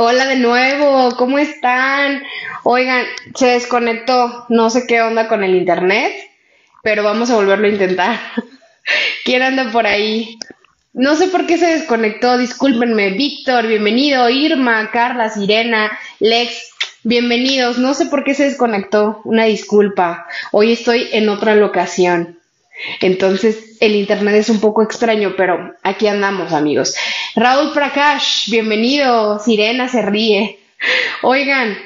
Hola de nuevo, ¿cómo están? Oigan, se desconectó, no sé qué onda con el internet, pero vamos a volverlo a intentar. ¿Quién anda por ahí? No sé por qué se desconectó, discúlpenme. Víctor, bienvenido. Irma, Carla, Sirena, Lex, bienvenidos. No sé por qué se desconectó, una disculpa. Hoy estoy en otra locación. Entonces, el internet es un poco extraño, pero aquí andamos, amigos. Raúl Prakash, bienvenido. Sirena se ríe. Oigan,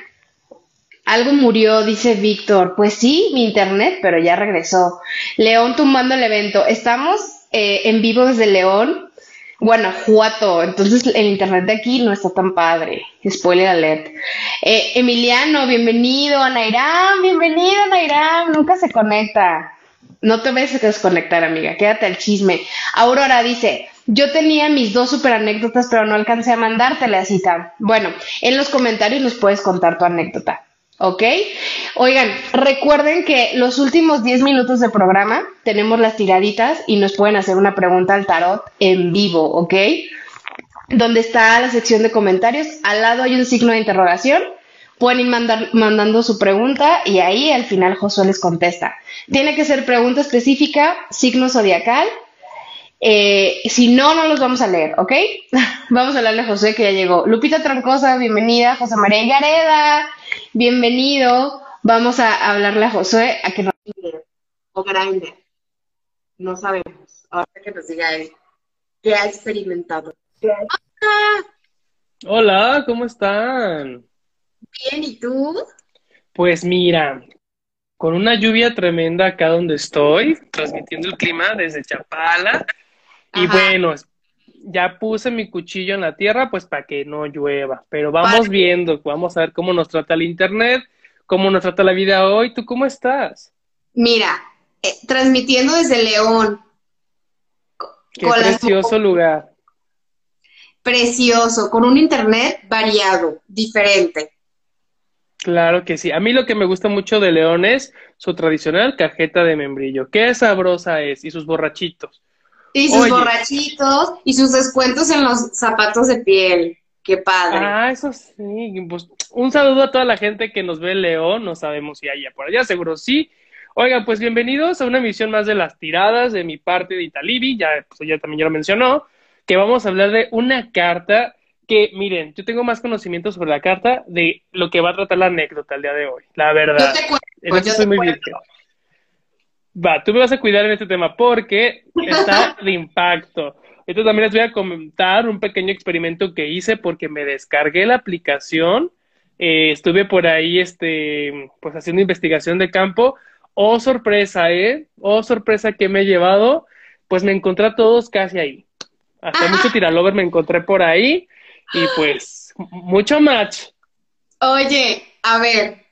algo murió, dice Víctor. Pues sí, mi internet, pero ya regresó. León tumbando el evento. Estamos eh, en vivo desde León, Guanajuato. Entonces el internet de aquí no está tan padre. Spoiler alert. Eh, Emiliano, bienvenido. Nairam, bienvenido, Nairam. Nunca se conecta. No te ves a desconectar, amiga. Quédate al chisme. Aurora dice, yo tenía mis dos super anécdotas, pero no alcancé a mandártela, cita. Bueno, en los comentarios nos puedes contar tu anécdota. ¿Ok? Oigan, recuerden que los últimos 10 minutos de programa tenemos las tiraditas y nos pueden hacer una pregunta al tarot en vivo, ¿ok? Donde está la sección de comentarios, al lado hay un signo de interrogación pueden ir mandar, mandando su pregunta y ahí al final Josué les contesta. Tiene que ser pregunta específica, signo zodiacal. Eh, si no, no los vamos a leer, ¿ok? vamos a hablarle a José que ya llegó. Lupita Trancosa, bienvenida. José María Gareda, bienvenido. Vamos a hablarle a José a que nos o Grindr. No sabemos. Ahora que nos diga él qué ha experimentado. Hola, ¿cómo están? Bien, ¿y tú? Pues mira, con una lluvia tremenda acá donde estoy, transmitiendo el clima desde Chapala. Y bueno, ya puse mi cuchillo en la tierra, pues para que no llueva. Pero vamos viendo, vamos a ver cómo nos trata el internet, cómo nos trata la vida hoy. ¿Tú cómo estás? Mira, eh, transmitiendo desde León. Qué precioso lugar. Precioso, con un internet variado, diferente. Claro que sí. A mí lo que me gusta mucho de León es su tradicional cajeta de membrillo. Qué sabrosa es. Y sus borrachitos. Y sus borrachitos y sus descuentos en los zapatos de piel. Qué padre. Ah, eso sí. Pues, un saludo a toda la gente que nos ve en León. No sabemos si haya por allá, seguro sí. Oigan, pues bienvenidos a una emisión más de las tiradas de mi parte de Italibi. Ya, pues ella también ya lo mencionó. Que vamos a hablar de una carta que, miren, yo tengo más conocimiento sobre la carta de lo que va a tratar la anécdota el día de hoy, la verdad. Yo te soy muy bien. Va, tú me vas a cuidar en este tema porque está de impacto. Entonces también les voy a comentar un pequeño experimento que hice porque me descargué la aplicación, eh, estuve por ahí, este, pues haciendo investigación de campo. Oh, sorpresa, ¿eh? Oh, sorpresa que me he llevado. Pues me encontré a todos casi ahí. Hasta mucho tiralover me encontré por ahí. Y pues, mucho match. Oye, a ver,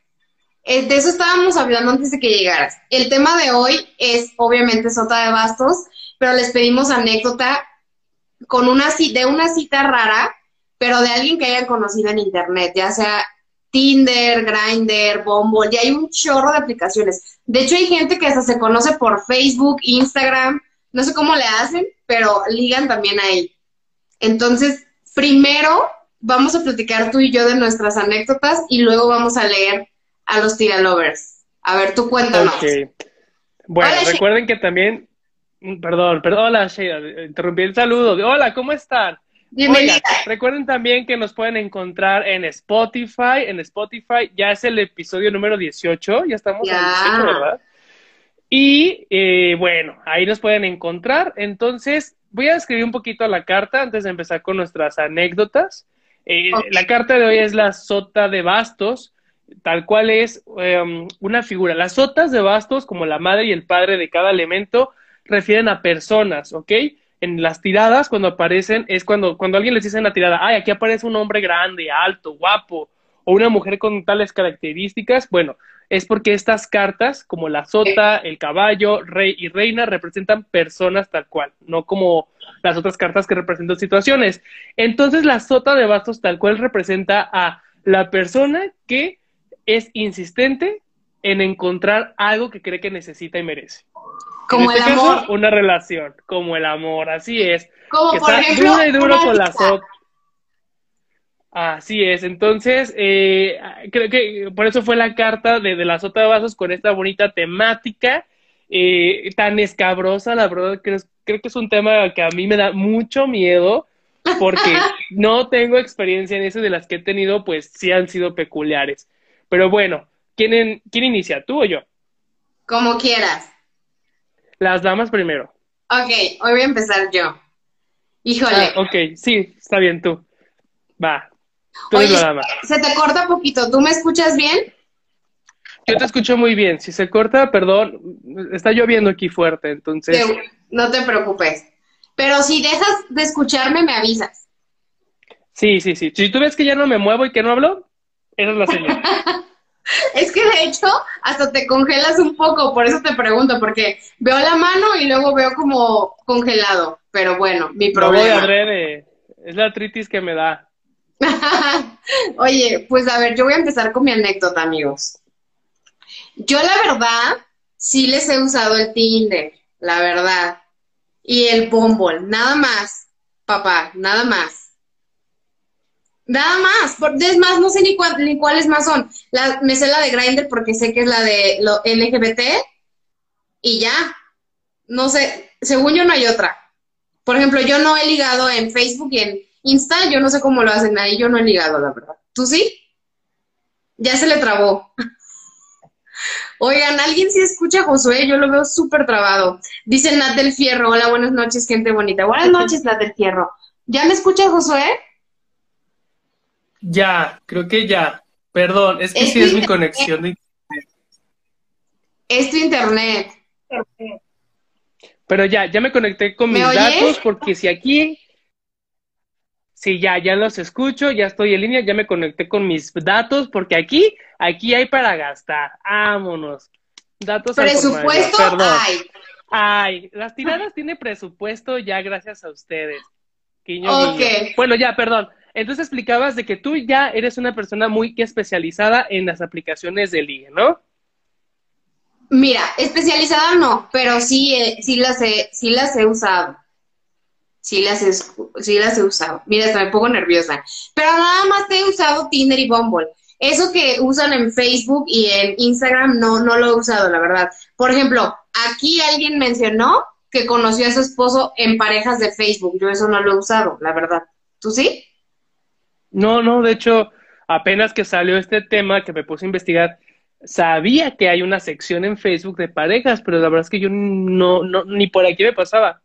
eh, de eso estábamos hablando antes de que llegaras. El tema de hoy es obviamente Sota de Bastos, pero les pedimos anécdota con una de una cita rara, pero de alguien que hayan conocido en internet, ya sea Tinder, Grindr, Bumble, ya hay un chorro de aplicaciones. De hecho, hay gente que hasta se conoce por Facebook, Instagram, no sé cómo le hacen, pero ligan también ahí. Entonces, primero vamos a platicar tú y yo de nuestras anécdotas y luego vamos a leer a los tiralovers. A ver, tú cuéntanos. Bueno, recuerden que también, mm, perdón, perdón, hola Sheila, interrumpí el saludo. Hola, ¿cómo están? Bienvenida. recuerden también que nos pueden encontrar en Spotify. En Spotify ya es el episodio número 18, ya estamos en el 18, ¿verdad? Y eh, bueno, ahí nos pueden encontrar. Entonces, voy a escribir un poquito la carta antes de empezar con nuestras anécdotas. Eh, la carta de hoy es la sota de bastos, tal cual es em, una figura. Las sotas de bastos, como la madre y el padre de cada elemento, refieren a personas, ¿ok? En las tiradas, cuando aparecen, es cuando, cuando alguien les dice en la tirada, ay, aquí aparece un hombre grande, alto, guapo, o una mujer con tales características, bueno, es porque estas cartas, como la sota, el caballo, rey y reina, representan personas tal cual, no como las otras cartas que representan situaciones. Entonces, la sota de bastos tal cual representa a la persona que es insistente en encontrar algo que cree que necesita y merece. Como este el amor. una relación, como el amor, así es. Como por ejemplo, duro y duro con la sota. Así es, entonces eh, creo que por eso fue la carta de, de la sota de vasos con esta bonita temática eh, tan escabrosa, la verdad creo, creo que es un tema que a mí me da mucho miedo porque no tengo experiencia en eso de las que he tenido, pues sí han sido peculiares. Pero bueno, ¿quién, ¿quién inicia, tú o yo? Como quieras. Las damas primero. Ok, hoy voy a empezar yo. Híjole. Ah, ok, sí, está bien tú. Va. Oye, se te corta poquito. ¿Tú me escuchas bien? Yo te escucho muy bien. Si se corta, perdón, está lloviendo aquí fuerte, entonces. Te- no te preocupes. Pero si dejas de escucharme, me avisas. Sí, sí, sí. Si tú ves que ya no me muevo y que no hablo, esa es la señal. Es que de hecho, hasta te congelas un poco, por eso te pregunto, porque veo la mano y luego veo como congelado. Pero bueno, mi Lo voy problema. adrede. Es la artritis que me da. Oye, pues a ver, yo voy a empezar con mi anécdota, amigos. Yo la verdad, sí les he usado el Tinder, la verdad. Y el Bumble, nada más, papá, nada más. Nada más, es más, no sé ni, cuál- ni cuáles más son. La, me sé la de Grindr porque sé que es la de LGBT y ya. No sé, según yo no hay otra. Por ejemplo, yo no he ligado en Facebook y en Insta, yo no sé cómo lo hacen ahí, yo no he ligado, la verdad. ¿Tú sí? Ya se le trabó. Oigan, ¿alguien sí escucha a Josué? Yo lo veo súper trabado. Dice Nat del Fierro, hola, buenas noches, gente bonita. Buenas noches, Nat del Fierro. ¿Ya me escucha Josué? Ya, creo que ya. Perdón, es que Es sí es mi conexión de Es tu internet. Pero ya, ya me conecté con ¿Me mis oyes? datos porque si aquí, sí, ya, ya los escucho, ya estoy en línea, ya me conecté con mis datos porque aquí, aquí hay para gastar. Vámonos. Datos Presupuesto hay. Ay, las tiradas tiene presupuesto ya gracias a ustedes. Guiño. Bueno, ya, perdón. Entonces explicabas de que tú ya eres una persona muy especializada en las aplicaciones de ligue, ¿no? Mira, especializada no, pero sí, eh, sí las he, sí las he usado. Sí las he, sí las he usado. Mira, hasta me pongo nerviosa. Pero nada más he usado Tinder y Bumble. Eso que usan en Facebook y en Instagram no, no lo he usado, la verdad. Por ejemplo, aquí alguien mencionó que conoció a su esposo en parejas de Facebook. Yo eso no lo he usado, la verdad. ¿Tú sí? No, no, de hecho, apenas que salió este tema que me puse a investigar, sabía que hay una sección en Facebook de parejas, pero la verdad es que yo no, no, ni por aquí me pasaba.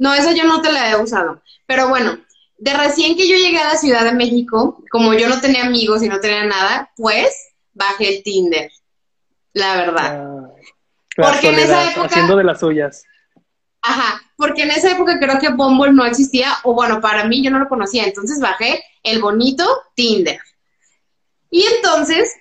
No, esa yo no te la he usado. Pero bueno, de recién que yo llegué a la Ciudad de México, como yo no tenía amigos y no tenía nada, pues bajé el Tinder. La verdad. Ah, Porque en esa época- haciendo de las suyas. Ajá, porque en esa época creo que Bumble no existía, o bueno, para mí yo no lo conocía, entonces bajé el bonito Tinder. Y entonces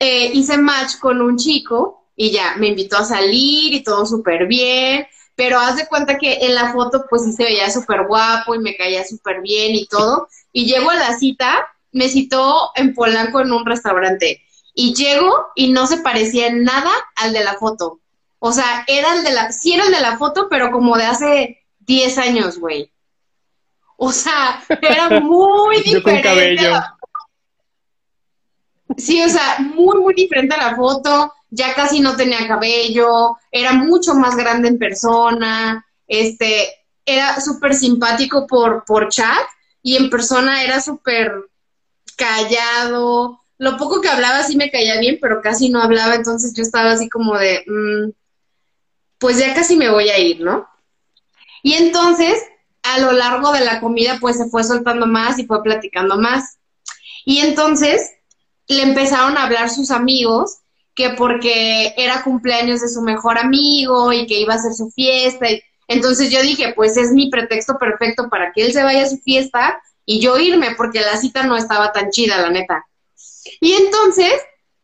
eh, hice match con un chico y ya, me invitó a salir y todo súper bien, pero haz de cuenta que en la foto pues sí se veía súper guapo y me caía súper bien y todo. Y llego a la cita, me citó en Polanco en un restaurante. Y llego y no se parecía en nada al de la foto. O sea, era el de la, sí era el de la foto, pero como de hace 10 años, güey. O sea, era muy Yo con diferente. cabello. la- Sí, o sea, muy, muy diferente a la foto. Ya casi no tenía cabello, era mucho más grande en persona. Este, era súper simpático por, por chat y en persona era súper callado. Lo poco que hablaba sí me caía bien, pero casi no hablaba, entonces yo estaba así como de, mm, pues ya casi me voy a ir, ¿no? Y entonces, a lo largo de la comida, pues se fue soltando más y fue platicando más. Y entonces le empezaron a hablar sus amigos que porque era cumpleaños de su mejor amigo y que iba a hacer su fiesta. Entonces yo dije, pues es mi pretexto perfecto para que él se vaya a su fiesta y yo irme, porque la cita no estaba tan chida, la neta. Y entonces,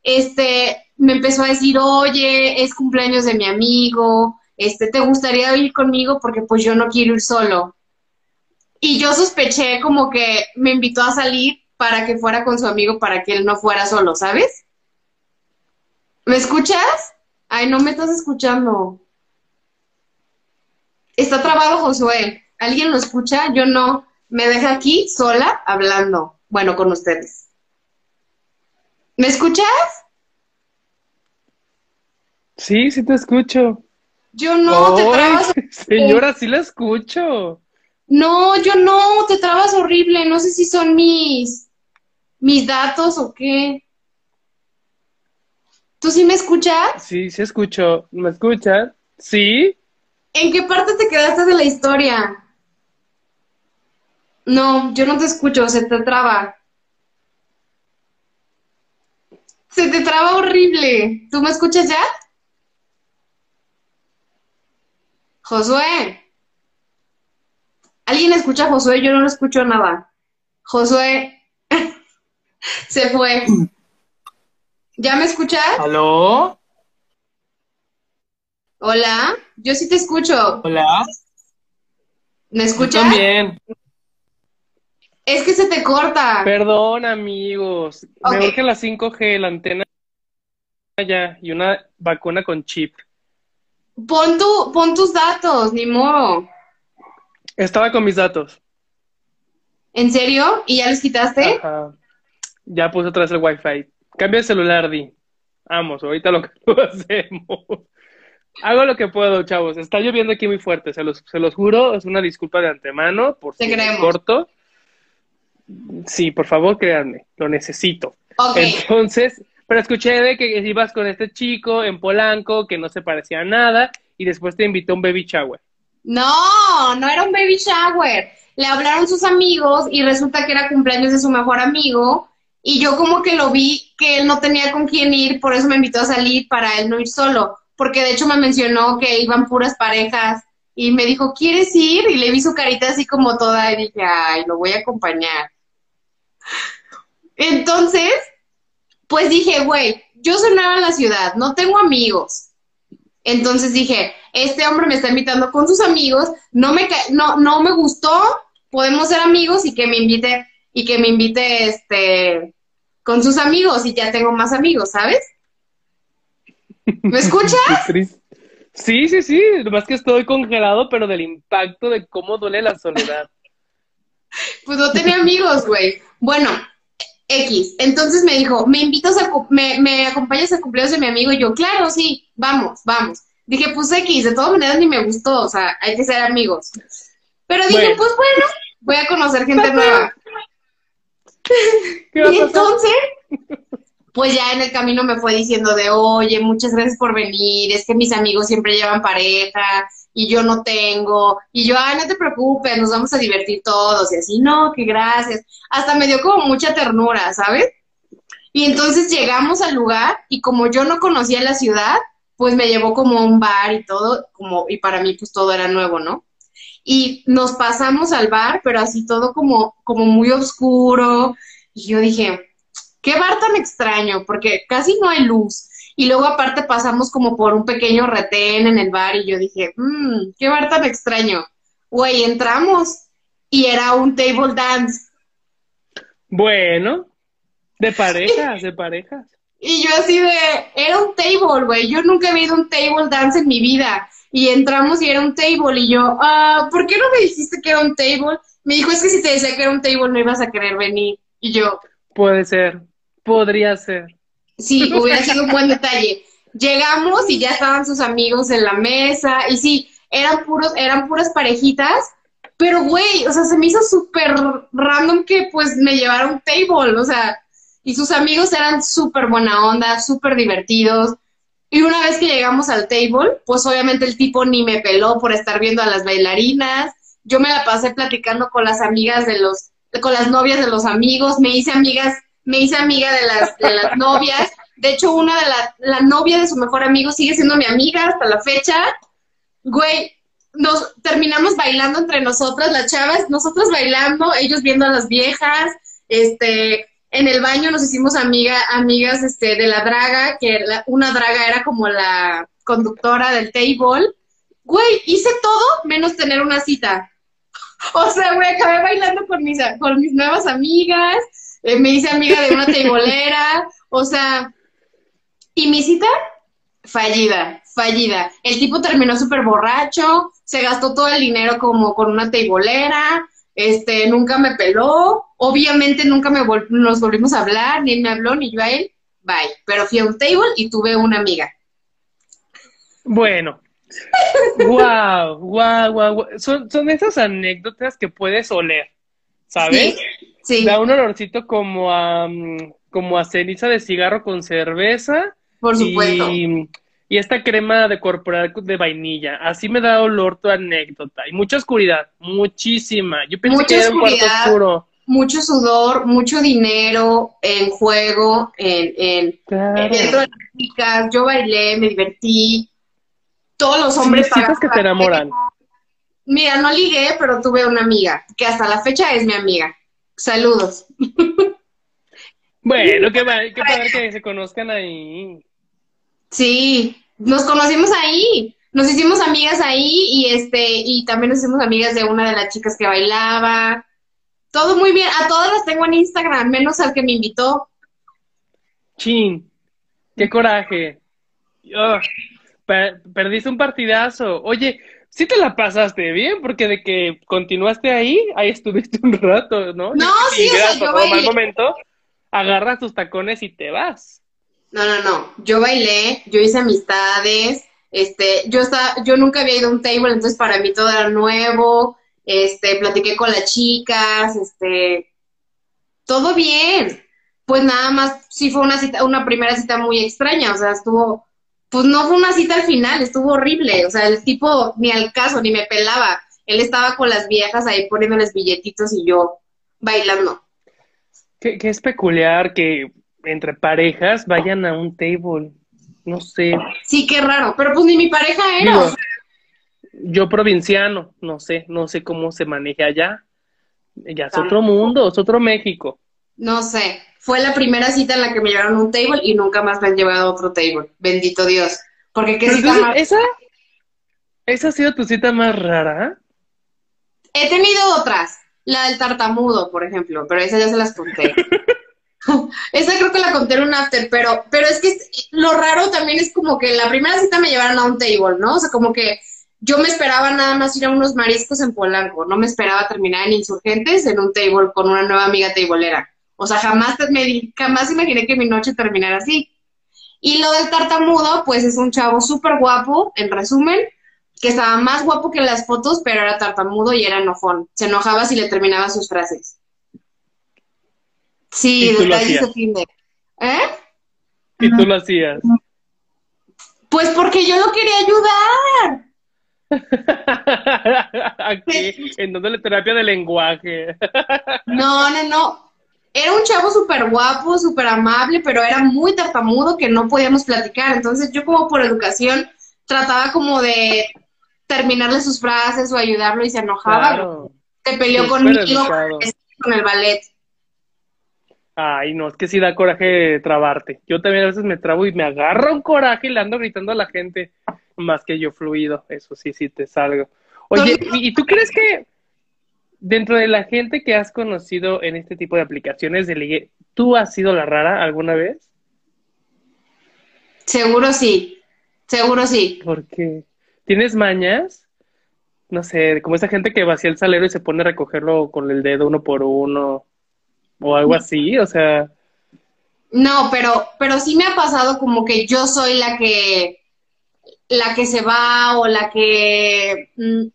este, me empezó a decir, oye, es cumpleaños de mi amigo, este, ¿te gustaría ir conmigo? Porque pues yo no quiero ir solo. Y yo sospeché como que me invitó a salir para que fuera con su amigo, para que él no fuera solo, ¿sabes? ¿Me escuchas? Ay, no me estás escuchando. Está trabado Josué. ¿Alguien lo escucha? Yo no. Me deja aquí sola hablando. Bueno, con ustedes. ¿Me escuchas? Sí, sí te escucho. Yo no, te trabas. Señora, sí la escucho. No, yo no, te trabas horrible. No sé si son mis, mis datos o qué. ¿Tú sí me escuchas? Sí, sí escucho. ¿Me escuchas? Sí. ¿En qué parte te quedaste de la historia? No, yo no te escucho, se te traba. Se te traba horrible. ¿Tú me escuchas ya? Josué. ¿Alguien escucha a Josué? Yo no lo escucho nada. Josué se fue. ¿Ya me escuchas? ¿Aló? Hola, yo sí te escucho. Hola. ¿Me escuchas? también. Es que se te corta. Perdón, amigos. Me urge la 5G, la antena ya y una vacuna con chip. Pon, tu, pon tus datos, ni modo. Estaba con mis datos. ¿En serio? ¿Y ya los quitaste? Ajá. Ya puse otra vez el wifi. Cambia el celular, Di. Vamos, ahorita lo que hacemos. Hago lo que puedo, chavos. Está lloviendo aquí muy fuerte, se los, se los juro. Es una disculpa de antemano por si corto. Sí, por favor, créanme, lo necesito. Entonces, pero escuché de que ibas con este chico en Polanco que no se parecía a nada y después te invitó a un baby shower. No, no era un baby shower. Le hablaron sus amigos y resulta que era cumpleaños de su mejor amigo y yo como que lo vi que él no tenía con quién ir, por eso me invitó a salir para él no ir solo, porque de hecho me mencionó que iban puras parejas y me dijo, ¿quieres ir? Y le vi su carita así como toda y dije, ay, lo voy a acompañar. Entonces, pues dije, güey, yo soy nueva en la ciudad, no tengo amigos. Entonces dije, este hombre me está invitando con sus amigos, no me, no, no me gustó, podemos ser amigos y que me invite, y que me invite este con sus amigos y ya tengo más amigos, ¿sabes? ¿Me escuchas? Sí, sí, sí, más que estoy congelado, pero del impacto de cómo duele la soledad. Pues no tenía amigos, güey. Bueno, X. Entonces me dijo, ¿me invitas a, me, me acompañas a cumpleaños de mi amigo? Y yo, claro, sí, vamos, vamos. Dije, pues X, de todas maneras ni me gustó, o sea, hay que ser amigos. Pero dije, pues bueno, voy a conocer gente nueva. Y entonces, pues ya en el camino me fue diciendo de, oye, muchas gracias por venir, es que mis amigos siempre llevan pareja, y yo no tengo, y yo, ay, no te preocupes, nos vamos a divertir todos, y así, no, que gracias. Hasta me dio como mucha ternura, ¿sabes? Y entonces llegamos al lugar, y como yo no conocía la ciudad, pues me llevó como a un bar y todo, como, y para mí pues todo era nuevo, ¿no? Y nos pasamos al bar, pero así todo como, como muy oscuro, y yo dije, qué bar tan extraño, porque casi no hay luz, y luego aparte pasamos como por un pequeño retén en el bar y yo dije, mmm, qué bar tan extraño. Güey, entramos y era un table dance. Bueno, de parejas, de parejas. Y yo así de, era un table, güey, yo nunca he visto un table dance en mi vida. Y entramos y era un table y yo, ah, ¿por qué no me dijiste que era un table? Me dijo, es que si te decía que era un table no ibas a querer venir. Y yo, puede ser, podría ser. Sí, hubiera sido un buen detalle. Llegamos y ya estaban sus amigos en la mesa y sí, eran puros, eran puras parejitas, pero güey, o sea, se me hizo súper random que pues me llevara un table, o sea, y sus amigos eran súper buena onda, súper divertidos. Y una vez que llegamos al table, pues obviamente el tipo ni me peló por estar viendo a las bailarinas. Yo me la pasé platicando con las amigas de los, con las novias de los amigos, me hice amigas me hice amiga de las, de las novias. De hecho, una de la, la novia de su mejor amigo sigue siendo mi amiga hasta la fecha. Güey, nos terminamos bailando entre nosotras, las chavas, nosotros bailando, ellos viendo a las viejas, este, en el baño nos hicimos amiga, amigas, este, de la draga, que una draga era como la conductora del table. Güey, hice todo menos tener una cita. O sea, güey, acabé bailando con mis, con mis nuevas amigas, eh, me hice amiga de una teibolera, o sea, y mi cita, fallida, fallida. El tipo terminó súper borracho, se gastó todo el dinero como con una teibolera, este, nunca me peló, obviamente nunca me nos volvimos a hablar, ni él me habló, ni yo a él, bye. Pero fui a un table y tuve una amiga. Bueno, wow, wow, wow, Son, son esas anécdotas que puedes oler, ¿sabes? Sí, Da un olorcito como a, mm, como a ceniza de cigarro con cerveza. Por supuesto. Y, y esta crema de corporal de vainilla. Así me da olor tu anécdota. Y mucha oscuridad, muchísima. Yo pensé que era un cuarto oscuro. Mucho sudor, mucho dinero en juego, en, en, dentro de las chicas. Yo bailé, me divertí. Todos los hombres sí, que te enamoran. Mira, no ligué, pero tuve una amiga, que hasta la fecha es mi amiga. Saludos. Bueno, qué, qué padre que se conozcan ahí. Sí, nos conocimos ahí, nos hicimos amigas ahí y este, y también nos hicimos amigas de una de las chicas que bailaba. Todo muy bien, a todas las tengo en Instagram, menos al que me invitó. Chin, qué coraje. perdiste un partidazo. Oye, sí te la pasaste bien, porque de que continuaste ahí, ahí estuviste un rato, ¿no? No, sí, o sea, yo bailé. momento, agarras tus tacones y te vas. No, no, no. Yo bailé, yo hice amistades, este, yo estaba, yo nunca había ido a un table, entonces para mí todo era nuevo, este, platiqué con las chicas, este, todo bien. Pues nada más, sí fue una cita, una primera cita muy extraña, o sea, estuvo, pues no fue una cita al final, estuvo horrible, o sea, el tipo ni al caso, ni me pelaba. Él estaba con las viejas ahí poniéndoles billetitos y yo bailando. Qué, qué es peculiar que entre parejas vayan a un table. No sé. Sí, qué raro, pero pues ni mi pareja era. yo provinciano, no sé, no sé cómo se maneja allá. Ya es otro mundo, es otro México. No sé, fue la primera cita en la que me llevaron a un table y nunca más me han llevado a otro table. Bendito Dios. Porque qué cita más... ¿Esa, ¿Esa ha sido tu cita más rara? He tenido otras. La del tartamudo, por ejemplo, pero esa ya se las conté. Esa creo que la conté en un after, pero, pero es que lo raro también es como que la primera cita me llevaron a un table, ¿no? O sea, como que yo me esperaba nada más ir a unos mariscos en Polanco, no me esperaba terminar en Insurgentes en un table con una nueva amiga tableera. O sea, jamás, me, jamás imaginé que mi noche terminara así. Y lo del tartamudo, pues es un chavo súper guapo, en resumen, que estaba más guapo que las fotos, pero era tartamudo y era enojón. Se enojaba si le terminaba sus frases. Sí, detalles de fin de. ¿Eh? ¿Y tú lo hacías? Pues porque yo lo quería ayudar. Aquí, en donde la terapia de lenguaje. no, no, no. Era un chavo súper guapo, súper amable, pero era muy tartamudo que no podíamos platicar. Entonces yo como por educación trataba como de terminarle sus frases o ayudarlo y se enojaba. Se peleó conmigo con el ballet. Ay, no, es que sí da coraje trabarte. Yo también a veces me trabo y me agarro un coraje y le ando gritando a la gente más que yo fluido. Eso sí, sí te salgo. Oye, ¿y, tú crees que dentro de la gente que has conocido en este tipo de aplicaciones de ligue, ¿tú has sido la rara alguna vez? Seguro sí, seguro sí. ¿Por qué? ¿Tienes mañas? No sé, como esa gente que vacía el salero y se pone a recogerlo con el dedo uno por uno o algo así, o sea. No, pero, pero sí me ha pasado como que yo soy la que, la que se va o la que, mm,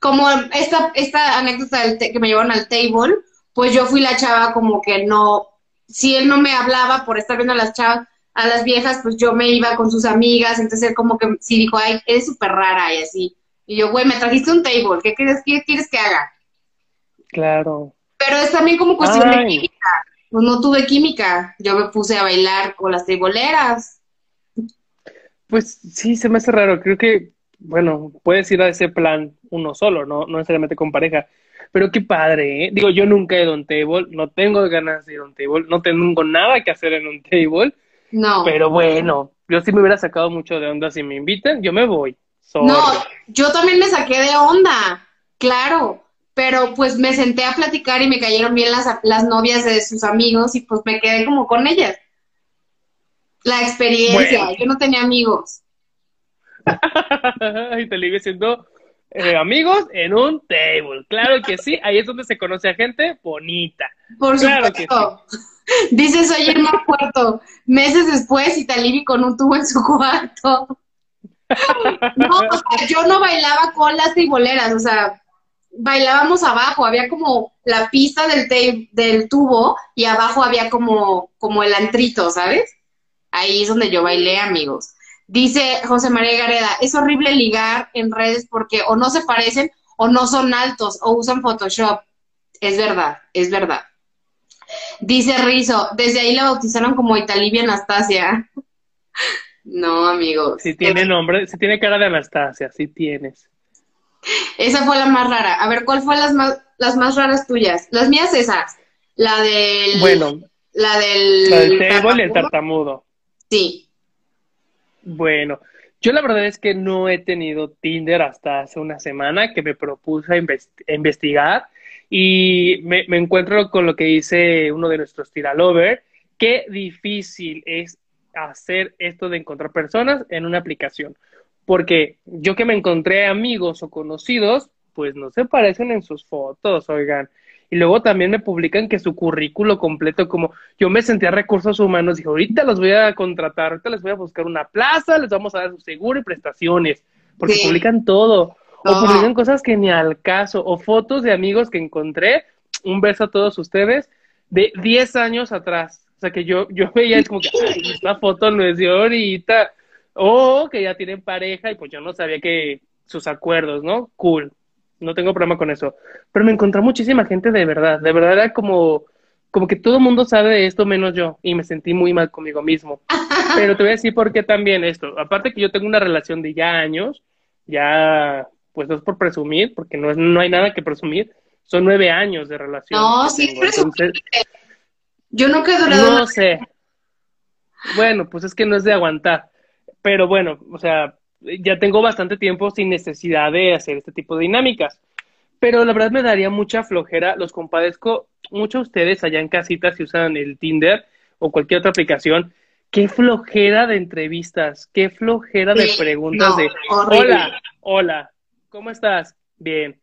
como esta, esta anécdota que me llevaron al table, pues yo fui la chava como que no, si él no me hablaba por estar viendo a las chavas, a las viejas, pues yo me iba con sus amigas, entonces él como que sí dijo, ay, eres súper rara y así. Y yo, güey, me trajiste un table, ¿qué quieres, qué quieres que haga? Claro. Pero es también como cuestión de química. Pues no tuve química. Yo me puse a bailar con las triboleras. Pues sí, se me hace raro. Creo que, bueno, puedes ir a ese plan uno solo, no, no necesariamente con pareja. Pero qué padre, ¿eh? Digo, yo nunca he ido a un table, no tengo ganas de ir a un table, no tengo nada que hacer en un table. No. Pero bueno, yo sí me hubiera sacado mucho de onda si me invitan, yo me voy. No, yo también me saqué de onda, claro pero pues me senté a platicar y me cayeron bien las, las novias de sus amigos y pues me quedé como con ellas. La experiencia, yo no tenía amigos. y te siendo eh, amigos en un table. Claro que sí, ahí es donde se conoce a gente bonita. Por claro supuesto. Que sí. Dice Soy el más Puerto, meses después Italibi con un tubo en su cuarto. No, yo no bailaba con las triboleras, o sea, bailábamos abajo, había como la pista del, del tubo y abajo había como, como el antrito, ¿sabes? Ahí es donde yo bailé, amigos. Dice José María Gareda, es horrible ligar en redes porque o no se parecen o no son altos o usan Photoshop. Es verdad, es verdad. Dice Rizo, desde ahí la bautizaron como Italibia Anastasia. no, amigos. Si tiene nombre, si tiene cara de Anastasia, sí tienes. Esa fue la más rara. A ver, ¿cuál fue las más, las más raras tuyas? Las mías esas. La del... Bueno. La del... La del table y el tartamudo. Sí. Bueno, yo la verdad es que no he tenido Tinder hasta hace una semana que me propuse investigar y me, encuentro con lo que dice uno de nuestros tiralovers, qué difícil es hacer esto de encontrar personas en una aplicación. Porque yo que me encontré amigos o conocidos, pues no se parecen en sus fotos, oigan. Y luego también me publican que su currículo completo, como yo me sentía recursos humanos, dije, ahorita los voy a contratar, ahorita les voy a buscar una plaza, les vamos a dar su seguro y prestaciones, porque publican todo. O publican cosas que ni al caso, o fotos de amigos que encontré, un beso a todos ustedes, de 10 años atrás. O sea, que yo, yo veía, es como que, ay, esta foto no es de ahorita. O que ya tienen pareja y pues yo no sabía que sus acuerdos, ¿no? Cool. No tengo problema con eso. Pero me encontré muchísima gente de verdad. De verdad era como, como que todo el mundo sabe de esto menos yo. Y me sentí muy mal conmigo mismo. Pero te voy a decir por qué también esto. Aparte que yo tengo una relación de ya años, ya pues no es por presumir, porque no, es, no hay nada que presumir, son nueve años de relación. No, sí es presumir. Yo nunca he durado. No sé. Bueno, pues es que no es de aguantar. Pero bueno, o sea, ya tengo bastante tiempo sin necesidad de hacer este tipo de dinámicas. Pero la verdad me daría mucha flojera, los compadezco mucho a ustedes allá en casitas si usan el Tinder o cualquier otra aplicación. Qué flojera de entrevistas, qué flojera de preguntas de hola, hola, ¿Cómo estás? Bien.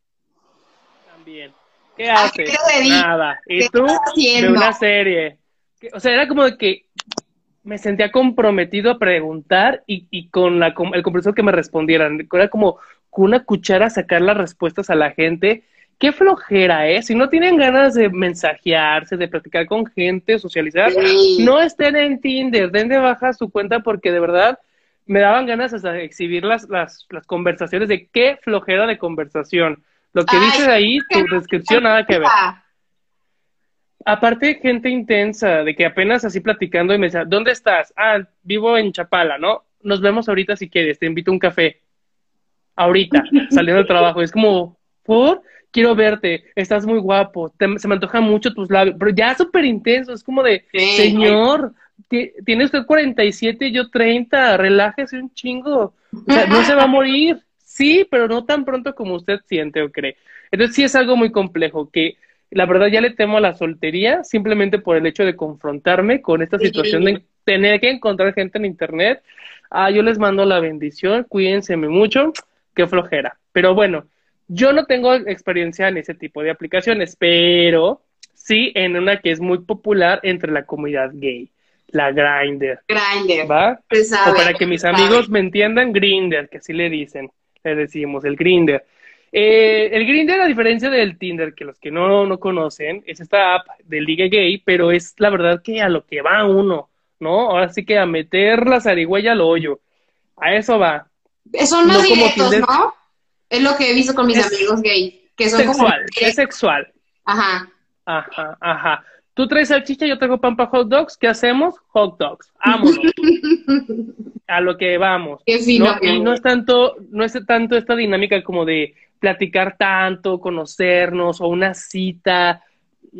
También. ¿Qué haces? Nada. ¿Y tú? De una serie. O sea, era como de que me sentía comprometido a preguntar y, y con la, el compromiso que me respondieran. Era como con una cuchara sacar las respuestas a la gente. Qué flojera, ¿eh? Si no tienen ganas de mensajearse, de platicar con gente, socializar, no estén en Tinder, den de baja su cuenta porque de verdad me daban ganas hasta de exhibir las, las, las conversaciones de qué flojera de conversación. Lo que dices ahí, tu descripción, nada que ver. Aparte, gente intensa, de que apenas así platicando y me decía, ¿dónde estás? Ah, vivo en Chapala, ¿no? Nos vemos ahorita si quieres, te invito a un café. Ahorita, saliendo del trabajo. Es como, ¿por? Quiero verte, estás muy guapo, se me antojan mucho tus labios, pero ya súper intenso, es como de, señor, tiene usted 47 y yo 30, relájese un chingo. O sea, no se va a morir. Sí, pero no tan pronto como usted siente o cree. Entonces sí es algo muy complejo que la verdad ya le temo a la soltería simplemente por el hecho de confrontarme con esta situación de tener que encontrar gente en internet. Ah, yo les mando la bendición, cuídense mucho, qué flojera. Pero bueno, yo no tengo experiencia en ese tipo de aplicaciones, pero sí en una que es muy popular entre la comunidad gay la grinder. Grinder. ¿Va? o para que mis amigos me entiendan, grinder, que así le dicen, le decimos, el grinder. Eh, el grinder, a diferencia del Tinder, que los que no, no conocen, es esta app de liga gay, pero es la verdad que a lo que va uno, ¿no? Ahora sí que a meter la zarigüeya al hoyo. A eso va. Son más directos, ¿no? Es lo que he visto con mis amigos gay. Que son sexual, es sexual. Ajá. Ajá, ajá. Tú traes salchicha, yo traigo pan para hot dogs. ¿Qué hacemos? Hot dogs. Vámonos. a lo que vamos. y no es tanto, no es tanto esta dinámica como de platicar tanto, conocernos, o una cita,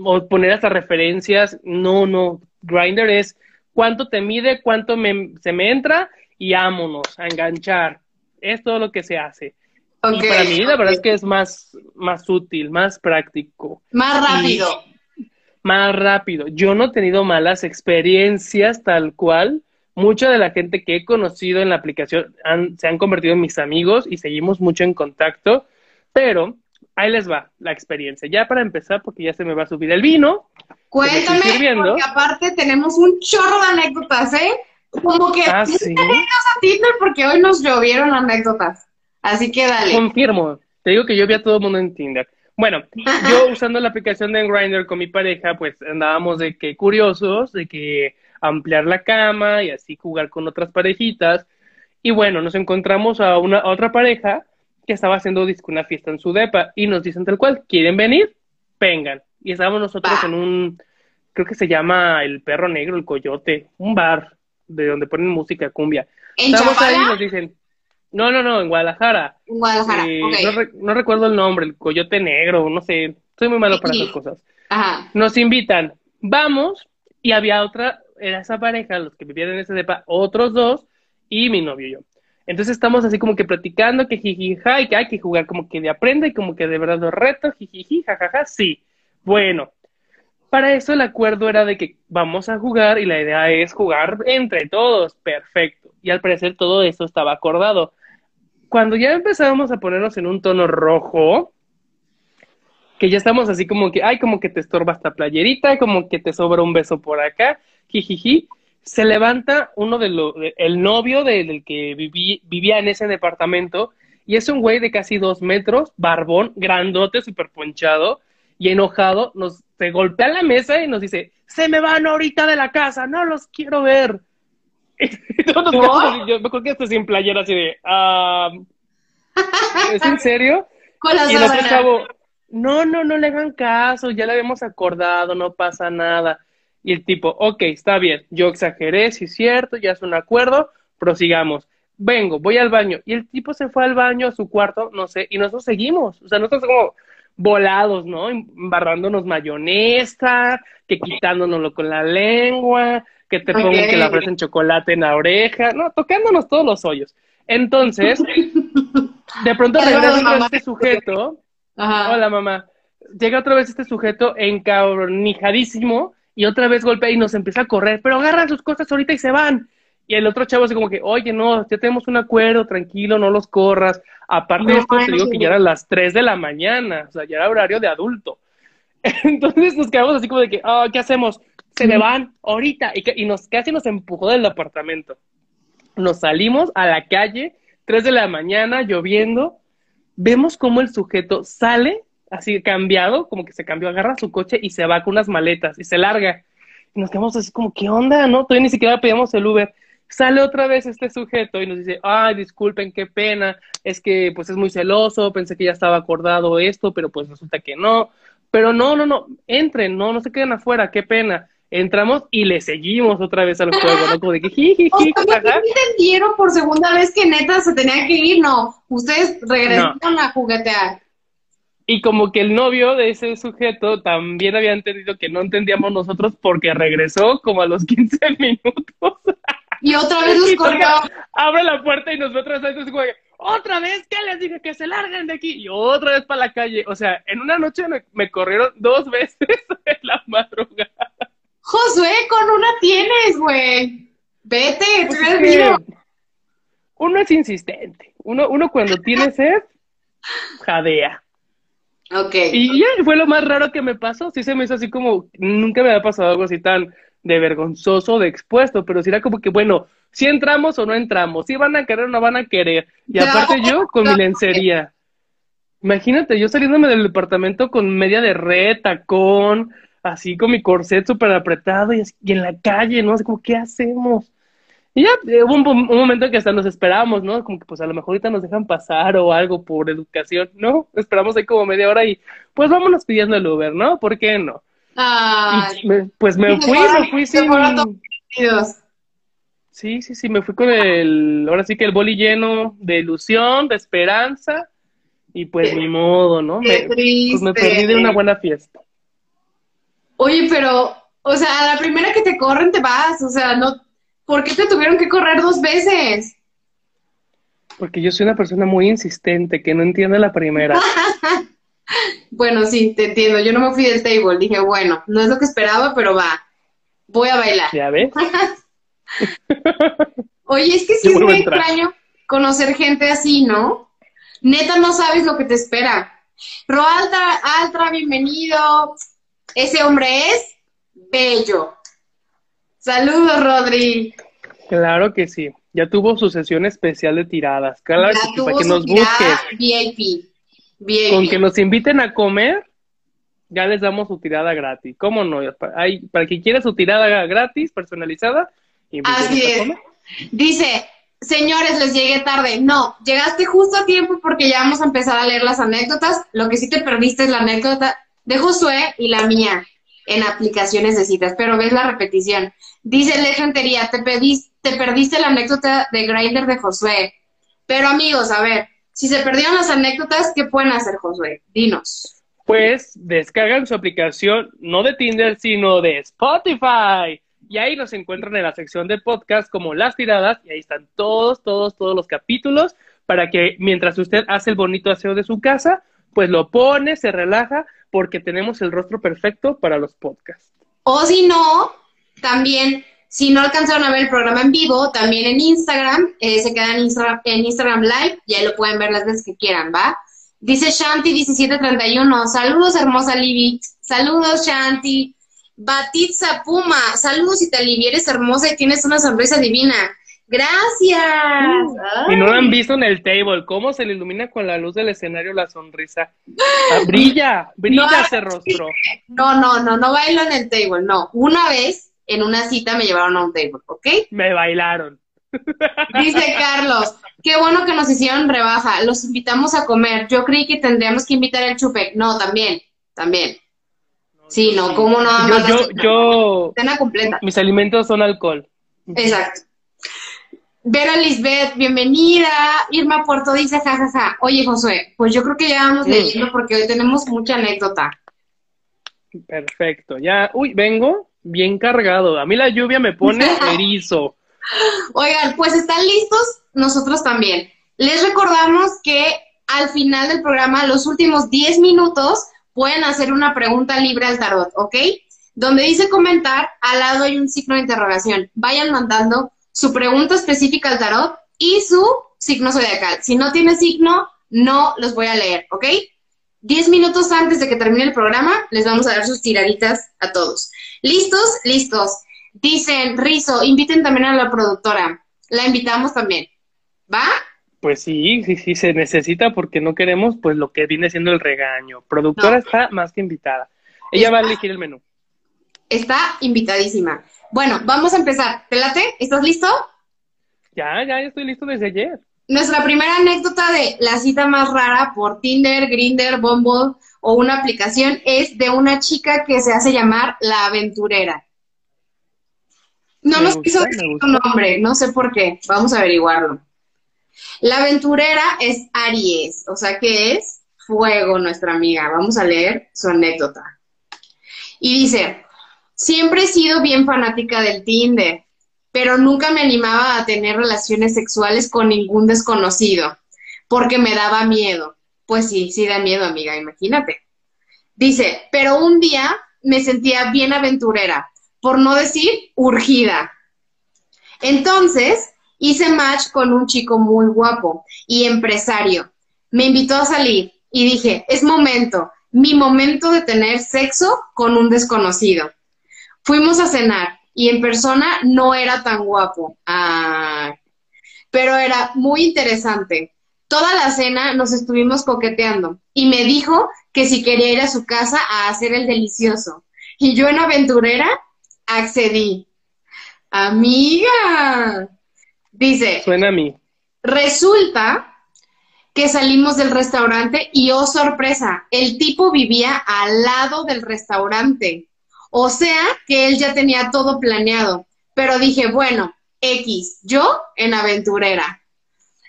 o poner hasta referencias. No, no. Grinder es cuánto te mide, cuánto se me entra, y vámonos a enganchar. Es todo lo que se hace. y para mí, la verdad es que es más, más útil, más práctico. Más rápido más rápido. Yo no he tenido malas experiencias tal cual. Mucha de la gente que he conocido en la aplicación se han convertido en mis amigos y seguimos mucho en contacto. Pero ahí les va la experiencia. Ya para empezar, porque ya se me va a subir el vino. Cuéntame, porque aparte tenemos un chorro de anécdotas, ¿eh? Como que ah, ¿sí? a Tinder porque hoy nos llovieron anécdotas. Así que dale. Confirmo. Te digo que yo vi a todo el mundo en Tinder. Bueno, yo usando la aplicación de Grindr con mi pareja, pues andábamos de que curiosos, de que ampliar la cama y así jugar con otras parejitas. Y bueno, nos encontramos a una otra pareja que estaba haciendo una fiesta en su depa y nos dicen tal cual, ¿quieren venir? Vengan. Y estábamos nosotros en un, creo que se llama El Perro Negro, El Coyote, un bar de donde ponen música cumbia. Estamos ahí y nos dicen, no, no, no, en Guadalajara. En Guadalajara, eh, no, recuerdo el nombre, el Coyote Negro, no sé, soy muy malo para esas cosas. Ajá. Nos invitan, vamos, y había otra, era esa pareja, los que vivían en ese depa, otros dos, y mi novio y yo. Entonces estamos así como que platicando que jijija y que hay que jugar como que de aprenda y como que de verdad los retos, jijiji, jajaja, sí. Bueno, para eso el acuerdo era de que vamos a jugar y la idea es jugar entre todos, perfecto. Y al parecer todo eso estaba acordado. Cuando ya empezábamos a ponernos en un tono rojo, que ya estamos así como que, ay, como que te estorba esta playerita, como que te sobra un beso por acá, jijiji, se levanta uno de los, el novio del que vivía en ese departamento, y es un güey de casi dos metros, barbón, grandote, súper ponchado, y enojado, nos se golpea la mesa y nos dice, se me van ahorita de la casa, no los quiero ver. Yo me acuerdo que esto sin playera así de, ¿es en serio? y cabo, no, no, no le hagan caso, ya le habíamos acordado, no pasa nada. Y el tipo, ok, está bien, yo exageré, sí es cierto, ya es un acuerdo, prosigamos. Vengo, voy al baño. Y el tipo se fue al baño, a su cuarto, no sé, y nosotros seguimos. O sea, nosotros como volados, ¿no? Embarrándonos mayonesa, que quitándonoslo con la lengua, que te pongan que la ofrecen chocolate en la oreja, no, tocándonos todos los hoyos. Entonces, de pronto regresa este sujeto. Hola, mamá. Llega otra vez este sujeto encabronijadísimo y otra vez golpea y nos empieza a correr, pero agarran sus cosas ahorita y se van. Y el otro chavo así como que, oye, no, ya tenemos un acuerdo, tranquilo, no los corras. Aparte de esto, te digo que ya eran las 3 de la mañana, o sea, ya era horario de adulto. Entonces nos quedamos así como de que, oh, ¿qué hacemos? Se me van ahorita. Y, y nos casi nos empujó del apartamento. Nos salimos a la calle, 3 de la mañana, lloviendo. Vemos cómo el sujeto sale así cambiado, como que se cambió, agarra su coche y se va con unas maletas y se larga. Y nos quedamos así como, ¿qué onda? ¿No? Todavía ni siquiera pedíamos el Uber. Sale otra vez este sujeto y nos dice, ay, disculpen, qué pena, es que pues es muy celoso, pensé que ya estaba acordado esto, pero pues resulta que no. Pero no, no, no, entren, no, no se queden afuera, qué pena. Entramos y le seguimos otra vez al juego, ¿no? Como de que jiji, entendieron por segunda vez que neta se tenía que ir? No, ustedes regresaron a juguetear. Y como que el novio de ese sujeto también había entendido que no entendíamos nosotros porque regresó como a los 15 minutos. Y otra vez nos corrió. Abre la puerta y nosotros entonces otra vez que les dije que se larguen de aquí y otra vez para la calle. O sea, en una noche me, corrieron dos veces en la madrugada. Josué, con una tienes, güey. Vete, pues Uno es insistente. Uno, uno cuando tiene sed, jadea. Y ya fue lo más raro que me pasó. Sí se me hizo así como, nunca me había pasado algo así tan de vergonzoso, de expuesto, pero si era como que, bueno, si entramos o no entramos, si van a querer o no van a querer. Y aparte yo con mi lencería. Imagínate, yo saliéndome del departamento con media de red, tacón, así con mi corset súper apretado y, en la calle, ¿no? Así como, ¿qué hacemos? Y ya eh, hubo un, momento en que hasta nos esperábamos, ¿no? Como que pues a lo mejor ahorita nos dejan pasar o algo por educación, ¿no? Esperamos ahí como media hora y pues vámonos pidiendo el Uber, ¿no? ¿Por qué no? pues me fui, me fui sin... Sí, sí, sí, me fui con el, ahora sí que el boli lleno de ilusión, de esperanza, y pues ni modo, ¿no? me, pues me perdí de una buena fiesta. Oye, pero, o sea, a la primera que te corren te vas, o sea, no, ¿por qué te tuvieron que correr dos veces? Porque yo soy una persona muy insistente, que no entiende la primera. bueno, sí, te entiendo, yo no me fui del table, dije, bueno, no es lo que esperaba, pero va, voy a bailar. ¿Ya ves? Oye, es que sí es muy extraño conocer gente así, ¿no? Neta, no sabes lo que te espera. Roaltra, Altra, bienvenido. Ese hombre es bello. Saludos, Rodri. Claro que sí. Ya tuvo su sesión especial de tiradas. Claro que para que nos busques. VIP. Con que nos inviten a comer, ya les damos su tirada gratis. ¿Cómo no? Hay, para quien quiera su tirada gratis, personalizada. Así es. Dice, señores, les llegué tarde. No, llegaste justo a tiempo porque ya vamos a empezar a leer las anécdotas. Lo que sí te perdiste es la anécdota de Josué y la mía en aplicaciones de citas, pero ves la repetición. Dice Legentería, te, te perdiste la anécdota de Grinder de Josué. Pero amigos, a ver, si se perdieron las anécdotas, ¿qué pueden hacer, Josué? Dinos. Pues descargan su aplicación, no de Tinder, sino de Spotify. Y ahí nos encuentran en la sección de podcast como las tiradas, y ahí están todos, todos, todos los capítulos, para que mientras usted hace el bonito aseo de su casa, pues lo pone, se relaja, porque tenemos el rostro perfecto para los podcasts. O si no, también, si no alcanzaron a ver el programa en vivo, también en Instagram, eh, se quedan en, en Instagram Live, ya lo pueden ver las veces que quieran, ¿va? Dice Shanti1731, saludos hermosa Libby, saludos Shanti. Batitza Puma, saludos Italibi, eres hermosa y tienes una sonrisa divina. Gracias. Y no lo han visto en el table, cómo se le ilumina con la luz del escenario la sonrisa. Ah, brilla, brilla ese rostro. No, no, no, no bailo en el table, no. Una vez en una cita me llevaron a un table, ¿ok? Me bailaron. Dice Carlos, qué bueno que nos hicieron rebaja, los invitamos a comer. Yo creí que tendríamos que invitar el chupe. No, también, también. Sí, no, ¿cómo no? Yo, yo, yo, cena completa. Mis alimentos son alcohol. Exacto. Vera Lisbeth, bienvenida. Irma Puerto dice, jajaja. Oye, Josué, pues yo creo que ya vamos leyendo porque hoy tenemos mucha anécdota. Perfecto, ya. Uy, vengo bien cargado. A mí la lluvia me pone erizo. Oigan, pues están listos, nosotros también. Les recordamos que al final del programa, los últimos 10 minutos, pueden hacer una pregunta libre al tarot, ¿ok? Donde dice comentar, al lado hay un signo de interrogación. Vayan mandando su pregunta específica al tarot y su signo zodiacal. Si no tiene signo, no los voy a leer, ¿ok? Diez minutos antes de que termine el programa, les vamos a dar sus tiraditas a todos. ¿Listos? Listos. Dicen, Rizo, inviten también a la productora. La invitamos también. ¿Va? Pues sí, sí, sí, se necesita porque no queremos pues lo que viene siendo el regaño. Productora está más que invitada. Ella va a elegir el menú. Está invitadísima. Bueno, vamos a empezar. ¿Te late? ¿Estás listo? Ya, ya, estoy listo desde ayer. Nuestra primera anécdota de la cita más rara por Tinder, Grinder, Bumble o una aplicación es de una chica que se hace llamar la aventurera. No nos quiso decir su nombre, no sé por qué. Vamos a averiguarlo. La aventurera es Aries, o sea que es fuego nuestra amiga. Vamos a leer su anécdota. Y dice, Siempre he sido bien fanática del Tinder, pero nunca me animaba a tener relaciones sexuales con ningún desconocido, porque me daba miedo. Pues sí, sí da miedo, amiga, imagínate. Dice, pero un día me sentía bien aventurera, por no decir urgida. Entonces hice match con un chico muy guapo y empresario. Me invitó a salir y dije, es momento, mi momento de tener sexo con un desconocido. Fuimos a cenar y en persona no era tan guapo. pero era muy interesante. Toda la cena nos estuvimos coqueteando y me dijo que si quería ir a su casa a hacer el delicioso. Y yo en aventurera accedí. Amiga. Dice. Suena a mí. Resulta que salimos del restaurante y oh sorpresa, el tipo vivía al lado del restaurante. O sea que él ya tenía todo planeado. Pero dije, bueno, X, yo en aventurera.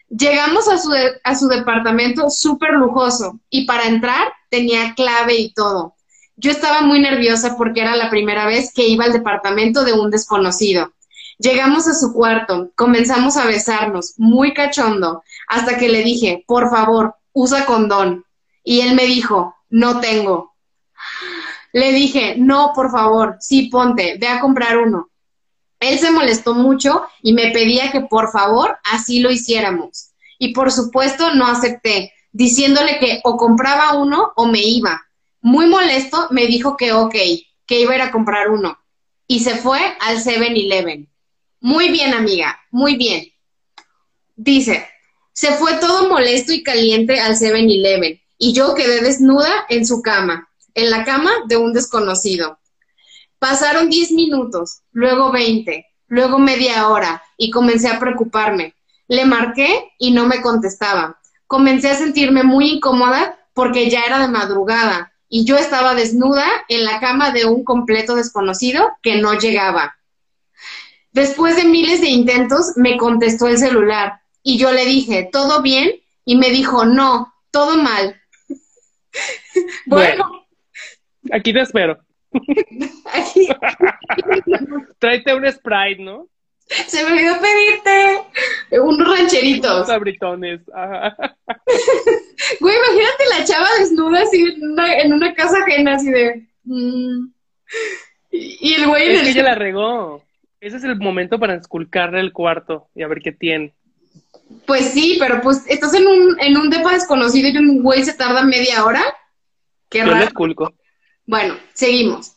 Llegamos a su, a su departamento súper lujoso y para entrar tenía clave y todo. Yo estaba muy nerviosa porque era la primera vez que iba al departamento de un desconocido. Llegamos a su cuarto, comenzamos a besarnos, muy cachondo, hasta que le dije, por favor, usa condón. Y él me dijo, no tengo. Le dije, no, por favor, sí, ponte, ve a comprar uno. Él se molestó mucho y me pedía que por favor así lo hiciéramos. Y por supuesto no acepté. diciéndole que o compraba uno o me iba. Muy molesto, me dijo que ok, que iba a ir a comprar uno. Y se fue al 7-Eleven. Muy bien, amiga, muy bien. Dice, se fue todo molesto y caliente al 7-Eleven y yo quedé desnuda en su cama, en la cama de un desconocido. Pasaron 10 minutos, luego 20, luego media hora y comencé a preocuparme. Le marqué y no me contestaba. Comencé a sentirme muy incómoda porque ya era de madrugada y yo estaba desnuda en la cama de un completo desconocido que no llegaba. Después de miles de intentos, me contestó el celular y yo le dije, ¿todo bien? Y me dijo, no, todo mal. bueno, aquí te espero. Aquí. Tráete un Sprite, ¿no? Se me olvidó pedirte unos rancheritos. Unos abritones. Güey, imagínate la chava desnuda así en una, casa ajena, así de. Mm. Y el güey. Es que ella la regó. Ese es el momento para esculcarle el cuarto y a ver qué tiene. Pues sí, pero pues estás en un, en un depa desconocido y un güey se tarda media hora. Qué raro. Bueno, seguimos.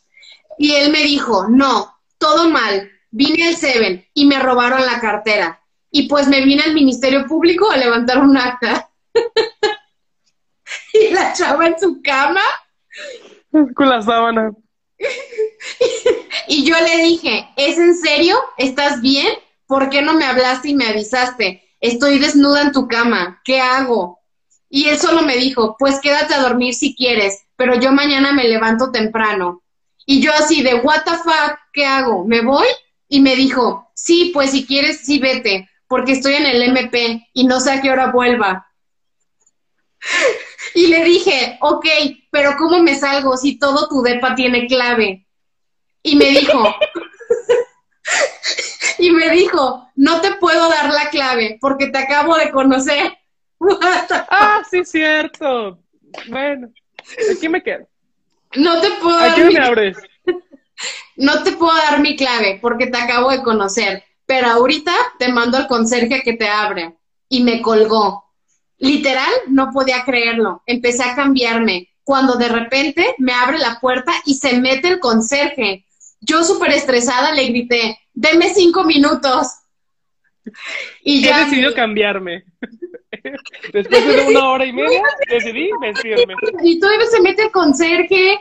Y él me dijo, no, todo mal. Vine al Seven y me robaron la cartera. Y pues me vine al Ministerio Público a levantar un acta. y la chava en su cama. Con la sábana. y yo le dije, ¿es en serio? ¿Estás bien? ¿Por qué no me hablaste y me avisaste? Estoy desnuda en tu cama. ¿Qué hago? Y él solo me dijo, pues quédate a dormir si quieres, pero yo mañana me levanto temprano. Y yo así de, what the fuck, ¿qué hago? ¿Me voy? Y me dijo, sí, pues si quieres, sí vete, porque estoy en el MP y no sé a qué hora vuelva. Y le dije, ok, pero ¿cómo me salgo si todo tu depa tiene clave? Y me dijo, y me dijo, no te puedo dar la clave porque te acabo de conocer. ah, sí, cierto. Bueno, aquí me quedo. No te puedo dar. mi... me abres? No te puedo dar mi clave porque te acabo de conocer, pero ahorita te mando al conserje que te abre. Y me colgó. Literal, no podía creerlo. Empecé a cambiarme. Cuando de repente me abre la puerta y se mete el conserje. Yo súper estresada le grité, deme cinco minutos. Y ya. He decidido cambiarme. Después de una hora y media, decidí vestirme. Y todavía se mete el conserje.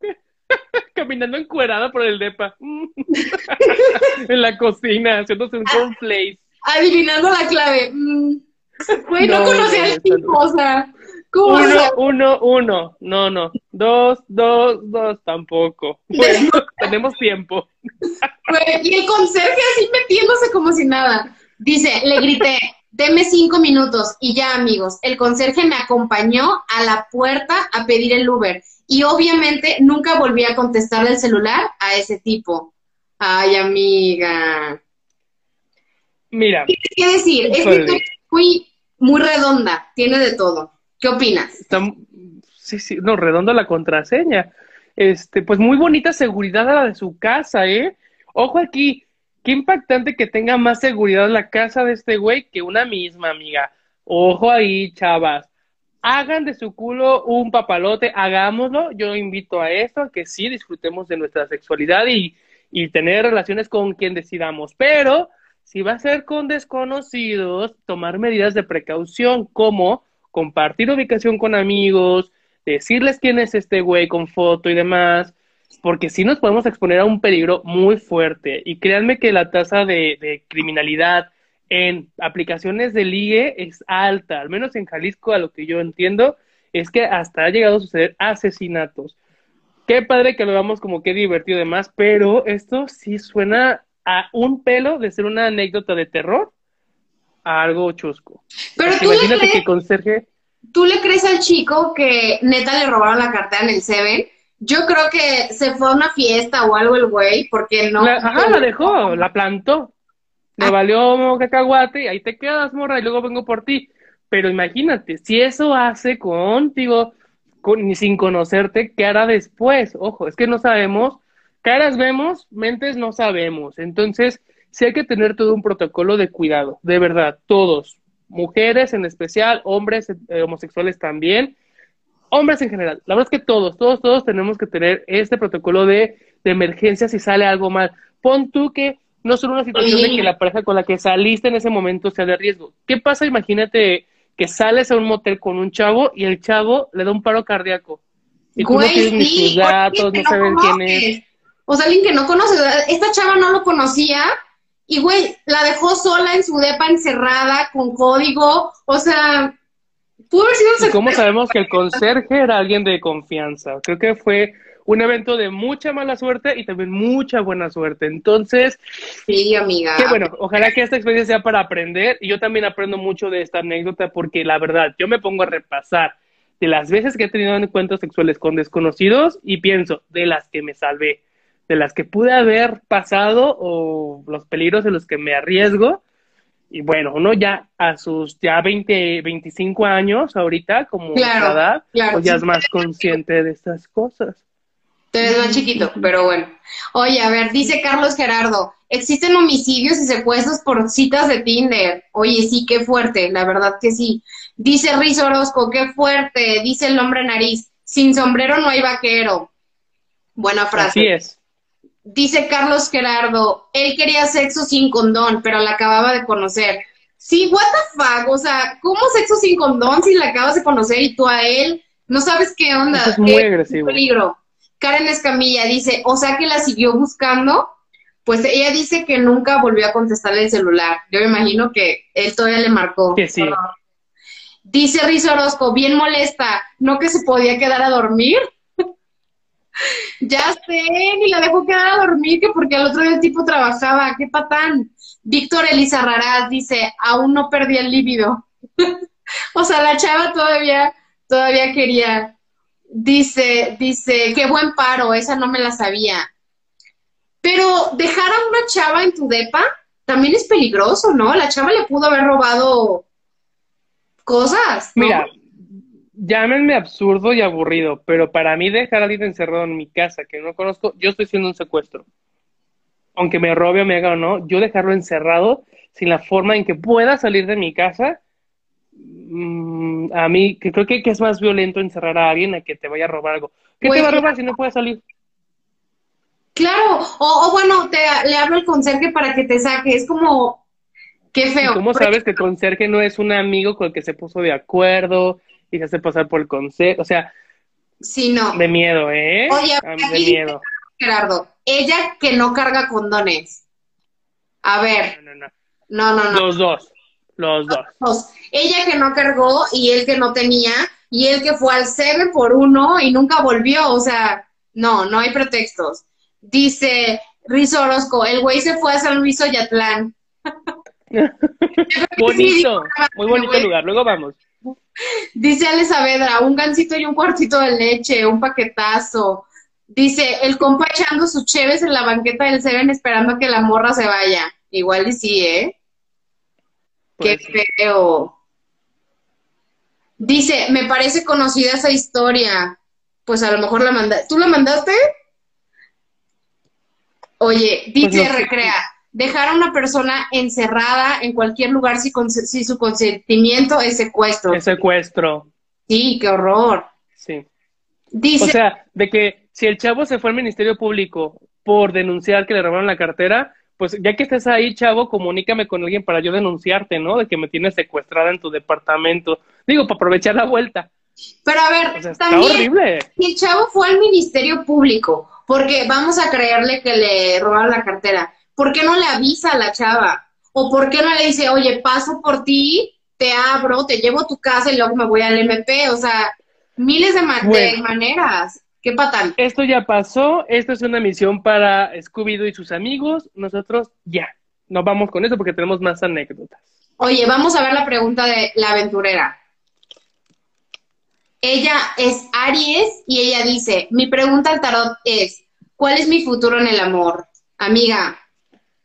Caminando encuerada por el depa. en la cocina, haciéndose un cornflakes. Adivinando la clave. Mm. Güey, no, conocía al tipo, o sea. uno, uno, uno. No, no. Dos, dos, dos, tampoco. Bueno, tenemos tiempo. y el conserje así metiéndose como si nada. Dice, le grité, deme cinco minutos y ya, amigos. El conserje me acompañó a la puerta a pedir el Uber. Y obviamente nunca volví a contestarle el celular a ese tipo. Ay, amiga. Mira. ¿Qué decir? Es muy, muy redonda, tiene de todo. ¿Qué opinas? sí, sí, no, redonda la contraseña. Este, pues muy bonita seguridad a la de su casa, ¿eh? Ojo aquí, qué impactante que tenga más seguridad la casa de este güey que una misma, amiga. Ojo ahí, chavas. Hagan de su culo un papalote, hagámoslo. Yo invito a esto, que sí disfrutemos de nuestra sexualidad y, y tener relaciones con quien decidamos. Pero si va a ser con desconocidos, tomar medidas de precaución como compartir ubicación con amigos, decirles quién es este güey con foto y demás, porque sí nos podemos exponer a un peligro muy fuerte. Y créanme que la tasa de, criminalidad en aplicaciones de ligue es alta, al menos en Jalisco, a lo que yo entiendo, es que hasta ha llegado a suceder asesinatos. Qué padre que lo veamos como que divertido demás, pero esto sí suena a un pelo de ser una anécdota de terror algo chusco. Pero tú imagínate que conserje. ¿Tú le crees al chico que neta le robaron la cartera en el Seven? Yo creo que se fue a una fiesta o algo el güey, porque no. ajá, la dejó, la plantó. Le ah. valió cacahuate y ahí te quedas, morra, y luego vengo por ti. Pero imagínate, si eso hace contigo, con, sin conocerte, ¿qué hará después? Ojo, es que no sabemos, caras vemos, mentes no sabemos. Entonces, sí hay que tener todo un protocolo de cuidado, de verdad, todos. mujeres en especial, hombres eh, homosexuales también, hombres en general. La verdad es que todos, todos, todos tenemos que tener este protocolo de, de emergencia si sale algo mal. Pon tú que no solo una situación de que la pareja con la que saliste en ese momento sea de riesgo. ¿Qué pasa? Imagínate que sales a un motel con un chavo y el chavo le da un paro cardíaco. Y tú no tienes ni sus datos, no, sabes quién es. O sea, alguien que no conoce. Esta chava no lo conocía y, güey, la dejó sola en su depa encerrada con código. O sea, pudo haber sido ¿Y ¿Cómo sabemos que el conserje era alguien de confianza? Creo que fue un evento de mucha mala suerte y también mucha buena suerte. Entonces, sí, amiga. Qué bueno, ojalá que esta experiencia sea para aprender y yo también aprendo mucho de esta anécdota porque la verdad, yo me pongo a repasar de las veces que he tenido encuentros sexuales con desconocidos y pienso de las que me salvé, de las que pude haber pasado o los peligros de los que me arriesgo. Y bueno, uno ya a sus ya 20, 25 años ahorita, como edad, pues ya es más consciente de estas cosas. Te ves más chiquito, pero bueno. Oye, a ver, dice Carlos Gerardo, existen homicidios y secuestros por citas de Tinder. Oye, sí, qué fuerte, la verdad que sí. Dice Riz Orozco, qué fuerte. Dice el hombre nariz, sin sombrero no hay vaquero. Buena frase. Así es. Dice Carlos Gerardo, él quería sexo sin condón, pero la acababa de conocer. Sí, what the fuck, o sea, ¿cómo sexo sin condón si la acabas de conocer y tú a él no sabes qué onda? es muy agresivo. peligro. Karen Escamilla dice, o sea que la siguió buscando, pues ella dice que nunca volvió a contestarle el celular. Yo me imagino que él todavía le marcó. Que sí. Dice Riz Orozco, bien molesta, ¿no que se podía quedar a dormir? Ya sé, ni la dejó quedar a dormir, que porque al otro día el tipo trabajaba, qué patán. Víctor Elisa Raraz dice, aún no perdí el líbido. o sea, la chava todavía, todavía quería. Dice, dice, qué buen paro, esa no me la sabía. Pero dejar a una chava en tu depa también es peligroso, ¿no? La chava le pudo haber robado cosas. Mira, llámenme absurdo y aburrido, pero para mí dejar a alguien encerrado en mi casa que no conozco, yo estoy siendo un secuestro. Aunque me robe o me haga o no, yo dejarlo encerrado sin la forma en que pueda salir de mi casa Mm, a mí que creo que, es más violento encerrar a alguien a que te vaya a robar algo. ¿Qué te pues va a robar si no puedes salir? Claro, o, bueno, te, le hablo al conserje para que te saque, es como, qué feo. ¿Cómo sabes que el conserje no es un amigo con el que se puso de acuerdo y se hace pasar por el conserje? O sea, sí, no. De miedo, ¿eh? Oye, de miedo. Gerardo, ella que no carga condones. A ver. No, no, no. No, no, Los dos. Los dos. Ella que no cargó y él que no tenía, y él que fue al Seven por uno y nunca volvió. O sea, no, no hay pretextos. Dice Riz Orozco, el güey se fue a San Luis Oyatlán. bonito, muy bonito lugar. Luego vamos. Dice Ale Saavedra, un gancito y un cuartito de leche, un paquetazo. Dice, el compa echando sus cheves en la banqueta del Seven esperando que la morra se vaya. Igual y sí, ¿eh? Qué feo. Dice, me parece conocida esa historia. Pues a lo mejor la mandaste. ¿Tú la mandaste? Oye, pues dice Recrea, dejar a una persona encerrada en cualquier lugar si, si su consentimiento es secuestro. Es secuestro. Sí, qué horror. Sí. Dice, o sea, de que si el chavo se fue al Ministerio Público por denunciar que le robaron la cartera, pues ya que estés ahí, chavo, comunícame con alguien para yo denunciarte, ¿no? De que me tienes secuestrada en tu departamento. Digo, para aprovechar la vuelta. Pero a ver, también, horrible. Si el chavo fue al Ministerio Público, porque vamos a creerle que le robaron la cartera, ¿por qué no le avisa a la chava? ¿O por qué no le dice, oye, paso por ti, te abro, te llevo a tu casa y luego me voy al MP? O sea, miles de, de maneras. ¿Qué patán? Esto ya pasó, esto es una misión para Scooby-Doo y sus amigos. Nosotros ya, nos vamos con eso porque tenemos más anécdotas. Oye, vamos a ver la pregunta de la aventurera. Ella es Aries y ella dice, mi pregunta al tarot es, ¿cuál es mi futuro en el amor? Amiga,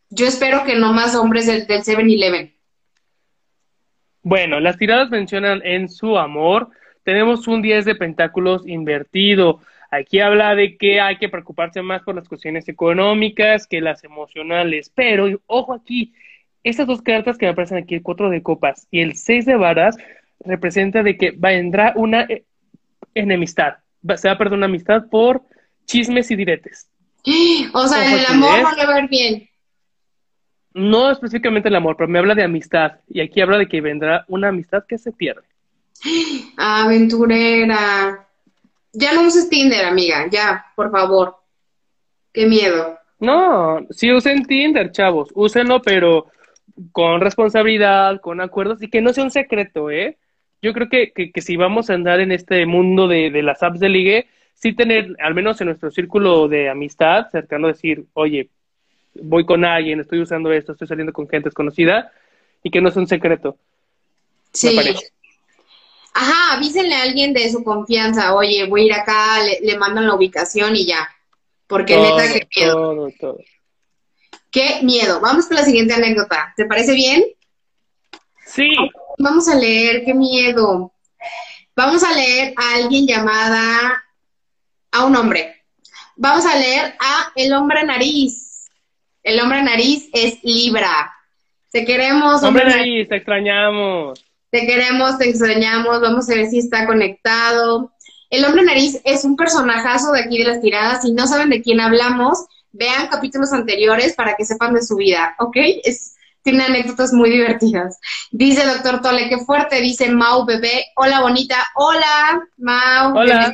yo espero que no más hombres del, del 7-Eleven. Bueno, las tiradas mencionan en su amor, tenemos un 10 de pentáculos invertido. Aquí habla de que hay que preocuparse más por las cuestiones económicas que las emocionales, pero ojo aquí, estas dos cartas que me aparecen aquí, el cuatro de copas y el seis de varas, representa de que vendrá una eh, enemistad. Se va a perder una amistad por chismes y diretes. O sea, el amor no le va a ir bien. No específicamente el amor, pero me habla de amistad. Y aquí habla de que vendrá una amistad que se pierde. Aventurera. Ya no uses Tinder, amiga. Ya, por favor. Qué miedo. No, sí usen Tinder, chavos. Úsenlo, pero con responsabilidad, con acuerdos y que no sea un secreto, ¿eh? Yo creo que, que, si vamos a andar en este mundo de, de, las apps de ligue, sí tener, al menos en nuestro círculo de amistad, cercano a decir, oye, voy con alguien, estoy usando esto, estoy saliendo con gente desconocida, y que no sea un secreto. Sí. Ajá, avísenle a alguien de su confianza, oye, voy a ir acá, le, mandan la ubicación y ya. Porque neta, qué miedo. Todo, todo. Qué miedo. Vamos con la siguiente anécdota. ¿Te parece bien? Sí. Vamos a leer, qué miedo. Vamos a leer a alguien llamada, a un hombre. Vamos a leer a el hombre nariz. El hombre nariz es Libra. Te queremos, hombre, hombre nariz, te extrañamos. Te queremos, te extrañamos, vamos a ver si está conectado. El hombre nariz es un personajazo de aquí de las tiradas. Si no saben de quién hablamos, vean capítulos anteriores para que sepan de su vida, ¿ok? Es, tiene anécdotas muy divertidas. Dice doctor Tole, qué fuerte, dice Mau bebé. Hola bonita, hola Mau. Hola.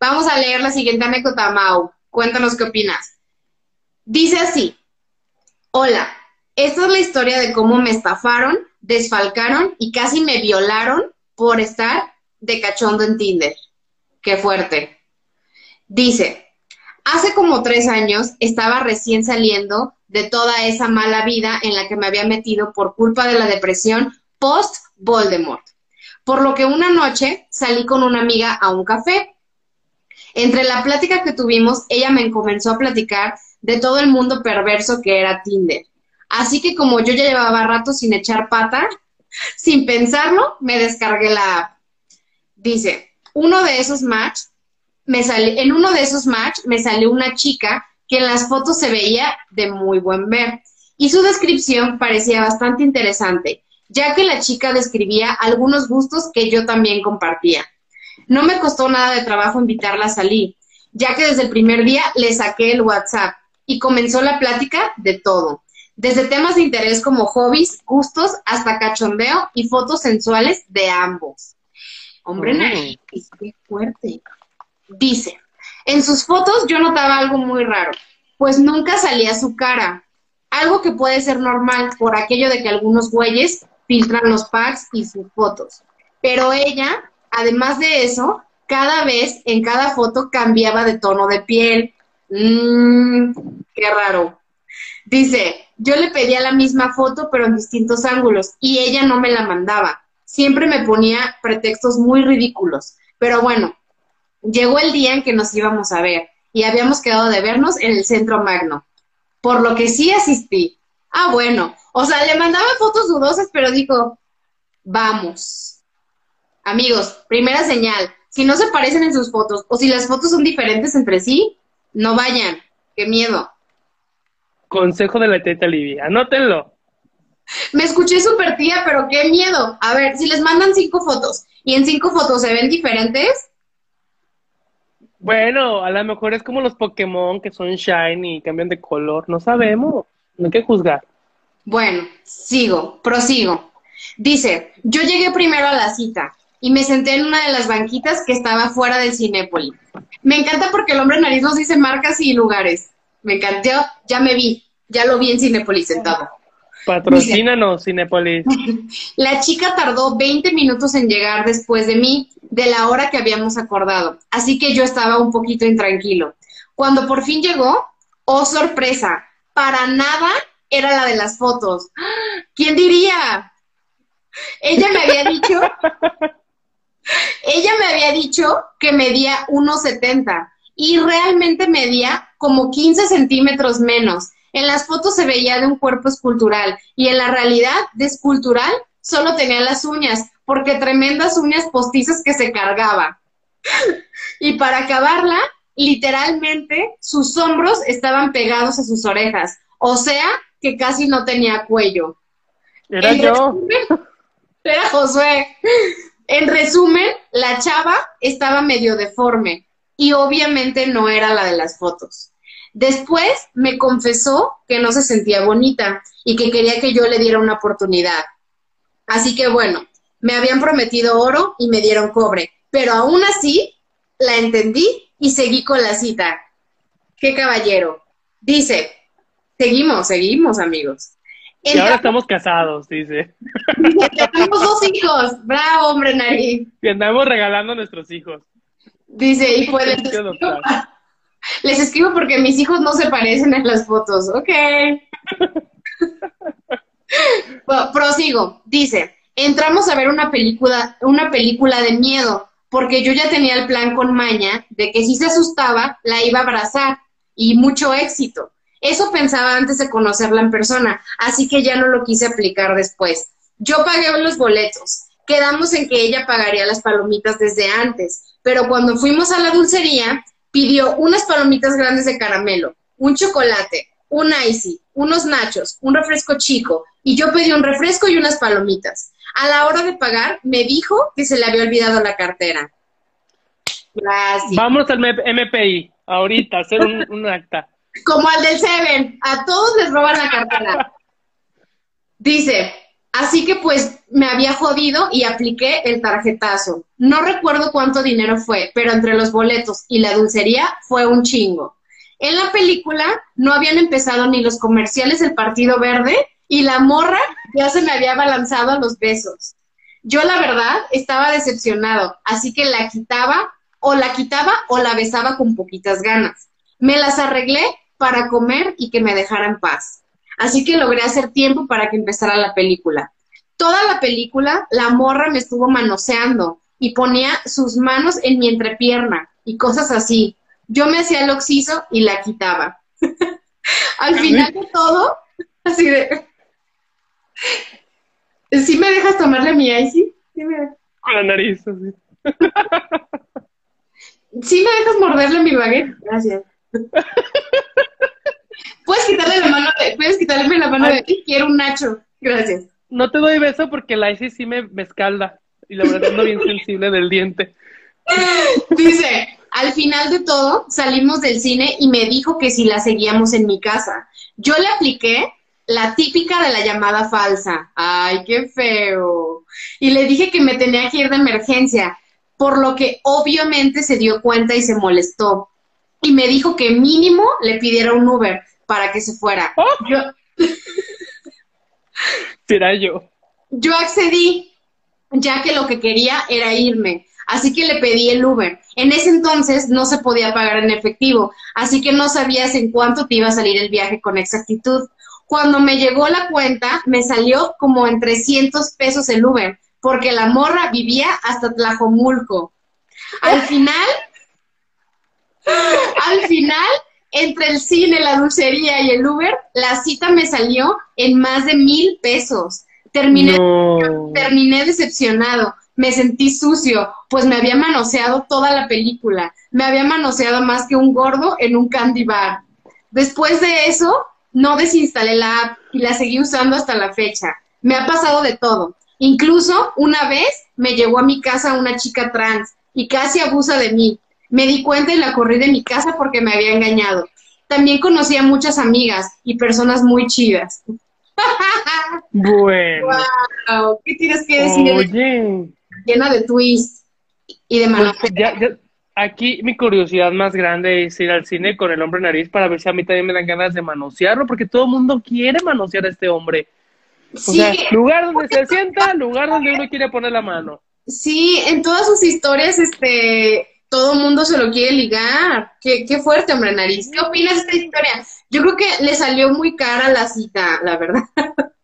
Vamos a leer la siguiente anécdota, Mau. Cuéntanos qué opinas. Dice así, hola, esta es la historia de cómo me estafaron desfalcaron y casi me violaron por estar de cachondo en Tinder. Qué fuerte. Dice, hace como tres años estaba recién saliendo de toda esa mala vida en la que me había metido por culpa de la depresión post-Voldemort. Por lo que una noche salí con una amiga a un café. Entre la plática que tuvimos, ella me comenzó a platicar de todo el mundo perverso que era Tinder Así que como yo ya llevaba rato sin echar pata, sin pensarlo, me descargué la app. Dice, uno de esos match, me sale, en uno de esos match me salió una chica que en las fotos se veía de muy buen ver y su descripción parecía bastante interesante, ya que la chica describía algunos gustos que yo también compartía. No me costó nada de trabajo invitarla a salir, ya que desde el primer día le saqué el WhatsApp y comenzó la plática de todo desde temas de interés como hobbies, gustos, hasta cachondeo y fotos sensuales de ambos. Hombre, mm. qué fuerte. Dice, en sus fotos yo notaba algo muy raro, pues nunca salía su cara, algo que puede ser normal por aquello de que algunos güeyes filtran los packs y sus fotos. Pero ella, además de eso, cada vez en cada foto cambiaba de tono de piel. Mmm, qué raro. Dice, yo le pedía la misma foto, pero en distintos ángulos, y ella no me la mandaba. Siempre me ponía pretextos muy ridículos. Pero bueno, llegó el día en que nos íbamos a ver, y habíamos quedado de vernos en el centro magno. Por lo que sí asistí. Ah, bueno. O sea, le mandaba fotos dudosas, pero dijo, vamos. Amigos, primera señal. Si no se parecen en sus fotos, o si las fotos son diferentes entre sí, no vayan. Qué miedo. Consejo de la teta Livia. Anótenlo. Me escuché súper tía, pero qué miedo. A ver, si les mandan cinco fotos y en cinco fotos se ven diferentes. Bueno, a lo mejor es como los Pokémon que son shiny y cambian de color. No sabemos. No hay que juzgar. Bueno, sigo, prosigo. Dice, yo llegué primero a la cita y me senté en una de las banquitas que estaba fuera del Cinépoli. Me encanta porque el hombre nariz nos dice marcas y lugares. Me encantó, ya me vi ya lo vi en Cinepolis sentado. Patrocínanos, Cinepolis. La chica tardó 20 minutos en llegar después de mí, de la hora que habíamos acordado, así que yo estaba un poquito intranquilo. Cuando por fin llegó, oh sorpresa, para nada era la de las fotos. ¿Quién diría? Ella me había dicho, ella me había dicho que medía 1,70 y realmente medía como 15 centímetros menos. En las fotos se veía de un cuerpo escultural y en la realidad de escultural solo tenía las uñas, porque tremendas uñas postizas que se cargaba. y para acabarla, literalmente sus hombros estaban pegados a sus orejas, o sea, que casi no tenía cuello. Era yo. era Josué. En resumen, la chava estaba medio deforme y obviamente no era la de las fotos. Después me confesó que no se sentía bonita y que quería que yo le diera una oportunidad. Así que bueno, me habían prometido oro y me dieron cobre, pero aún así la entendí y seguí con la cita. Qué caballero. Dice, seguimos, seguimos amigos. Y ahora estamos casados, dice. Tenemos dos hijos. Bravo, hombre nariz. Y andamos regalando a nuestros hijos. Dice, y pues les escribo, les escribo porque mis hijos no se parecen en las fotos. Ok. prosigo. Dice, entramos a ver una película, una película de miedo, porque yo ya tenía el plan con Maña de que si se asustaba, la iba a abrazar. Y mucho éxito. Eso pensaba antes de conocerla en persona, así que ya no lo quise aplicar después. Yo pagué los boletos. Quedamos en que ella pagaría las palomitas desde antes, pero cuando fuimos a la dulcería, pidió unas palomitas grandes de caramelo, un chocolate, un icy, unos nachos, un refresco chico, y yo pedí un refresco y unas palomitas. A la hora de pagar, me dijo que se le había olvidado la cartera. Gracias. Vamos al MPI, ahorita, hacer un acta. Como al del Seven, a todos les roban la cartera. Dice, así que pues me había jodido y apliqué el tarjetazo. No recuerdo cuánto dinero fue, pero entre los boletos y la dulcería fue un chingo. En la película no habían empezado ni los comerciales del Partido Verde y la morra ya se me había balanzado a los besos. Yo la verdad estaba decepcionado, así que la quitaba o la quitaba o la besaba con poquitas ganas. Me las arreglé para comer y que me dejara en paz. Así que logré hacer tiempo para que empezara la película. Toda la película, la morra me estuvo manoseando y ponía sus manos en mi entrepierna y cosas así. Yo me hacía el oxiso y la quitaba. Al final de todo, así de... ¿Sí me dejas tomarle mi icy? Sí me... Con la nariz, así. ¿Sí me dejas morderle mi baguette? Gracias. Puedes quitarle la mano de, puedes quitarle la mano de ti, quiero un nacho. Gracias. No te doy beso porque la ICI sí me, me escalda. Y la verdad ando bien sensible del diente. Dice, al final de todo, salimos del cine y me dijo que si la seguíamos en mi casa. Yo le apliqué la típica de la llamada falsa. Ay, qué feo. Y le dije que me tenía que ir de emergencia, por lo que obviamente se dio cuenta y se molestó y me dijo que mínimo le pidiera un Uber para que se fuera. ¿Oh? Yo... Será yo. Yo accedí, ya que lo que quería era irme. Así que le pedí el Uber. En ese entonces no se podía pagar en efectivo, así que no sabías en cuánto te iba a salir el viaje con exactitud. Cuando me llegó la cuenta, me salió como en 300 pesos el Uber, porque la morra vivía hasta Tlajomulco. Al final, al final, entre el cine, la dulcería y el Uber, la cita me salió en más de mil pesos. Terminé, terminé decepcionado. Me sentí sucio, pues me había manoseado toda la película. Me había manoseado más que un gordo en un candy bar. Después de eso, no desinstalé la app y la seguí usando hasta la fecha. Me ha pasado de todo. Incluso una vez me llegó a mi casa una chica trans y casi abusa de mí. Me di cuenta y la corrí de mi casa porque me había engañado. También conocí a muchas amigas y personas muy chidas. Bueno. Wow, ¿Qué tienes que decir? Oye. Llena de twists y de manos. Pues, aquí mi curiosidad más grande es ir al cine con el hombre nariz para ver si a mí también me dan ganas de manosearlo, porque todo el mundo quiere manosear a este hombre. O sea, lugar donde se sienta, lugar donde uno quiere poner la mano. Sí, en todas sus historias, este, todo el mundo se lo quiere ligar. Qué, qué fuerte, hombre nariz. ¿Qué opinas de esta historia? Yo creo que le salió muy cara la cita, la verdad.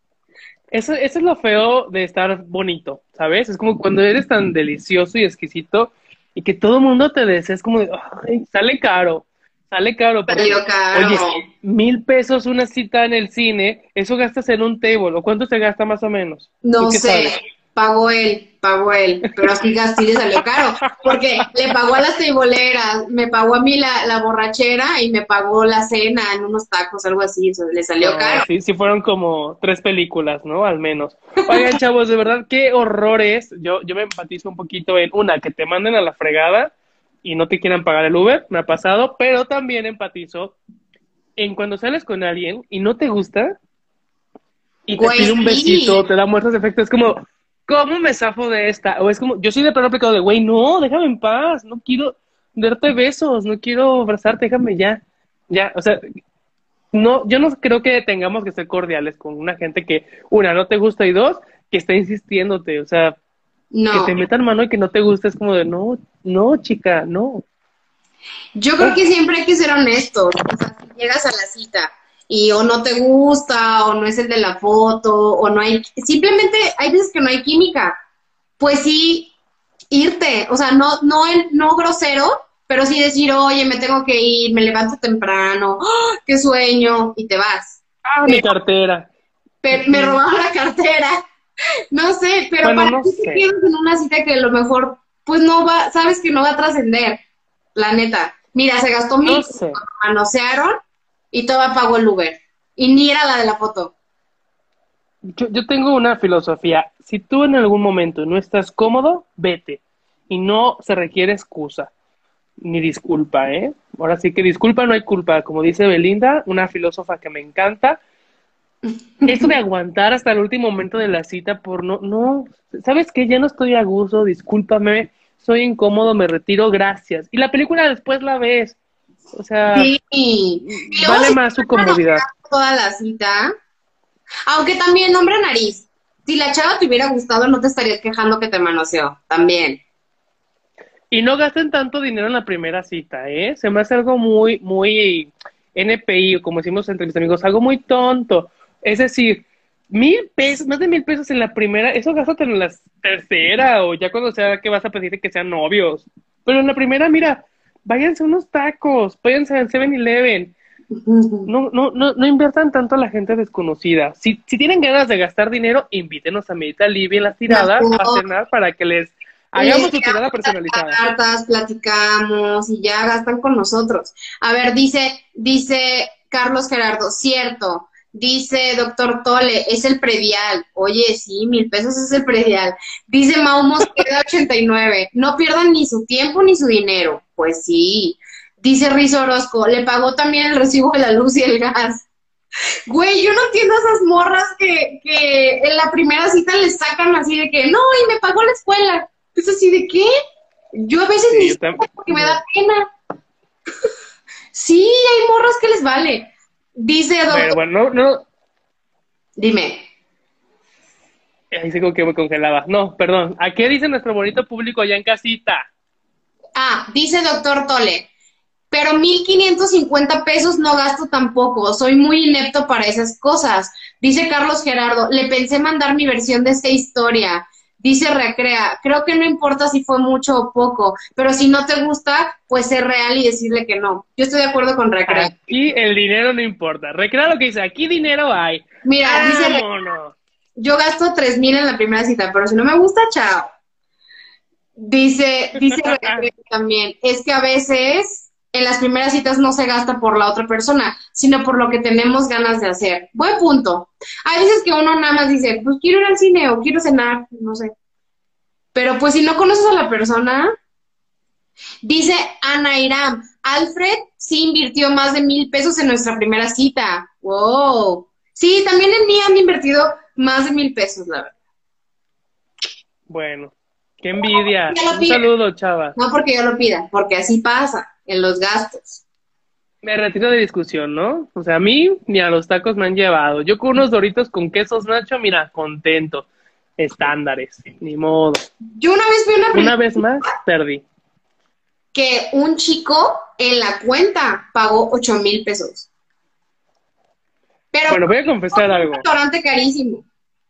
Eso, eso es lo feo de estar bonito, ¿sabes? Es como cuando eres tan delicioso y exquisito y que todo el mundo te desea, es como de, ay, sale caro, sale caro. Salió caro. Oye, mil pesos una cita en el cine, eso gastas en un table, ¿o cuánto se gasta más o menos? No sé, pagó él, pagó él, pero así sí le salió caro, porque le pagó a las teiboleras, me pagó a mí la, la, borrachera y me pagó la cena en unos tacos, algo así, le salió caro. Sí, sí fueron como tres películas, ¿no? Al menos. Oigan, chavos, de verdad, qué horror es, yo, yo me empatizo un poquito en, una, que te manden a la fregada y no te quieran pagar el Uber, me ha pasado, pero también empatizo en cuando sales con alguien y no te gusta, y te pide un besito, te da muestras de efecto, es como, ¿cómo me zafo de esta? O es como, yo soy de plano aplicado de, güey, no, déjame en paz, no quiero darte besos, no quiero abrazarte, déjame ya, ya, o sea, no, yo no creo que tengamos que ser cordiales con una gente que, una, no te gusta y dos, que está insistiéndote, o sea, que te metan mano y que no te gusta, es como de, no, no, chica, no. Yo creo que siempre hay que ser honestos, o sea, si llegas a la cita y o no te gusta, o no es el de la foto, o no hay, simplemente hay veces que no hay química, pues sí, irte, o sea, no, no, no grosero, pero sí decir, oye, me tengo que ir, me levanto temprano, ¡oh, qué sueño, y te vas. Ah, mi cartera. me robaron la cartera. No sé, pero para ti te quedas en una cita que a lo mejor, pues no va, sabes que no va a trascender, la neta. Mira, se gastó mil, no manosearon y todo pagó el Uber. Y ni era la de la foto. Yo, tengo una filosofía. Si tú en algún momento no estás cómodo, vete. Y no se requiere excusa ni disculpa, ¿eh? Ahora sí que disculpa, no hay culpa. Como dice Belinda, una filósofa que me encanta. Esto de aguantar hasta el último momento de la cita por no, no, ¿sabes qué? Ya no estoy a gusto, discúlpame, soy incómodo, me retiro, gracias. Y la película después la ves. O sea, vale más su comodidad. Toda la cita. Aunque también, nombre nariz. Si la chava te hubiera gustado, no te estarías quejando que te manoseó. También. Y no gasten tanto dinero en la primera cita, ¿eh? Se me hace algo muy, muy NPI, como decimos entre mis amigos, algo muy tonto. Es decir, mil pesos, más de mil pesos en la primera, eso gástate en la tercera o ya cuando sea que vas a pedir que sean novios. Pero en la primera, mira, váyanse unos tacos, váyanse al 7-Eleven. No, no, no, no inviertan tanto a la gente desconocida. Si, si tienen ganas de gastar dinero, invítenos a Medita Libia en las tiradas a cenar para que les hagamos su tirada personalizada. Cartas, platicamos y ya gastan con nosotros. A ver, dice, dice Carlos Gerardo, cierto. Dice doctor Tole, es el predial. Oye, sí, mil pesos es el predial. Dice Mau Mosqueda 89, no pierdan ni su tiempo ni su dinero. Pues sí. Dice Rizo Orozco, le pagó también el recibo de la luz y el gas. Güey, yo no entiendo esas morras que, que en la primera cita les sacan así de que, no, y me pagó la escuela. Es así de qué? Yo a veces ni porque me da pena. sí, hay morras que les vale. Dice Pero bueno, no. Dime. Ahí sé que me congelaba. No, perdón. ¿A qué dice nuestro bonito público allá en casita? Ah, dice doctor Tole. Pero 1550 pesos no gasto tampoco. Soy muy inepto para esas cosas. Dice Carlos Gerardo. Le pensé mandar mi versión de esta historia. Dice Recrea, creo que no importa si fue mucho o poco, pero si no te gusta, pues ser real y decirle que no. Yo estoy de acuerdo con Recrea. Aquí el dinero no importa. Recrea lo que dice, aquí dinero hay. Mira, dice yo gasto tres mil en la primera cita, pero si no me gusta, chao. Dice, dice Recrea también, es que a veces en las primeras citas no se gasta por la otra persona, sino por lo que tenemos ganas de hacer. Buen punto. Hay veces que uno nada más dice, pues quiero ir al cine o quiero cenar, no sé. Pero pues si no conoces a la persona, dice Ana Iram, Alfred sí invirtió más de mil pesos en nuestra primera cita. Wow. Sí, también en mí han invertido más de mil pesos, la verdad. Bueno, qué envidia. Un saludo, chava. No porque yo lo pida, porque así pasa en los gastos. Me retiro de discusión, ¿no? O sea, a mí ni a los tacos me han llevado. Yo con unos doritos con quesos Nacho, mira, contento. Estándares, ni modo. Yo una vez vi una Una vez más, perdí. Que un chico en la cuenta pagó ocho mil pesos. Pero bueno, voy a confesar algo. Un restaurante carísimo.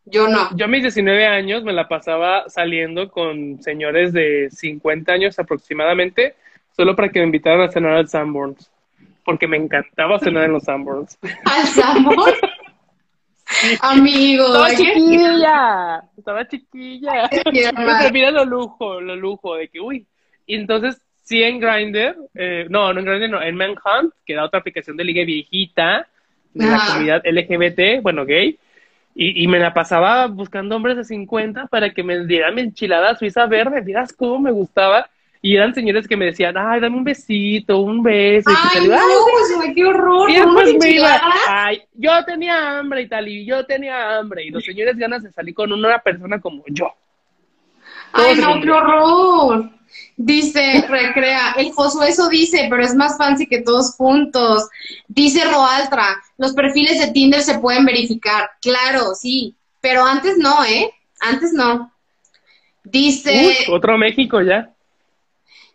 Yo no. Yo a mis 19 años me la pasaba saliendo con señores de 50 años aproximadamente solo para que me invitaran a cenar al Sanborns, porque me encantaba cenar en los Sanborns. ¿Al Sanborns? Amigo. Estaba chiquilla. Estaba chiquilla. Pero mira lo lujo, lo lujo de que, uy. Y entonces, sí en Grindr, eh, no, no en Grindr, no, en Manhunt, que era otra aplicación de liga viejita, de la comunidad LGBT, bueno, gay. Y, y, me la pasaba buscando hombres de 50 para que me dieran mi enchilada suiza verde. Miras cómo me gustaba. Y eran señores que me decían, ay, dame un besito, un beso. Ay, no, pues, qué horror. Y después me iba, ay, yo tenía hambre y tal, y yo tenía hambre. Y los señores ganas de salir con una persona como yo. ay, no, qué horror. Dice, recrea, el Josué eso dice, pero es más fancy que todos juntos. Dice Roaltra, los perfiles de Tinder se pueden verificar. Claro, sí, pero antes no, ¿eh? Antes no. Dice... otro México ya.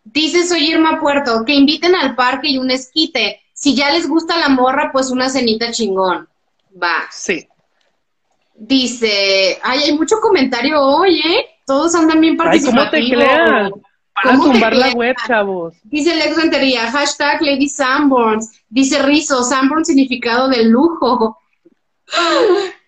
Dice Soy Irma Puerto, que inviten al parque y un esquite. Si ya les gusta la morra, pues una cenita chingón. Va. Sí. Dice, ay, hay mucho comentario hoy, ¿eh? Todos andan bien participativos. Ay, ¿cómo te crean? Para tumbar la web, chavos. Dice Lex Rentería, hashtag Lady Sanborns. Dice Rizo, Sanborn significado de lujo.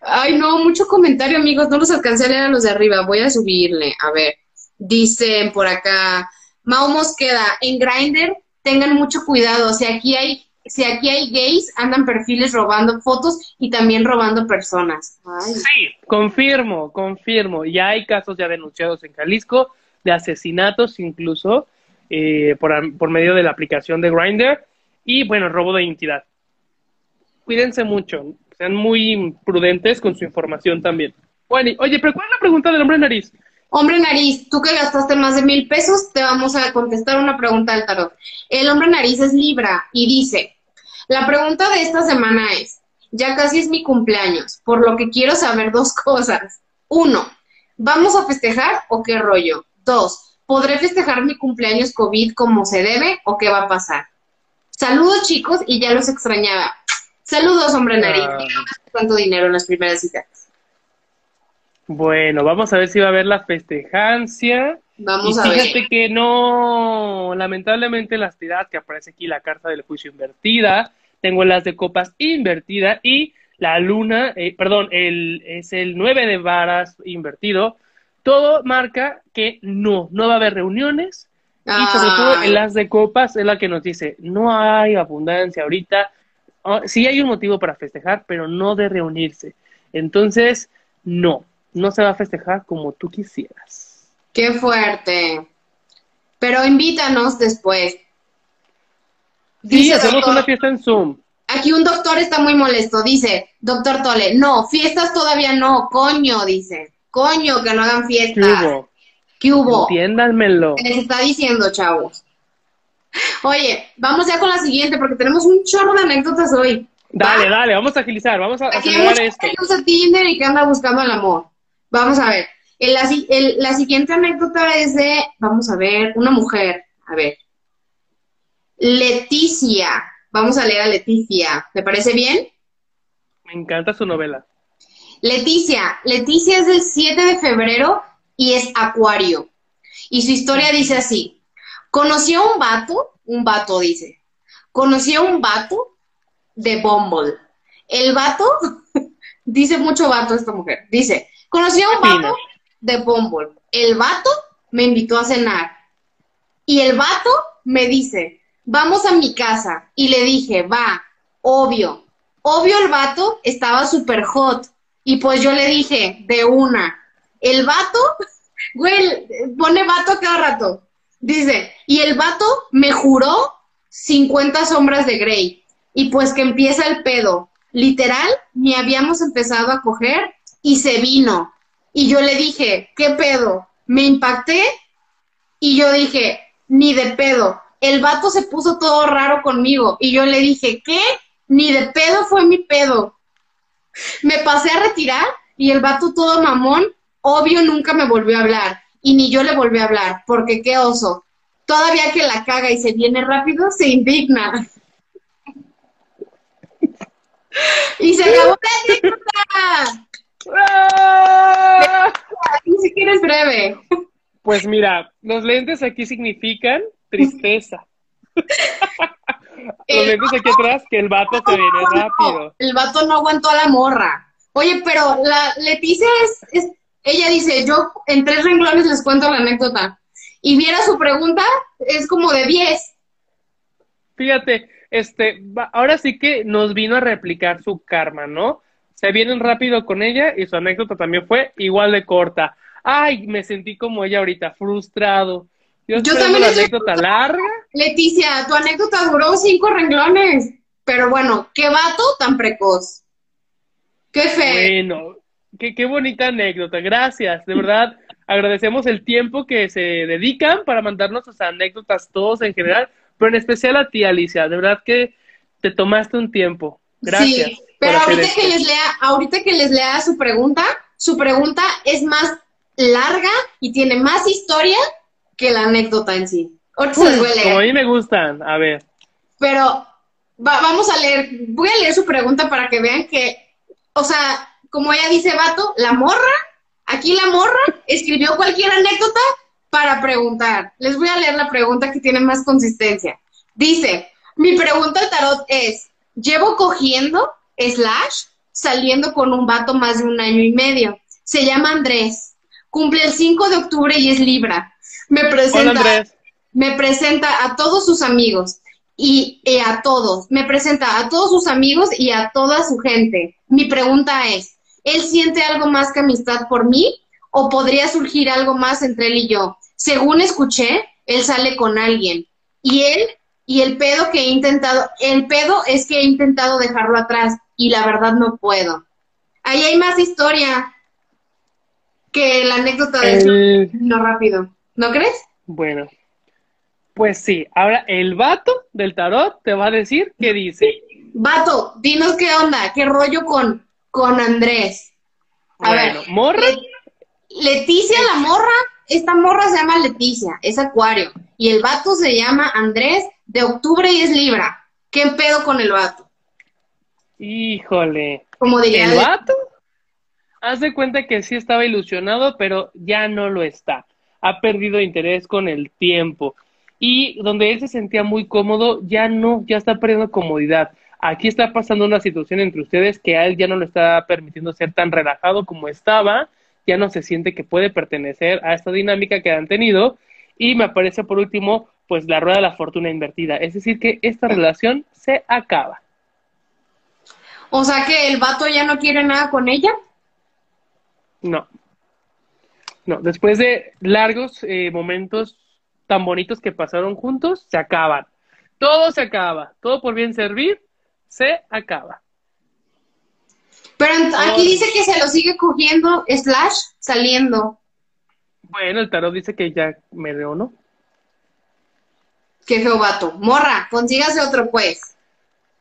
Ay, no, mucho comentario, amigos. No los alcancé a leer a los de arriba. Voy a subirle. A ver. Dicen por acá, Mau Mosqueda, en Grindr tengan mucho cuidado. Si aquí hay, si aquí hay gays, andan perfiles robando fotos y también robando personas. Sí, confirmo, confirmo. Ya hay casos ya denunciados en Jalisco de asesinatos incluso eh, por, por medio de la aplicación de Grindr y bueno, robo de identidad. Cuídense mucho, sean muy prudentes con su información también. Bueno, oye, pero ¿cuál es la pregunta del hombre nariz? Hombre nariz, tú que gastaste más de mil pesos, te vamos a contestar una pregunta del tarot. El hombre nariz es Libra y dice, la pregunta de esta semana es, ya casi es mi cumpleaños, por lo que quiero saber dos cosas. Uno, ¿vamos a festejar o qué rollo? Dos, ¿podré festejar mi cumpleaños COVID como se debe o qué va a pasar? Saludos chicos y ya los extrañaba. Saludos, hombre nariz. Ah. ¿Cuánto dinero en las primeras citas? Bueno, vamos a ver si va a haber la festejancia. Vamos y a fíjate que no, lamentablemente las tiradas que aparece aquí, la carta del juicio invertida, tengo las de copas invertida y la luna, eh, perdón, el, es el 9 de varas invertido. Todo marca que no, no va a haber reuniones y sobre todo en las de copas es la que nos dice, no hay abundancia ahorita, oh, sí hay un motivo para festejar, pero no de reunirse. Entonces, no, no se va a festejar como tú quisieras. Qué fuerte. Pero invítanos después. Dice hacemos una fiesta en Zoom. Aquí un doctor está muy molesto. Dice, doctor Tole, no, fiestas todavía no, coño, dice. Coño, que no hagan fiestas. ¿Qué hubo? ¿Qué hubo? Entiéndanmelo. Les está diciendo, chavos. Oye, vamos ya con la siguiente porque tenemos un chorro de anécdotas hoy. Dale, dale, vamos a agilizar, vamos a acelerar esto. Que usa Tinder y que anda buscando el amor. Vamos a ver. la, siguiente anécdota es de, vamos a ver, una mujer. A ver. Leticia. Vamos a leer a Leticia. ¿Te parece bien? Me encanta su novela. Leticia. Leticia es del 7 de febrero y es Acuario. Y su historia dice así. Conoció a un vato, un vato dice. Conoció a un vato de Bumble. El vato, dice mucho vato esta mujer, dice, Conocí a un vato de Bumble. El vato me invitó a cenar. Y el vato me dice, vamos a mi casa. Y le dije, va, obvio. Obvio el vato estaba súper hot. Y pues yo le dije, de una. El vato, güey, pone vato cada rato. Dice, y el vato me juró 50 sombras de Grey. Y pues que empieza el pedo. Literal, ni habíamos empezado a coger y se vino. Y yo le dije, ¿qué pedo? Me impacté y yo dije, ni de pedo. El vato se puso todo raro conmigo y yo le dije, ¿qué? Ni de pedo fue mi pedo. Me pasé a retirar y el vato todo mamón, obvio nunca me volvió a hablar y ni yo le volví a hablar, porque qué oso. Todavía que la caga y se viene rápido, se indigna. y se acabó la ¡Ah! si quieres breve. Pues mira, los lentes aquí significan tristeza. los lentes aquí atrás, que el vato se viene rápido. El vato no aguantó a la morra. Oye, pero la Leticia es, ella dice, yo en tres renglones les cuento la anécdota. Y viera su pregunta, es como de 10. Fíjate, este, ahora sí que nos vino a replicar su karma, ¿no? Se vienen rápido con ella y su anécdota también fue igual de corta. Ay, me sentí como ella ahorita, frustrado. Yo, también una anécdota larga. Leticia, tu anécdota duró cinco renglones. Pero bueno, qué vato tan precoz. Qué fe. Bueno, qué, qué bonita anécdota. Gracias, de verdad. agradecemos el tiempo que se dedican para mandarnos sus anécdotas todos en general, pero en especial a ti, Alicia. De verdad que te tomaste un tiempo. Gracias. Sí, pero ahorita que les lea, ahorita que les lea su pregunta, su pregunta es más larga y tiene más historia que la anécdota en sí. Ahorita se les Como a mí me gustan, a ver. Pero vamos a leer, voy a leer su pregunta para que vean que, o sea, como ella dice, vato, la morra, aquí la morra escribió cualquier anécdota para preguntar. Les voy a leer la pregunta que tiene más consistencia. Dice, mi pregunta al tarot es, llevo cogiendo, slash, saliendo con un vato más de un año y medio. Se llama Andrés. Cumple el 5 de octubre y es Libra. Me presenta, me presenta a todos sus amigos y, a todos. Me presenta a todos sus amigos y a toda su gente. Mi pregunta es, ¿él siente algo más que amistad por mí o podría surgir algo más entre él y yo? Según escuché, él sale con alguien y él y el pedo que he intentado, el pedo es que he intentado dejarlo atrás y la verdad no puedo. Ahí hay más historia que la anécdota de no rápido, ¿no crees? Bueno, pues sí, ahora el vato del tarot te va a decir qué dice. Vato, dinos qué onda, qué rollo con, con Andrés. A ver, morra. Leticia la morra, esta morra se llama Leticia, es Acuario. Y el vato se llama Andrés de octubre y es Libra. ¿Qué pedo con el vato? Híjole. Como diría. ¿El vato? Haz de cuenta que sí estaba ilusionado, pero ya no lo está. Ha perdido interés con el tiempo y donde él se sentía muy cómodo, ya no, ya está perdiendo comodidad. Aquí está pasando una situación entre ustedes que a él ya no le está permitiendo ser tan relajado como estaba, ya no se siente que puede pertenecer a esta dinámica que han tenido y me aparece por último pues la rueda de la fortuna invertida, es decir que esta relación se acaba. O sea que el vato ya no quiere nada con ella. No. No, después de largos eh, momentos tan bonitos que pasaron juntos se acaban. Todo se acaba, todo por bien servir se acaba. Pero aquí dice que se lo sigue cogiendo, slash, saliendo. Bueno, el tarot dice que ya me veo, ¿no? Qué feo vato. Morra, consígase otro pues.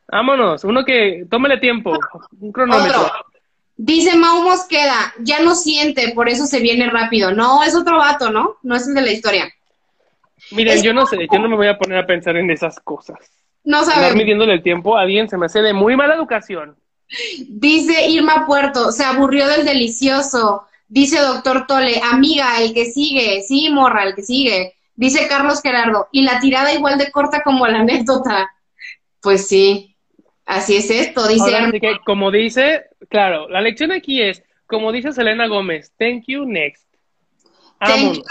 Vámonos, uno que tómele tiempo, un cronómetro. Dice Mau Mosqueda, ya no siente, por eso se viene rápido. No, es otro vato, ¿no? No es el de la historia. Miren, yo no sé, yo no me voy a poner a pensar en esas cosas. No sabemos. Estar midiéndole el tiempo a alguien se me hace de muy mala educación. Dice Irma Puerto, se aburrió del delicioso. Dice doctor Tole, amiga, el que sigue. Sí, morra, el que sigue. Dice Carlos Gerardo, y la tirada igual de corta como la anécdota. Pues sí, así es esto, dice. que, como dice, claro, la lección aquí es, como dice Selena Gómez, thank you, next. Thank you,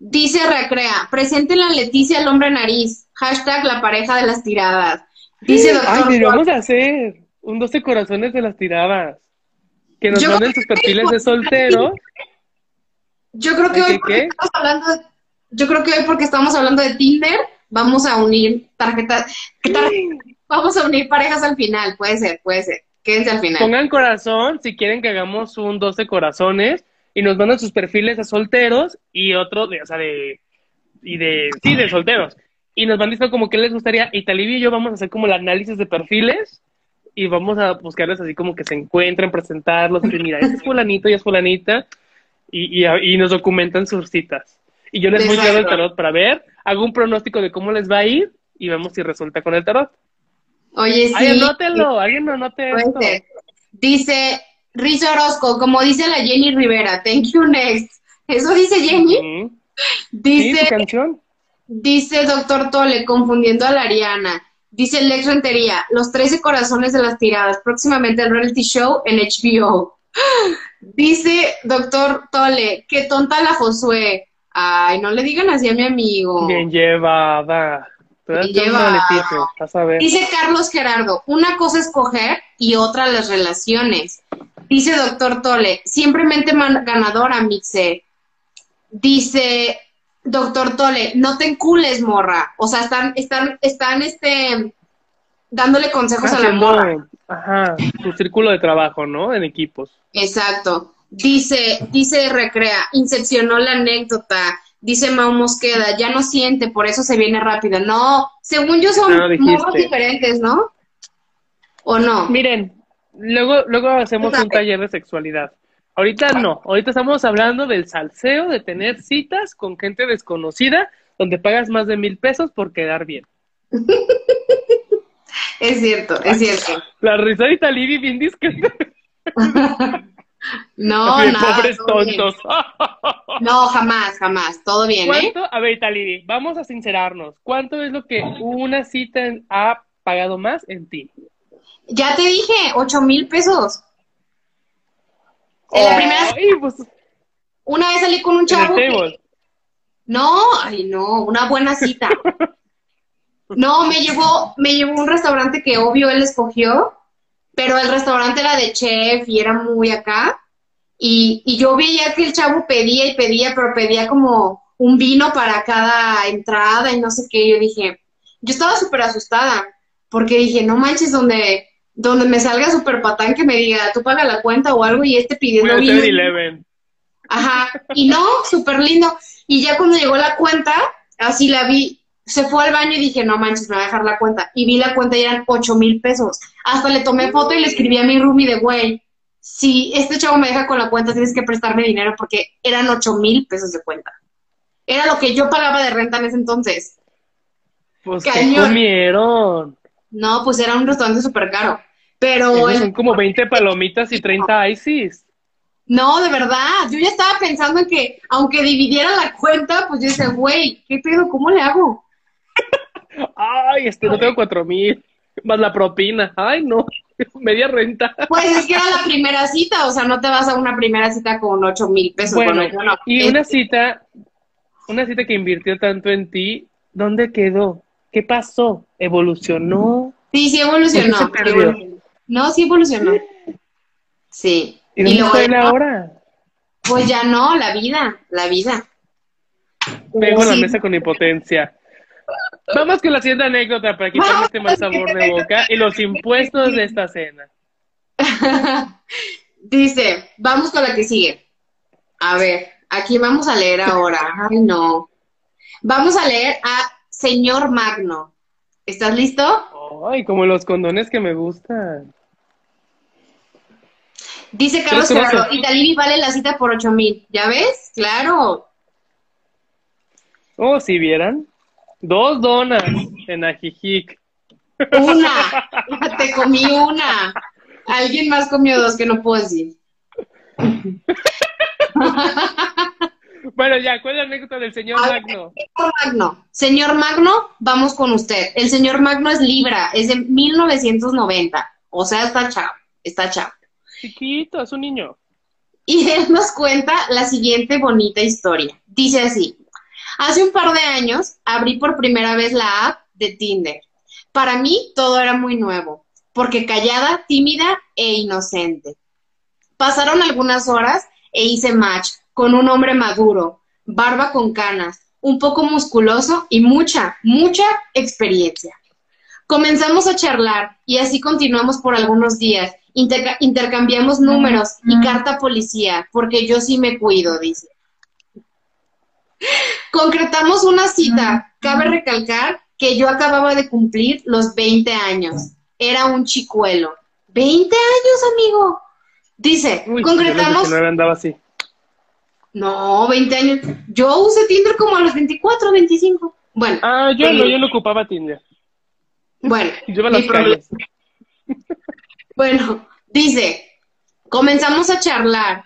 Dice Recrea, presenten la Leticia el hombre nariz. Hashtag la pareja de las tiradas. Dice doctor. Ay, vamos a hacer un 12 corazones de las tiradas. Que nos manden sus perfiles de soltero. Yo creo que hoy estamos hablando de, yo creo que hoy porque estamos hablando de Tinder, vamos a unir tarjetas, vamos a unir parejas al final, puede ser, puede ser. Quédense al final. Pongan corazón si quieren que hagamos un 12 corazones y nos mandan sus perfiles de solteros y otro, de, o sea, de, y de, sí, de solteros. Y nos van diciendo como que les gustaría, y Talibia y yo vamos a hacer como el análisis de perfiles y vamos a buscarles así como que se encuentren, presentarlos, y mira, este es fulanito y es fulanita, y, y, y nos documentan sus citas. Y yo les voy a dar el tarot para ver, hago un pronóstico de cómo les va a ir y vemos si resulta con el tarot. Oye, sí. Ay, anótelo, alguien anote esto. Dice, Rizo Orozco, como dice la Jenny Rivera, thank you next. ¿Eso dice Jenny? Dice, canción? dice Doctor Tole, confundiendo a la Ariana. Dice Lex Rentería, Los 13 corazones de las tiradas, próximamente el reality show en HBO. Dice Doctor Tole, qué tonta la Josué. Ay, no le digan así a mi amigo. Bien llevada. Bien llevada. Dice Carlos Gerardo, una cosa es coger y otra las relaciones. Dice Doctor Tole, simplemente ganadora, Mixe. Dice Doctor Tole, no te encules, morra. O sea, están, están, están, este, dándole consejos a la morra. Ajá, su círculo de trabajo, ¿no? En equipos. Exacto. Dice, dice Recrea, incepcionó la anécdota. Dice Mau Mosqueda, ya no siente, por eso se viene rápido. No, según yo son morros diferentes, ¿no? ¿O no? Miren, luego, luego hacemos un taller de sexualidad. Ahorita no, ahorita estamos hablando del salseo, de tener citas con gente desconocida, donde pagas más de mil pesos por quedar bien. es cierto, es cierto. La risadita Lili bien discreta. no, no. Pobres tontos. no, jamás, jamás. Todo bien, ¿eh? ¿Cuánto? A ver, Taliri, vamos a sincerarnos. ¿Cuánto es lo que una cita ha pagado más en ti? Ya te dije, ocho mil pesos. En la primera. Pues, una vez salí con un chavo. No, ay no, una buena cita. no, me llevó, me llevó a un restaurante que obvio él escogió, pero el restaurante era de chef y era muy acá. Y, y yo veía que el chavo pedía y pedía, pero pedía como un vino para cada entrada y no sé qué. Yo dije, yo estaba súper asustada, porque dije, no manches, donde donde me salga súper patán que me diga, tú paga la cuenta o algo y este pidiendo vino. Ajá, y no, súper lindo. Y ya cuando llegó la cuenta, así la vi, se fue al baño y dije, no manches, me va a dejar la cuenta. Y vi la cuenta y eran ocho mil pesos. Hasta le tomé foto y le escribí a mi roomie de, güey, si este chavo me deja con la cuenta, tienes que prestarme dinero porque eran ocho mil pesos de cuenta. Era lo que yo pagaba de renta en ese entonces. Pues, ¿qué comieron? No, pues era un restaurante súper caro. Pero. son como 20 palomitas y 30 ICs. No, de verdad. Yo ya estaba pensando en que, aunque dividiera la cuenta, pues yo decía, güey, ¿qué pedo? ¿Cómo le hago? Ay, este, no tengo cuatro mil. Más la propina. Ay, no. Media renta. Pues es que era la primera cita, o sea, no te vas a una primera cita con ocho mil pesos. Bueno, y una cita, una cita que invirtió tanto en ti, ¿dónde quedó? ¿Qué pasó? ¿Evolucionó? Sí, sí evolucionó. No, sí evolucionó. Sí. ¿Y, ¿Y dónde ahora? Pues ya no, la vida, la vida. Vengo a la mesa con impotencia. Vamos con la siguiente anécdota para quitarme este mal sabor de boca y los impuestos de esta cena. Dice, vamos con la que sigue. A ver, aquí vamos a leer ahora. Ay, no. Vamos a leer a Señor Magno. ¿Estás listo? Ay, como los condones que me gustan. Dice Carlos Gerardo, Italini vale la cita por ocho mil. ¿Ya ves? Claro. Oh, si vieran. Dos donas en Ajijic. Una. Te comí una. Alguien más comió dos que no puedo decir. bueno, ya, ¿cuál es la anécdota del señor Magno? Señor Magno. Señor Magno, vamos con usted. El señor Magno es Libra, es de 1990. O sea, está chavo, está chavo. Chiquito, es un niño. Y él nos cuenta la siguiente bonita historia. Dice así, hace un par de años abrí por primera vez la app de Tinder. Para mí todo era muy nuevo, porque callada, tímida e inocente. Pasaron algunas horas e hice match con un hombre maduro, barba con canas, un poco musculoso y mucha, mucha experiencia. Comenzamos a charlar y así continuamos por algunos días intercambiamos números y carta policía, porque yo sí me cuido, dice. Concretamos una cita. Cabe recalcar que yo acababa de cumplir los 20 años. Era un chicuelo. 20 años, amigo. Dice, concretamos. andaba así. No, 20 años. Yo usé Tinder como a los 24, 25. Bueno. Ah, yo no, yo no ocupaba Tinder. Bueno, Bueno, dice, comenzamos a charlar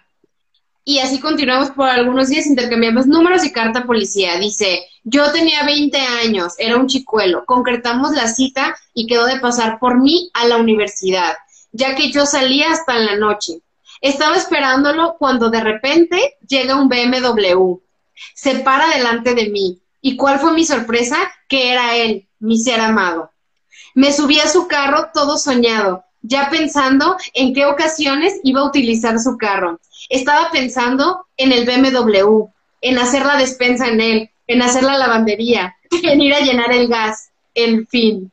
y así continuamos por algunos días, intercambiamos números y carta policía. Dice, yo tenía 20 años, era un chicuelo, concretamos la cita y quedó de pasar por mí a la universidad, ya que yo salía hasta en la noche. Estaba esperándolo cuando de repente llega un BMW, se para delante de mí. ¿Y cuál fue mi sorpresa? Que era él, mi ser amado. Me subí a su carro todo soñado, ya pensando en qué ocasiones iba a utilizar su carro. Estaba pensando en el BMW, en hacer la despensa en él, en hacer la lavandería, en ir a llenar el gas, en fin.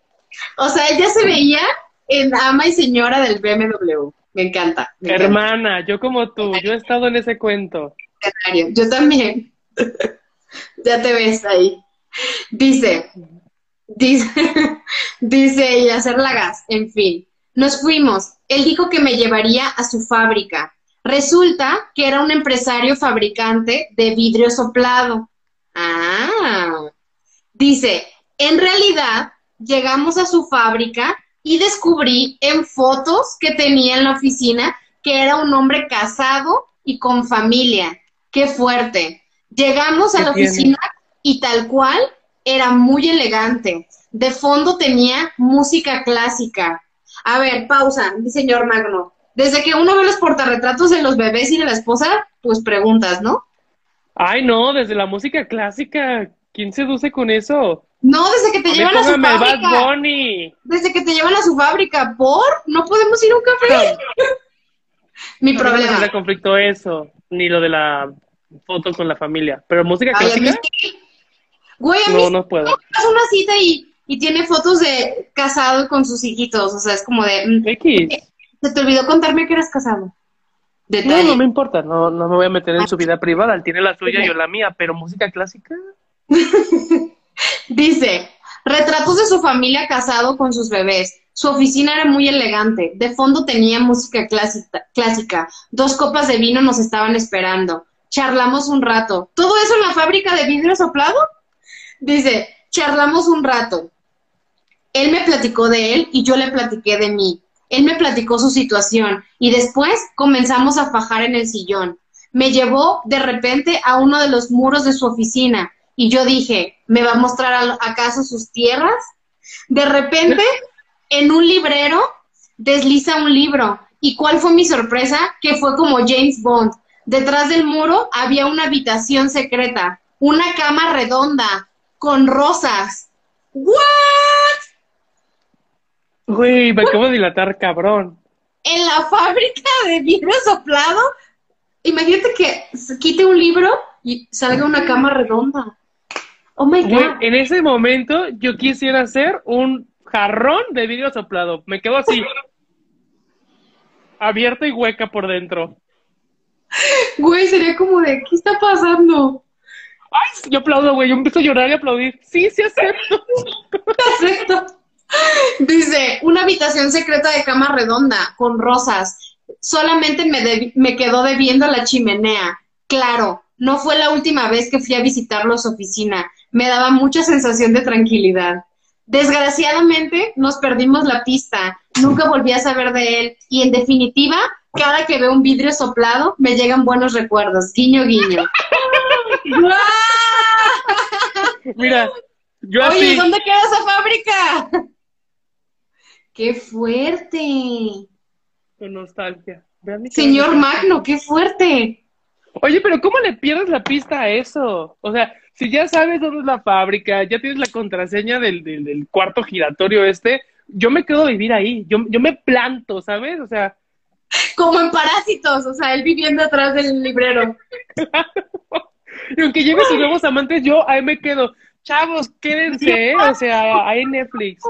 O sea, ella se veía en ama y señora del BMW. Me encanta. Hermana, yo como tú, yo he estado en ese cuento. Yo también. ya te ves ahí. Dice, dice, dice, y hacer la gas, en fin. Nos fuimos. Él dijo que me llevaría a su fábrica. Resulta que era un empresario fabricante de vidrio soplado. Ah. Dice, en realidad llegamos a su fábrica y descubrí en fotos que tenía en la oficina que era un hombre casado y con familia. Qué fuerte. Llegamos a la oficina y tal cual era muy elegante. De fondo tenía música clásica. A ver, pausa, mi señor Magno. Desde que uno ve los portarretratos de los bebés y de la esposa, pues preguntas, ¿no? Ay, no, desde la música clásica, ¿quién seduce con eso? No, desde que te llevan a su fábrica. Desde que te llevan a su fábrica, ¿por? No podemos ir a un café. Mi problema. No me conflicto eso, ni lo de la foto con la familia. Pero música clásica. Güey, a mí no, no puedo. una cita y y tiene fotos de casado con sus hijitos, o sea, es como de... Mm, X. Se te olvidó contarme que eras casado. No, no me importa, no, no me voy a meter en su vida privada, él tiene la suya y yo la mía, pero música clásica. Dice, retratos de su familia casado con sus bebés. Su oficina era muy elegante. De fondo tenía música clásica, clásica. Dos copas de vino nos estaban esperando. Charlamos un rato. ¿Todo eso en la fábrica de vidrio soplado? Dice, charlamos un rato. Él me platicó de él y yo le platiqué de mí. Él me platicó su situación y después comenzamos a fajar en el sillón. Me llevó de repente a uno de los muros de su oficina y yo dije, ¿me va a mostrar acaso sus tierras? De repente, en un librero, desliza un libro. ¿Y cuál fue mi sorpresa? Que fue como James Bond. Detrás del muro había una habitación secreta, una cama redonda, con rosas. ¿What? Güey, me acabo de dilatar, cabrón. En la fábrica de vidrio soplado, imagínate que se quite un libro y salga una cama redonda. Oh my God. en ese momento yo quisiera hacer un jarrón de vidrio soplado. Me quedo así. abierta y hueca por dentro. Güey, sería como de, ¿qué está pasando? Ay, yo aplaudo, güey. Yo empiezo a llorar y aplaudir. Sí, sí acepto. acepto. Dice, una habitación secreta de cama redonda, con rosas. Solamente me, me quedó debiendo la chimenea. Claro, no fue la última vez que fui a visitarlo a su oficina. Me daba mucha sensación de tranquilidad. Desgraciadamente, nos perdimos la pista. Nunca volví a saber de él. Y en definitiva, cada que veo un vidrio soplado, me llegan buenos recuerdos. Guiño, guiño. Mira, yo Oye, ¿dónde queda esa fábrica? ¡Qué fuerte! Con nostalgia. Señor Magno, qué fuerte. Oye, pero ¿cómo le pierdes la pista a eso? O sea, si ya sabes dónde es la fábrica, ya tienes la contraseña del, del, cuarto giratorio este, yo me quedo a vivir ahí, yo, yo me planto, ¿sabes? O sea... Como en Parásitos, o sea, él viviendo atrás del librero. y aunque llegue sus nuevos amantes, yo ahí me quedo. Chavos, quédense, ¿eh? o sea, hay Netflix.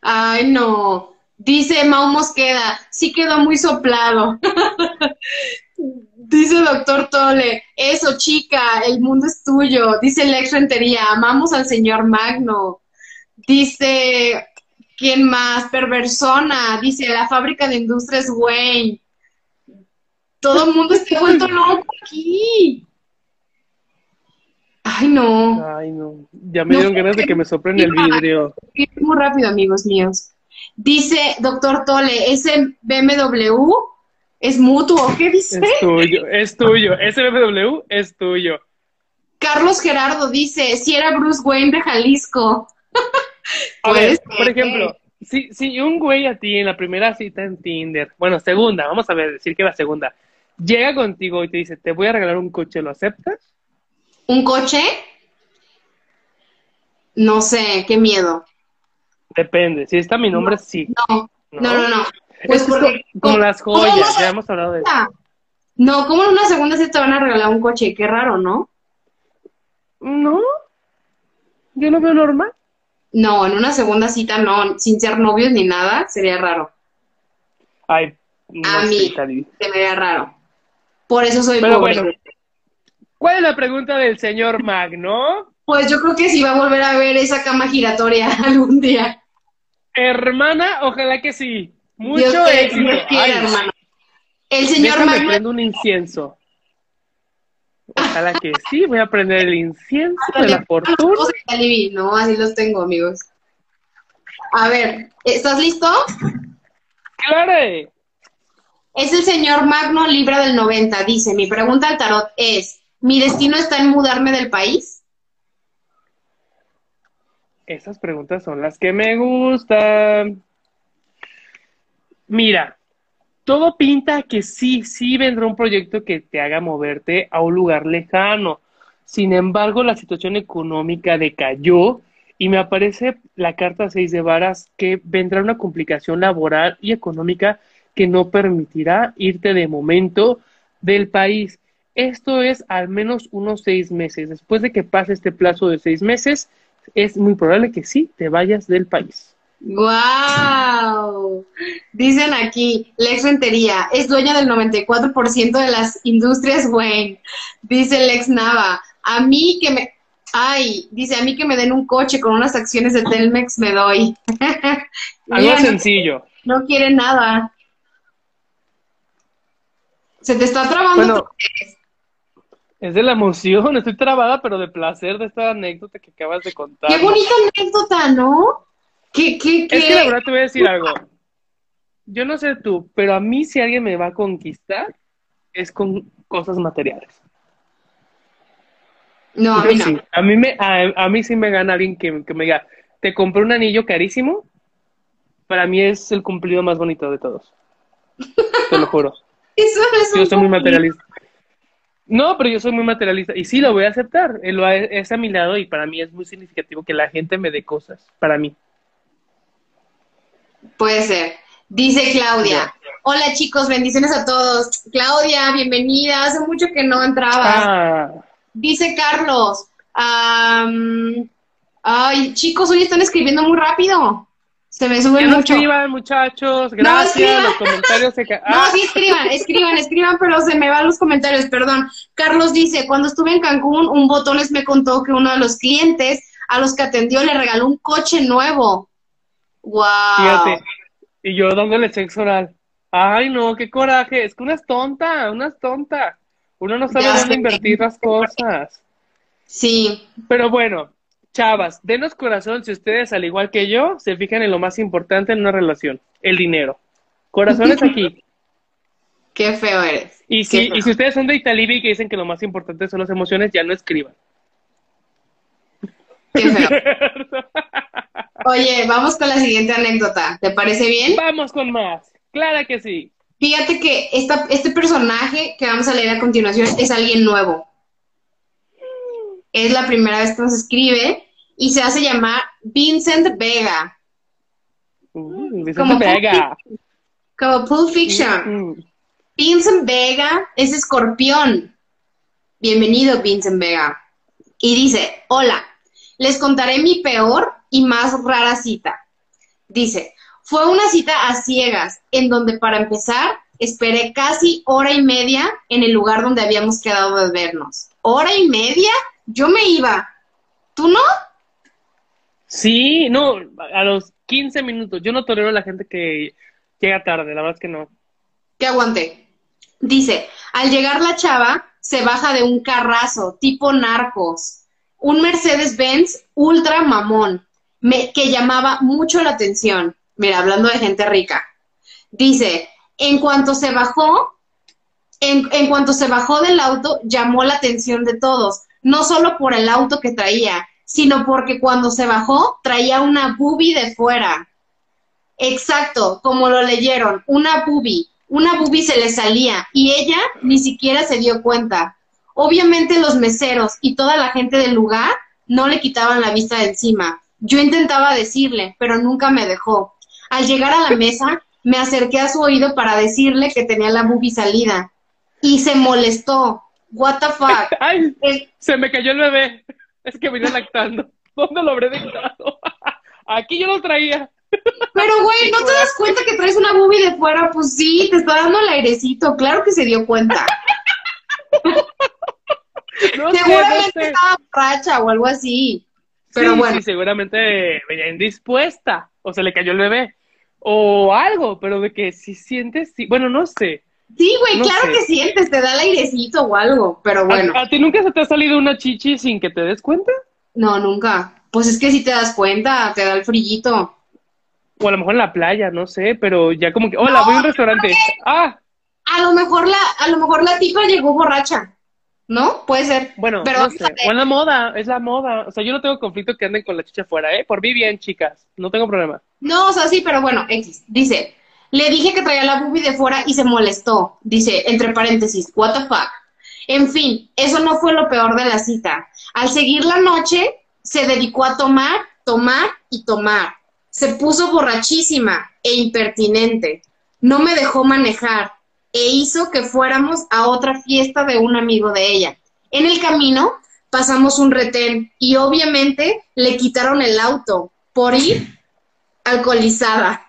Ay, no. Dice Mau Mosqueda, sí quedó muy soplado. Dice doctor Tole, eso chica, el mundo es tuyo. Dice Lex Rentería, amamos al señor Magno. Dice, ¿quién más? Perversona. Dice, la fábrica de industrias Wayne. Todo el mundo está vuelto loco aquí. Ay, no. Ay, no. Ya me dieron ganas de que me soplen el vidrio. Muy rápido, amigos míos. Dice doctor Tole, ese BMW ¿Es mutuo? ¿Qué dice? Es tuyo, es tuyo. Ese BMW es tuyo. Carlos Gerardo dice, si era Bruce Wayne de Jalisco. A ver, por ejemplo, si, si un güey a ti en la primera cita en Tinder, bueno, segunda, vamos a ver, decir que la segunda, llega contigo y te dice, te voy a regalar un coche, ¿lo aceptas? ¿Un coche? No sé, qué miedo. Depende, si está mi nombre, sí. No, no, no, no. Pues porque, como, las joyas, ya hemos hablado de eso. No, ¿cómo en una segunda cita te van a regalar un coche? Qué raro, ¿no? No, yo lo veo normal. No, en una segunda cita no, sin ser novios ni nada, sería raro. Ay, a mí se me raro. Por eso soy Pero Bueno, ¿cuál es la pregunta del señor Magno? Pues yo creo que sí va a volver a ver esa cama giratoria algún día. Hermana, ojalá que sí. Mucho éxito. hermano. El señor Magno. un incienso. Ojalá que sí, voy a prender el incienso de la fortuna. No, así los tengo, amigos. A ver, ¿estás listo? Claro. Es el señor Magno Libra del 90. Dice, mi pregunta al tarot es, ¿mi destino está en mudarme del país? Esas preguntas son las que me gustan. Mira, todo pinta que sí, sí vendrá un proyecto que te haga moverte a un lugar lejano. Sin embargo, la situación económica decayó y me aparece la carta 6 de varas que vendrá una complicación laboral y económica que no permitirá irte de momento del país. Esto es al menos unos seis meses. Después de que pase este plazo de seis meses, es muy probable que sí te vayas del país. ¡Wow! Dicen aquí, Lex Rentería es dueña del 94% de las industrias Wayne. Dice Lex Nava, a mí que me... Ay, dice, a mí que me den un coche con unas acciones de Telmex me doy. Algo sencillo. No, quiere nada. Se te está trabando. Es de la emoción, estoy trabada, pero de placer de esta anécdota que acabas de contar. Qué bonita anécdota, ¿no? ¿Qué, qué, qué? Es que la verdad te voy a decir algo. Yo no sé tú, pero a mí si alguien me va a conquistar, es con cosas materiales. No, a mí no. A mí, me, a, mí sí me gana alguien que, me diga, te compré un anillo carísimo, para mí es el cumplido más bonito de todos. Te lo juro. Eso es Yo soy muy materialista. No, pero yo soy muy materialista y sí lo voy a aceptar. Él es a mi lado y para mí es muy significativo que la gente me dé cosas. Para mí. Puede ser. Dice Claudia. Hola chicos, bendiciones a todos. Claudia, bienvenida. Hace mucho que no entraba. Ah. Dice Carlos. ay, chicos, hoy están escribiendo muy rápido. Se me sube mucho. No escriban, muchachos. Gracias. los comentarios se No, ah. sí escriban, escriban, escriban, pero se me van los comentarios, perdón. Carlos dice, cuando estuve en Cancún, un botones me contó que uno de los clientes a los que atendió le regaló un coche nuevo. Wow. Fíjate. Y yo dándole sexo oral. Ay, no, qué coraje. Es que una es tonta, una es tonta. Uno no sabe dónde invertir las cosas. Sí. Pero bueno, chavas, denos corazón si ustedes, al igual que yo, se fijan en lo más importante en una relación, el dinero. Corazones aquí. Qué feo eres. Y si, y si ustedes son de Italibi y que dicen que lo más importante son las emociones, ya no escriban. Qué feo. Oye, vamos con la siguiente anécdota. ¿Te parece bien? Vamos con más. Claro que sí. Fíjate que esta, este personaje que vamos a leer a continuación es alguien nuevo. Es la primera vez que nos escribe y se hace llamar Vincent Vega. Uh, Vincent Vega. como Pulp Fiction. Mm. Vincent Vega es escorpión. Bienvenido, Vincent Vega. Y dice, hola, les contaré mi peor y más rara cita. Dice, fue una cita a ciegas, en donde para empezar esperé casi hora y media en el lugar donde habíamos quedado de vernos. ¿Hora y media? Yo me iba. ¿Tú no? Sí, no, a los 15 minutos. Yo no tolero a la gente que llega tarde, la verdad es que no. Que aguante. Dice, al llegar la chava, se baja de un carrazo, tipo narcos. Un Mercedes-Benz ultra mamón me, que llamaba mucho la atención. Mira, hablando de gente rica. Dice, En cuanto se bajó, en, en cuanto se bajó del auto, llamó la atención de todos, no solo por el auto que traía, sino porque cuando se bajó traía una boobie de fuera. Exacto, como lo leyeron, una boobie. Una boobie se le salía y ella ni siquiera se dio cuenta. Obviamente los meseros y toda la gente del lugar no le quitaban la vista de encima. Yo intentaba decirle, pero nunca me dejó. Al llegar a la mesa, me acerqué a su oído para decirle que tenía la boobie salida. Y se molestó. What the fuck. Ay, se me cayó el bebé. Es que venía lactando. ¿Dónde lo habré dejado? Aquí yo lo traía. Pero, güey, ¿no te das cuenta que traes una boobie de fuera? Pues sí, te está dando el airecito. Claro que se dio cuenta. seguramente estaba borracha o algo así. Pero bueno. Sí, seguramente venía indispuesta. O se le cayó el bebé. O algo, pero de que si sientes, sí. Bueno, no sé. Sí, güey, claro que sientes, te da el airecito o algo, pero bueno. ¿A, ti nunca se te ha salido una chichi sin que te des cuenta? No, nunca. Pues es que si te das cuenta, te da el frillito. O a lo mejor en la playa, no sé, pero ya como que, hola, voy a un restaurante. Ah. A lo mejor la, a lo mejor la tipa llegó borracha. ¿No? Puede ser. Bueno, pero no sé. O en la moda, es la moda. O sea, yo no tengo conflicto que anden con la chicha fuera, ¿eh? Por mí bien, chicas. No tengo problema. No, o sea, sí, pero bueno, X. Dice, le dije que traía la boobie de fuera y se molestó. Dice, entre paréntesis, what the fuck. En fin, eso no fue lo peor de la cita. Al seguir la noche, se dedicó a tomar, tomar y tomar. Se puso borrachísima e impertinente. No me dejó manejar e hizo que fuéramos a otra fiesta de un amigo de ella. En el camino pasamos un retén y obviamente le quitaron el auto por ir alcoholizada.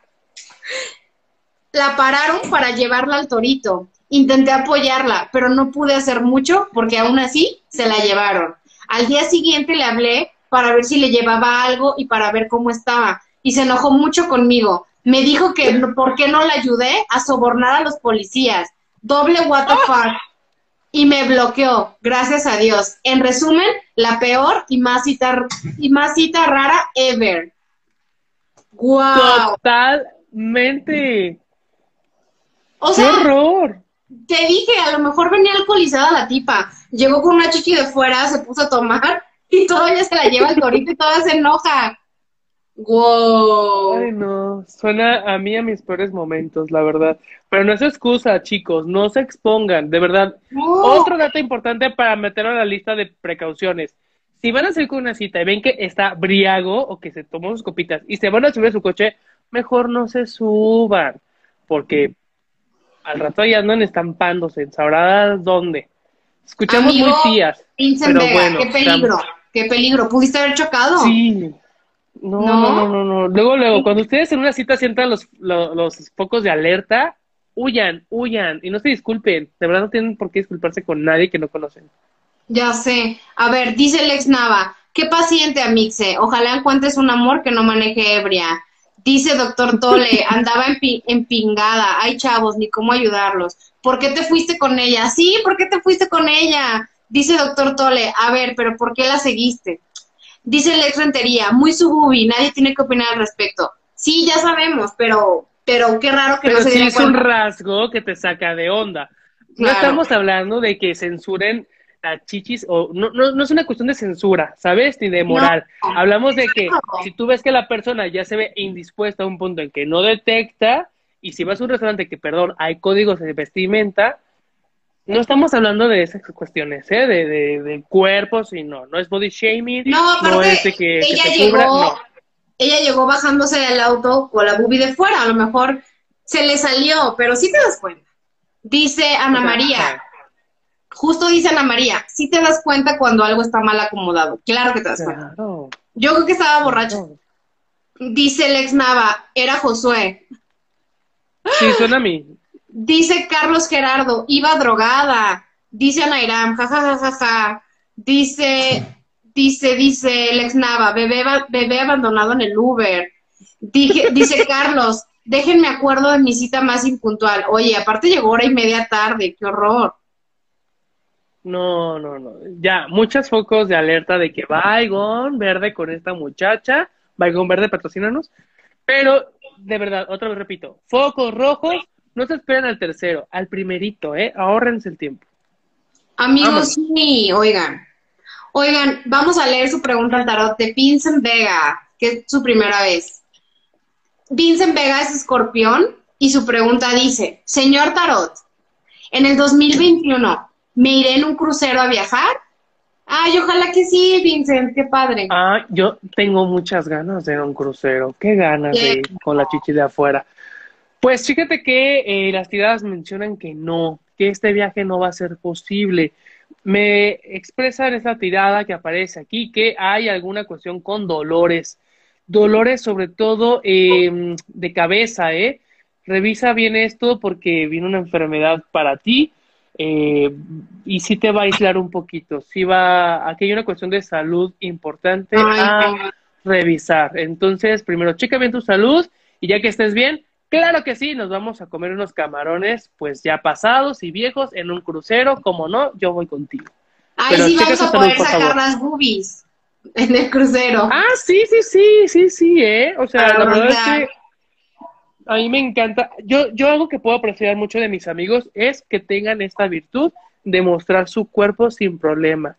La pararon para llevarla al torito. Intenté apoyarla, pero no pude hacer mucho porque aún así se la llevaron. Al día siguiente le hablé para ver si le llevaba algo y para ver cómo estaba. Y se enojó mucho conmigo. Me dijo que por qué no la ayudé a sobornar a los policías. Doble what the fuck. Y me bloqueó, gracias a Dios. En resumen, la peor y más cita, y más cita rara ever. Wow. Totalmente. O sea, ¡Qué horror! Te dije, a lo mejor venía alcoholizada la tipa. Llegó con una chichi de fuera, se puso a tomar y todavía se la lleva al corito y toda se enoja. Wow. Ay, no, suena a mí a mis peores momentos, la verdad. Pero no es excusa, chicos, no se expongan, de verdad. Otro dato importante para meterlo a la lista de precauciones. Si van a salir con una cita y ven que está briago o que se tomó sus copitas y se van a subir a su coche, mejor no se suban, porque al rato ahí andan estampándose, sabrá dónde. Escuchamos muy tías. Pero bueno, qué peligro, qué peligro. ¿Pudiste haber chocado? Sí, no, no, no, no, Luego, luego, cuando ustedes en una cita sientan los, los, focos de alerta, huyan, huyan y no se disculpen. De verdad no tienen por qué disculparse con nadie que no conocen. Ya sé. A ver, dice Lex Nava, qué paciente, Amixe. Ojalá encuentres un amor que no maneje ebria. Dice doctor Tole, andaba en pingada. Ay, chavos, ni cómo ayudarlos. ¿Por qué te fuiste con ella? Sí, ¿por qué te fuiste con ella? Dice doctor Tole, a ver, pero ¿por qué la seguiste? Dice Lex Rentería, muy sububi, nadie tiene que opinar al respecto. Sí, ya sabemos, pero, pero qué raro que no se sí es un rasgo que te saca de onda. No estamos hablando de que censuren las chichis, o no, no, no es una cuestión de censura, ¿sabes? Ni de moral. Hablamos de que si tú ves que la persona ya se ve indispuesta a un punto en que no detecta, y si vas a un restaurante que, perdón, hay códigos de vestimenta, no estamos hablando de esas cuestiones, ¿eh? De, de, de cuerpos y no, no es body shaming, no, no es de que, ella llegó, Ella llegó bajándose del auto con la boobie de fuera, a lo mejor se le salió, pero sí te das cuenta. Dice Ana María, justo dice Ana María, sí te das cuenta cuando algo está mal acomodado, claro que te das cuenta. Yo creo que estaba borracho. Dice Lex Nava, era Josué. Sí, suena a mí. Dice Carlos Gerardo, iba drogada. Dice Anairam, jajajaja. Dice, dice, dice Lex Nava, bebé, bebé abandonado en el Uber. dice Carlos, déjenme acuerdo de mi cita más impuntual. Oye, aparte llegó hora y media tarde, qué horror. No, no, no. Ya, muchos focos de alerta de que Baigón verde con esta muchacha. Baigón verde, patrocínanos. Pero, de verdad, otra vez repito, focos rojos No se esperen al tercero, al primerito, ¿eh? Ahórrense el tiempo. Amigos, sí, oigan. Oigan, vamos a leer su pregunta al tarot de Vincent Vega, que es su primera vez. Vincent Vega es escorpión y su pregunta dice, señor tarot, en el 2021, ¿me iré en un crucero a viajar? Ay, ojalá que sí, Vincent, qué padre. Ah, yo tengo muchas ganas de ir a un crucero. Qué ganas de ir con la chichi de afuera. Pues fíjate que eh, las tiradas mencionan que no, que este viaje no va a ser posible. Me expresa en esta tirada que aparece aquí que hay alguna cuestión con dolores. Dolores sobre todo em, de cabeza, ¿eh? Revisa bien esto porque viene una enfermedad para ti eh, y sí te va a aislar un poquito. Sí va, aquí hay una cuestión de salud importante a revisar. Entonces, primero, checa bien tu salud y ya que estés bien, claro que sí, nos vamos a comer unos camarones, pues ya pasados y viejos en un crucero, como no, yo voy contigo. Ay, sí, vamos a poder sacar las boobies en el crucero. Ah, sí, sí, sí, sí, sí, ¿eh? O sea, la verdad es que a mí me encanta. Yo, yo algo que puedo apreciar mucho de mis amigos es que tengan esta virtud de mostrar su cuerpo sin problema.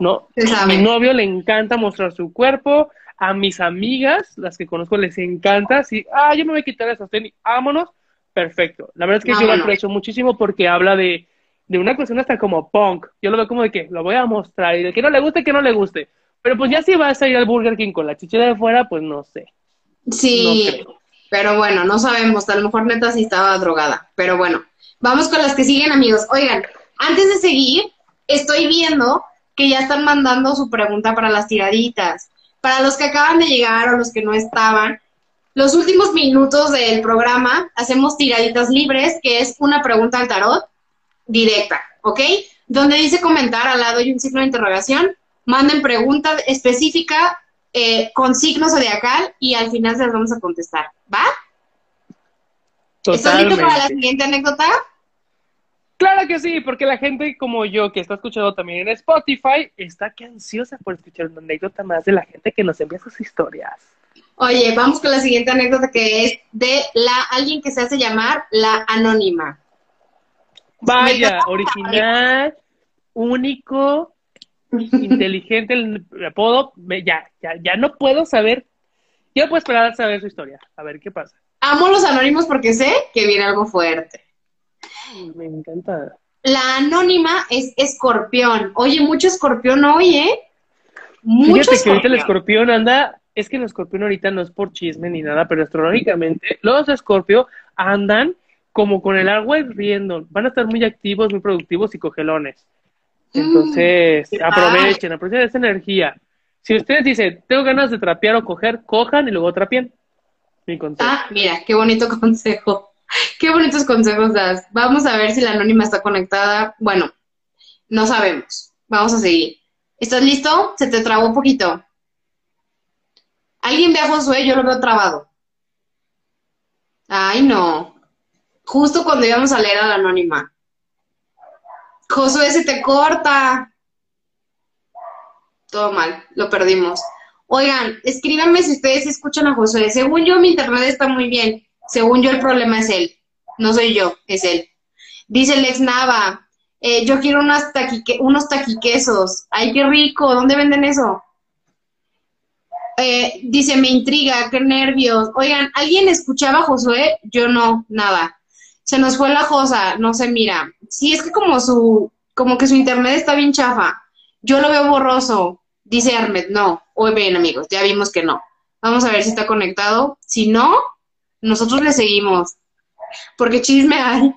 ¿No? A mi novio le encanta mostrar su cuerpo, a mis amigas, las que conozco, les encanta. Si, ah, yo me voy a quitar esa tenis, vámonos, perfecto. La verdad es que yo lo aprecio muchísimo porque habla de, de una cuestión hasta como punk. Yo lo veo como de que lo voy a mostrar y de que no le guste, que no le guste. Pero pues ya si vas a ir al Burger King con la chichera de fuera, pues no sé. Sí. Pero bueno, no sabemos, a lo mejor neta sí estaba drogada. Pero bueno, vamos con las que siguen, amigos. Oigan, antes de seguir, estoy viendo que ya están mandando su pregunta para las tiraditas. Para los que acaban de llegar o los que no estaban, los últimos minutos del programa hacemos tiraditas libres, que es una pregunta al tarot directa, ¿ok? Donde dice comentar al lado hay un signo de interrogación. Manden pregunta específica eh, con signo zodiacal y al final se las vamos a contestar. ¿Va? ¿Estás listo para la siguiente anécdota? Claro que sí, porque la gente como yo que está escuchando también en Spotify está que ansiosa por escuchar una anécdota más de la gente que nos envía sus historias. Oye, vamos con la siguiente anécdota que es de la alguien que se hace llamar la anónima. Vaya, original, único, inteligente el apodo, ya, ya, ya no puedo saber, yo puedo esperar a saber su historia, a ver qué pasa. Amo los anónimos porque sé que viene algo fuerte. me encanta. La anónima es escorpión. Oye, mucho escorpión hoy, ¿eh? Mucho Fíjate que ahorita el escorpión anda, es que el escorpión ahorita no es por chisme ni nada, pero astrológicamente los escorpio andan como con el agua hirviendo. Van a estar muy activos, muy productivos y cogelones. Entonces, mm, aprovechen, aprovechen esa energía. Si ustedes dicen, tengo ganas de trapear o coger, cojan y luego trapeen. Mi consejo. Ah, mira, qué bonito consejo. Qué bonitos consejos das. Vamos a ver si la anónima está conectada. Bueno, no sabemos. Vamos a seguir. ¿Estás listo? Se te trabó un poquito. ¿Alguien ve a Josué? Yo lo veo trabado. Ay, no. Justo cuando íbamos a leer a la anónima. Josué, se te corta. Todo mal, lo perdimos. Oigan, escríbanme si ustedes escuchan a Josué. Según yo, mi internet está muy bien. Según yo, el problema es él. No soy yo, es él. Dice Lex Nava, eh, yo quiero unas taquique unos taquiquesos. Ay, qué rico. ¿Dónde venden eso? Eh, dice, me intriga, qué nervios. Oigan, ¿alguien escuchaba a Josué? Yo no, nada se nos fue la cosa, no se mira. Sí, es que como su, como que su internet está bien chafa. Yo lo veo borroso, dice Armed, no. Hoy bien, amigos, ya vimos que no. Vamos a ver si está conectado. Si no, nosotros le seguimos. Porque chisme hay.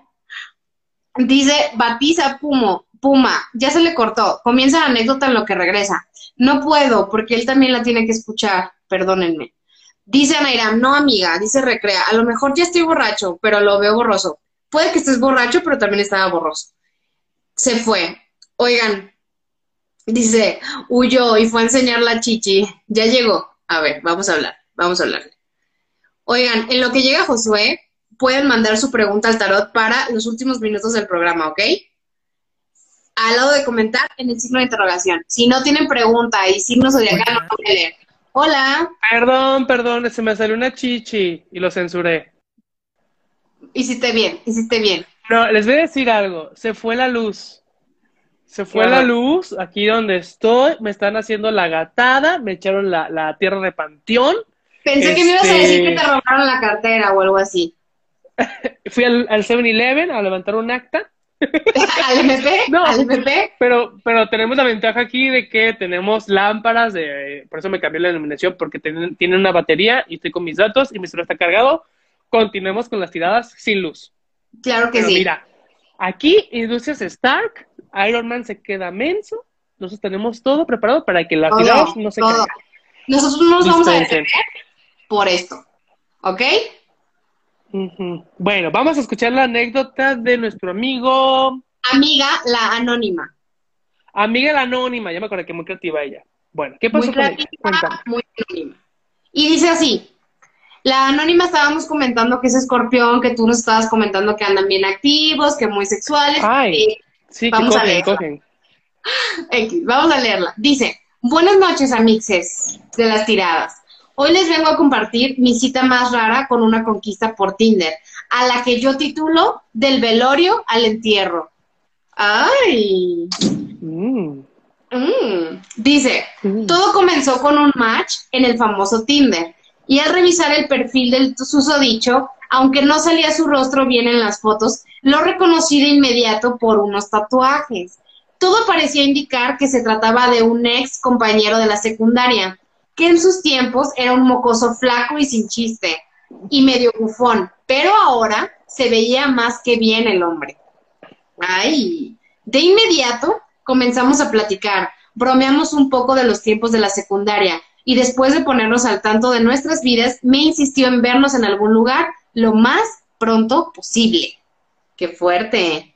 Dice Batiza Pumo, Puma, ya se le cortó. Comienza la anécdota en lo que regresa. No puedo, porque él también la tiene que escuchar. Perdónenme. Dice Anairam, no amiga, dice Recrea, a lo mejor ya estoy borracho, pero lo veo borroso. Puede que estés borracho, pero también estaba borroso. Se fue. Oigan, dice, huyó y fue a enseñar la chichi. Ya llegó. A ver, vamos a hablar, vamos a hablar. Oigan, en lo que llega Josué, pueden mandar su pregunta al tarot para los últimos minutos del programa, ¿ok? Al lado de comentar en el signo de interrogación. Si no tienen pregunta y signos acá, no pueden leer. Hola. Perdón, perdón, se me salió una chichi y lo censuré. Hiciste bien, hiciste bien. No, les voy a decir algo. Se fue la luz. Se fue la luz aquí donde estoy. Me están haciendo la gatada. Me echaron la, tierra de panteón. Pensé que me ibas a decir que te este robaron la cartera o algo así. Fui al, al 7-Eleven a levantar un acta. ¿Al MP? No, ¿Al MP? Pero, pero tenemos la ventaja aquí de que tenemos lámparas, de, por eso me cambié la iluminación, porque tienen, tienen una batería y estoy con mis datos y mi celular está cargado. Continuemos con las tiradas sin luz. Claro que sí. Mira, aquí Industrias Stark, Iron Man se queda menso, nosotros tenemos todo preparado para que las tiradas no se caigan. Nosotros no nos vamos a detener por esto, ¿ok? Bueno, vamos a escuchar la anécdota de nuestro amigo. Amiga, la anónima. Amiga la anónima, ya me acuerdo que muy creativa ella. Bueno, ¿qué pasó muy con ella? Muy anónima. Y dice así, la anónima estábamos comentando que es escorpión, que tú nos estabas comentando que andan bien activos, que muy sexuales. Ay, eh, sí, vamos que cogen, a vamos a leerla. Dice, buenas noches, amixes de las tiradas. Hoy les vengo a compartir mi cita más rara con una conquista por Tinder, a la que yo titulo Del velorio al entierro. ¡Ay! Mm. Mm. Dice, mm. todo comenzó con un match en el famoso Tinder y al revisar el perfil del susodicho, aunque no salía su rostro bien en las fotos, lo reconocí de inmediato por unos tatuajes. Todo parecía indicar que se trataba de un ex compañero de la secundaria, que en sus tiempos era un mocoso flaco y sin chiste, y medio bufón, pero ahora se veía más que bien el hombre. Ay, de inmediato comenzamos a platicar, bromeamos un poco de los tiempos de la secundaria, y después de ponernos al tanto de nuestras vidas, me insistió en vernos en algún lugar lo más pronto posible. Qué fuerte.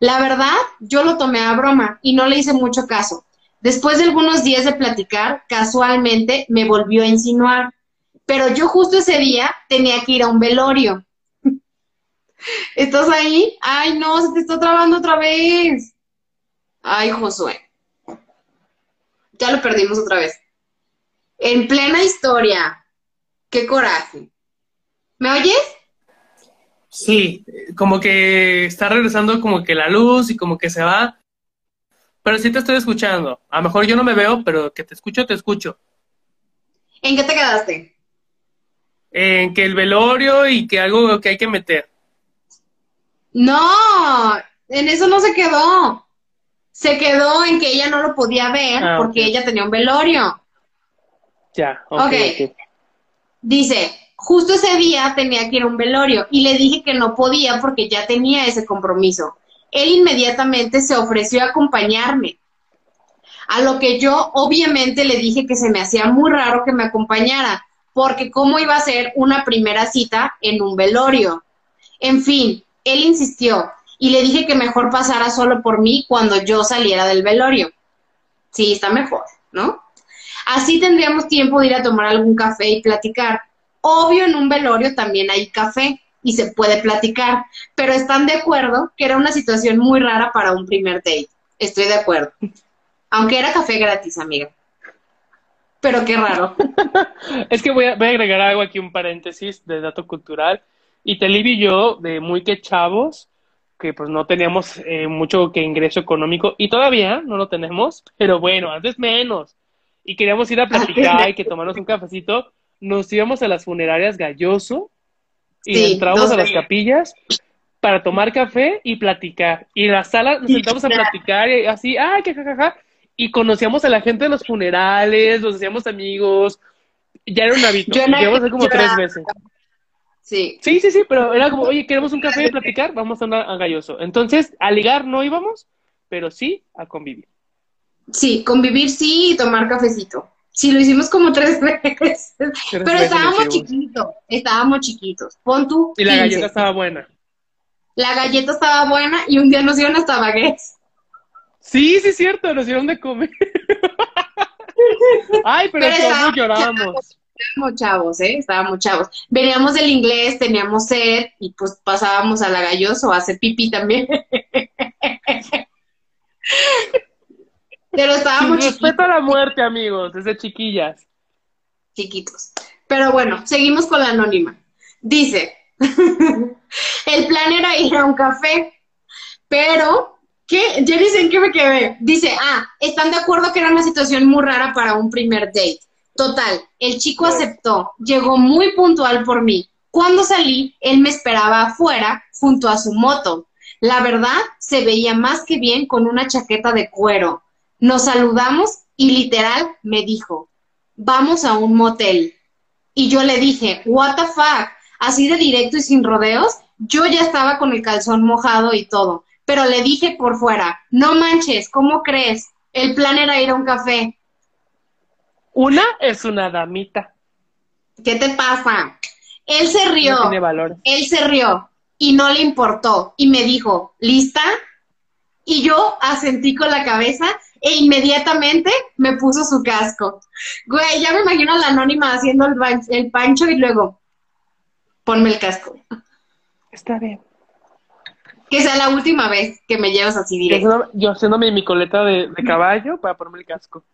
La verdad, yo lo tomé a broma y no le hice mucho caso. Después de algunos días de platicar, casualmente me volvió a insinuar, pero yo justo ese día tenía que ir a un velorio. ¿Estás ahí? Ay, no, se te está trabando otra vez. Ay, Josué. Ya lo perdimos otra vez. En plena historia. Qué coraje. ¿Me oyes? Sí, como que está regresando como que la luz y como que se va. Pero sí te estoy escuchando. A lo mejor yo no me veo, pero que te escucho, te escucho. ¿En qué te quedaste? En que el velorio y que algo que hay que meter. No, en eso no se quedó. Se quedó en que ella no lo podía ver ah, porque ella tenía un velorio. Ya, ok. okay. Dice, justo ese día tenía que ir a un velorio y le dije que no podía porque ya tenía ese compromiso él inmediatamente se ofreció a acompañarme. A lo que yo obviamente le dije que se me hacía muy raro que me acompañara, porque cómo iba a ser una primera cita en un velorio. En fin, él insistió y le dije que mejor pasara solo por mí cuando yo saliera del velorio. Sí, está mejor, ¿no? Así tendríamos tiempo de ir a tomar algún café y platicar. Obvio, en un velorio también hay café, y se puede platicar, pero están de acuerdo que era una situación muy rara para un primer date. Estoy de acuerdo. Aunque era café gratis, amiga. Pero qué raro. es que voy a, agregar algo aquí, un paréntesis de dato cultural. Y Telib y yo, de muy que chavos, que pues no teníamos eh, mucho que ingreso económico, y todavía no lo tenemos, pero bueno, antes menos. Y queríamos ir a platicar y que tomarnos un cafecito. Nos íbamos a las funerarias Galloso y entramos a las capillas para tomar café y platicar. Y en la sala nos sentamos a platicar y así, ay, que jajaja. Y conocíamos a la gente de los funerales, nos hacíamos amigos. Ya era un hábito. Llevamos hace como tres meses. Sí. Sí, sí, sí, pero era como, oye, queremos un café y platicar, vamos a andar a Galloso. Entonces, a ligar no íbamos, pero sí a convivir. Sí, convivir sí y tomar cafecito. Sí, lo hicimos como tres veces. pero estábamos chiquitos, estábamos chiquitos. Pon tú. Y la galleta estaba buena. La galleta estaba buena y un día nos dieron hasta baguettes. Sí, sí, es cierto, nos dieron de comer. Ay, pero, pero llorábamos. Estábamos chavos, ¿eh? Estábamos chavos. Veníamos del inglés, teníamos sed y pues pasábamos a la galloso a hacer pipí también. Pero estábamos chiquitos. Respeto a la muerte, amigos, desde chiquillas. Chiquitos. Pero bueno, seguimos con la anónima. Dice, El plan era ir a un café, pero ¿Qué? Ya dicen que me quedé. Dice, ah, están de acuerdo que era una situación muy rara para un primer date. Total, el chico aceptó, llegó muy puntual por mí. Cuando salí, él me esperaba afuera junto a su moto. La verdad, se veía más que bien con una chaqueta de cuero. Nos saludamos y literal me dijo, vamos a un motel. Y yo le dije, what the fuck, así de directo y sin rodeos, yo ya estaba con el calzón mojado y todo pero le dije por fuera, no manches, ¿cómo crees? El plan era ir a un café. Una es una damita. ¿Qué te pasa? Él se rió. tiene valor. Él se rió y no le importó y me dijo, ¿lista? Y yo asentí con la cabeza e inmediatamente me puso su casco. Güey, ya me imagino a la anónima haciendo el, el pancho y luego, ponme el casco. Está bien que sea la última vez que me llevas así directo. Yo haciéndome mi coleta de, caballo para ponerme el casco.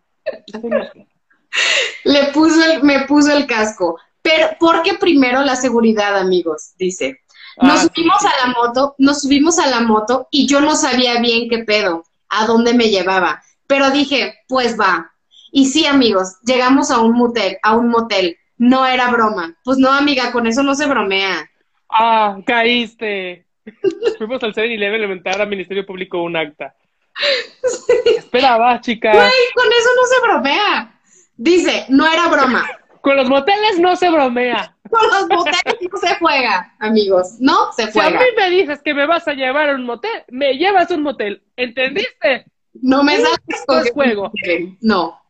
Le puso el, me puso el casco. Pero, porque primero la seguridad, amigos, dice. Nos ah, subimos a la moto, nos subimos a la moto y yo no sabía bien qué pedo, a dónde me llevaba. Pero dije, pues va. Y sí, amigos, llegamos a un motel, a un motel. No era broma. Pues no, amiga, con eso no se bromea. Ah, caíste. Fuimos al 7-Eleven a levantar al Ministerio Público un acta. Esperaba, chica. Güey, con eso no se bromea. Dice, no era broma. Con los moteles no se bromea. Con los moteles no se juega, amigos. No se juega. Si a mí me dices que me vas a llevar a un motel, me llevas a un motel. ¿Entendiste? No me sales con juego. No.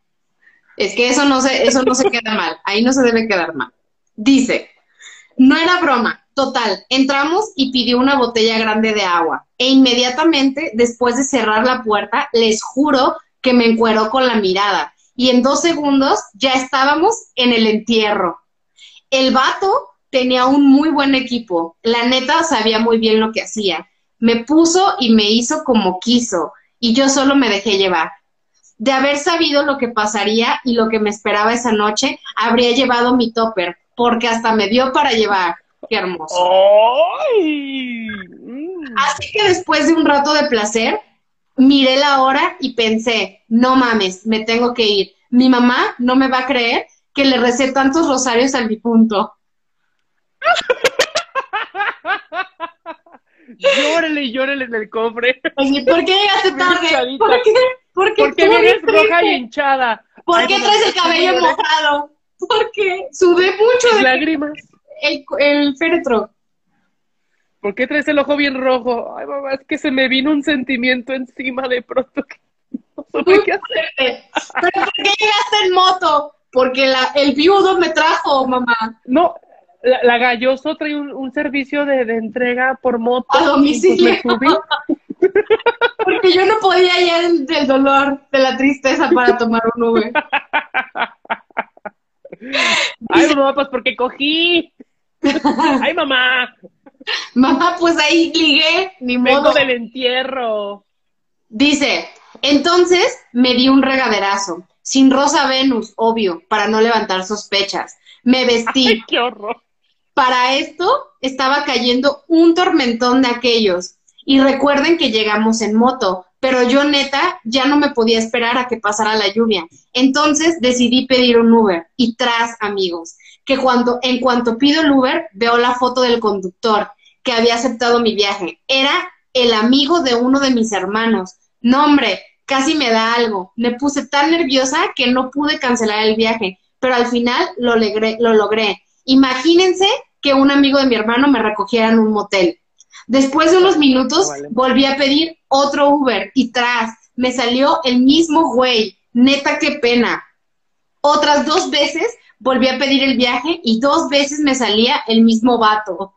Es que eso no se, eso no se queda mal. Ahí no se debe quedar mal. Dice, no era broma. Total, entramos y pidió una botella grande de agua. E inmediatamente, después de cerrar la puerta, les juro que me encueró con la mirada. Y en dos segundos ya estábamos en el entierro. El vato tenía un muy buen equipo. La neta sabía muy bien lo que hacía. Me puso y me hizo como quiso. Y yo solo me dejé llevar. De haber sabido lo que pasaría y lo que me esperaba esa noche, habría llevado mi topper, porque hasta me dio para llevar. Qué hermoso. Así que después de un rato de placer, miré la hora y pensé, no mames, me tengo que ir. Mi mamá no me va a creer que le recé tantos rosarios al difunto. llórele y llórele en el cofre. ¿por qué llegaste tarde? ¿Por qué? Porque, Porque vienes roja y hinchada. ¿Por qué traes el cabello mojado? Porque sube mucho de lágrimas el, el féretro. ¿Por qué traes el ojo bien rojo? Ay, mamá, es que se me vino un sentimiento encima de pronto no qué hacer. ¿Pero por qué llegaste en moto? Porque la, el viudo me trajo, mamá. No, la, Galloso trae un, servicio de, entrega por moto. A pues domicilio. Porque yo no podía ir del, del dolor, de la tristeza para tomar un Uber. Ay, mamá, pues porque cogí. Ay, mamá. Mamá, pues ahí ligué, mi modo. Del entierro. Dice, entonces me di un regaderazo, sin Rosa Venus, obvio, para no levantar sospechas. Me vestí. Ay, qué horror. Para esto estaba cayendo un tormentón de aquellos. Y recuerden que llegamos en moto, pero yo neta ya no me podía esperar a que pasara la lluvia. Entonces decidí pedir un Uber y tras, amigos, que cuando en cuanto pido el Uber veo la foto del conductor que había aceptado mi viaje. Era el amigo de uno de mis hermanos. No, hombre, casi me da algo. Me puse tan nerviosa que no pude cancelar el viaje, pero al final lo logré. Lo logré. Imagínense que un amigo de mi hermano me recogiera en un motel. Después de unos minutos volví a pedir otro Uber y tras me salió el mismo güey. Neta, qué pena. Otras dos veces volví a pedir el viaje y dos veces me salía el mismo vato.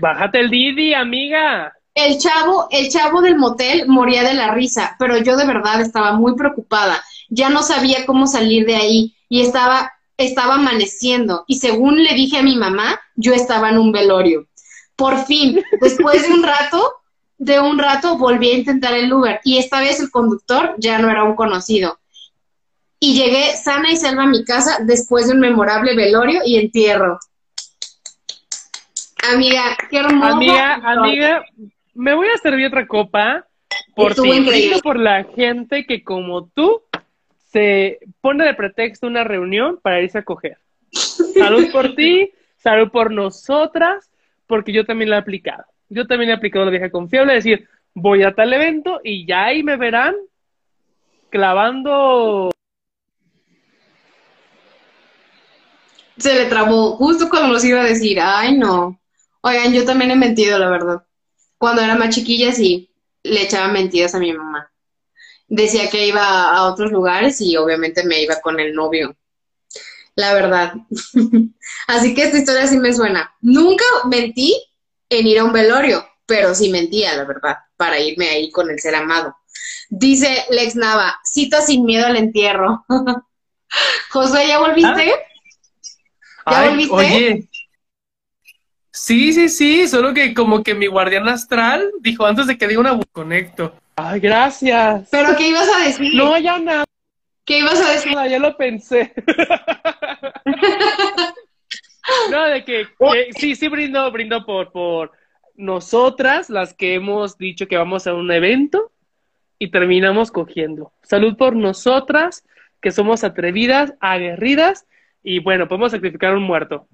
Bájate el Didi, amiga. El chavo, el chavo del motel moría de la risa, pero yo de verdad estaba muy preocupada. Ya no sabía cómo salir de ahí y estaba, estaba amaneciendo. Y según le dije a mi mamá, yo estaba en un velorio. Por fin, después de un rato, de un rato volví a intentar el Uber y esta vez el conductor ya no era un conocido. Y llegué sana y salva a mi casa después de un memorable velorio y entierro. Amiga, qué hermosa. Amiga, amiga, me voy a servir otra copa por ti, por la gente que como tú se pone de pretexto una reunión para irse a coger. Salud por ti, salud por nosotras, porque yo también lo he aplicado. Yo también he aplicado la vieja confiable, es decir, voy a tal evento y ya ahí me verán clavando. Se le trabó justo cuando nos iba a decir, ay no. Oigan, yo también he mentido, la verdad. Cuando era más chiquilla, sí, le echaba mentiras a mi mamá. Decía que iba a otros lugares y obviamente me iba con el novio. La verdad. Así que esta historia sí me suena. Nunca mentí en ir a un velorio, pero sí mentía, la verdad, para irme ahí con el ser amado. Dice Lex Nava, cita sin miedo al entierro. José, ¿ya volviste? ¿Ya Ay, volviste? Oye. Sí, sí, sí, solo que como que mi guardián astral dijo antes de que diga una conecto. Ay, gracias. ¿Pero qué ibas a decir? No, ya nada. ¿Qué ibas a decir? ya lo pensé. no, de que, sí, sí brindo, brindo por, por nosotras, las que hemos dicho que vamos a un evento y terminamos cogiendo. Salud por nosotras, que somos atrevidas, aguerridas y bueno, podemos sacrificar un muerto.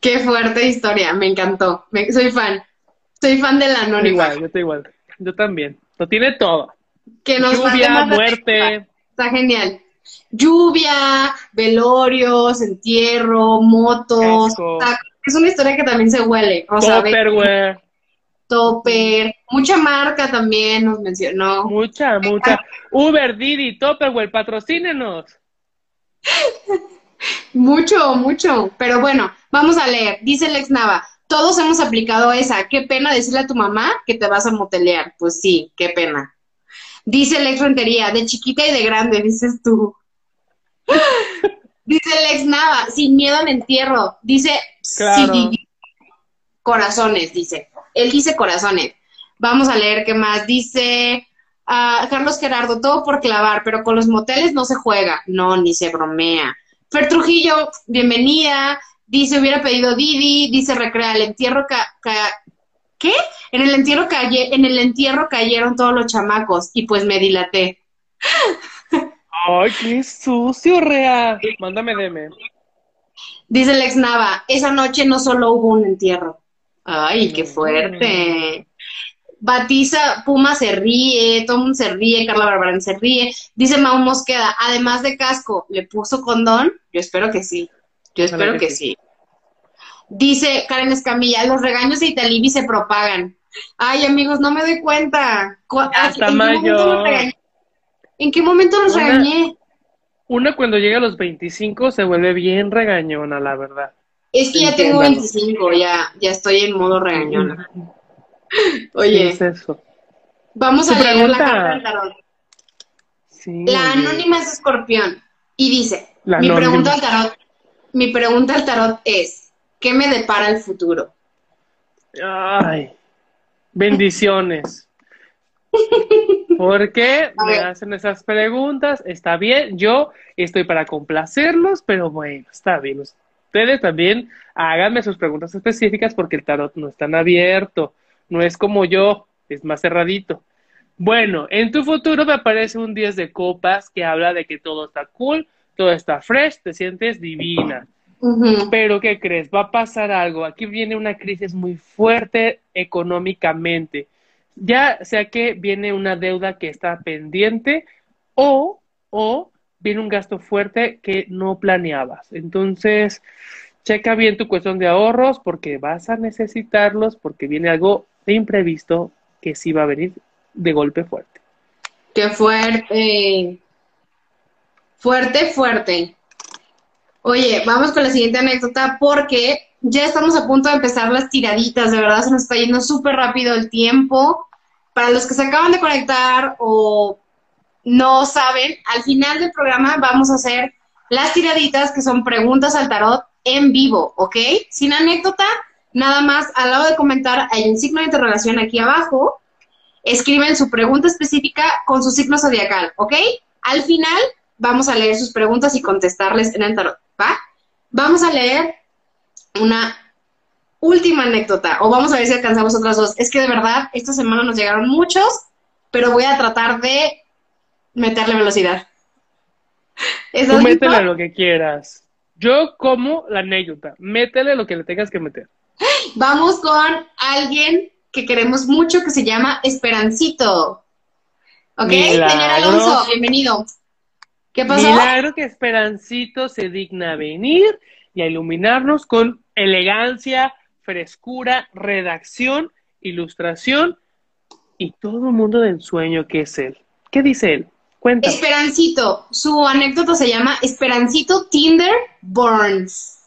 Qué fuerte historia, me encantó. soy fan. Soy fan de la anónima. Igual, yo estoy igual. Yo también. Lo tiene todo. Que nos Lluvia, muerte. Está genial. Lluvia, velorios, entierro, motos. Es una historia que también se huele. Topperware. Topper. Mucha marca también nos mencionó. Mucha, mucha. Uber, Didi, Topperware, patrocínenos. mucho, mucho. Pero bueno, vamos a leer. Dice Lex Nava. Todos hemos aplicado esa. Qué pena decirle a tu mamá que te vas a motelear. Pues sí, qué pena. Dice Lex Rentería, de chiquita y de grande, dices tú. dice Lex Nava, sin miedo al entierro. Dice, corazones, dice. Él dice corazones. Vamos a leer qué más. Dice uh, Carlos Gerardo, todo por clavar, pero con los moteles no se juega. No, ni se bromea. Fer Trujillo, bienvenida. Dice, hubiera pedido Didi. Dice, recrea el entierro ¿Qué? En el entierro calle, en el entierro cayeron todos los chamacos y pues me dilaté. Ay, qué sucio, Rea. Mándame deme. Dice Lex Nava, esa noche no solo hubo un entierro. Ay, qué fuerte. Batiza Puma se ríe, Tom se ríe, Carla Barbarán se ríe. Dice Mau Mosqueda, además de casco, ¿le puso condón? Yo espero que sí. Yo espero que, sí. Dice Karen Escamilla, los regaños de Italibi se propagan. Ay, amigos, no me doy cuenta. Hasta mayo. ¿En qué momento los regañé? Una cuando llega a los 25 se vuelve bien regañona, la verdad. Es que ya tengo 25, ya, ya estoy en modo regañona. Oye, es eso? vamos a leer la carta del tarot. la anónima es escorpión y dice, mi pregunta al tarot, mi pregunta al tarot es, ¿Qué me depara el futuro? Ay, bendiciones. ¿Por qué me hacen esas preguntas? Está bien, yo estoy para complacerlos, pero bueno, está bien. Ustedes también háganme sus preguntas específicas porque el tarot no es tan abierto, no es como yo, es más cerradito. Bueno, en tu futuro me aparece un 10 de copas que habla de que todo está cool, todo está fresh, te sientes divina. Pero, ¿qué crees? Va a pasar algo. Aquí viene una crisis muy fuerte económicamente. Ya sea que viene una deuda que está pendiente o, o viene un gasto fuerte que no planeabas. Entonces, checa bien tu cuestión de ahorros porque vas a necesitarlos porque viene algo de imprevisto que sí va a venir de golpe fuerte. Qué fuerte. Fuerte, fuerte. Oye, vamos con la siguiente anécdota porque ya estamos a punto de empezar las tiraditas, de verdad se nos está yendo súper rápido el tiempo. Para los que se acaban de conectar o no saben, al final del programa vamos a hacer las tiraditas que son preguntas al tarot en vivo, ¿ok? Sin anécdota, nada más al lado de comentar hay un signo de interrogación aquí abajo. Escriben su pregunta específica con su signo zodiacal, ¿ok? Al final vamos a leer sus preguntas y contestarles en el tarot, ¿va? Vamos a leer una última anécdota, o vamos a ver si alcanzamos otras dos. Es que de verdad, esta semana nos llegaron muchos, pero voy a tratar de meterle velocidad. Tú métele lo que quieras. Yo como la anécdota. Métele lo que le tengas que meter. Vamos con alguien que queremos mucho que se llama Esperancito. ¿Ok? Señor Alonso, bienvenido. ¿Qué pasó? Milagro que Esperancito se digna venir y a iluminarnos con elegancia, frescura, redacción, ilustración y todo un mundo de ensueño que es él. ¿Qué dice él? Cuéntame. Esperancito, su anécdota se llama Esperancito Tinder Burns.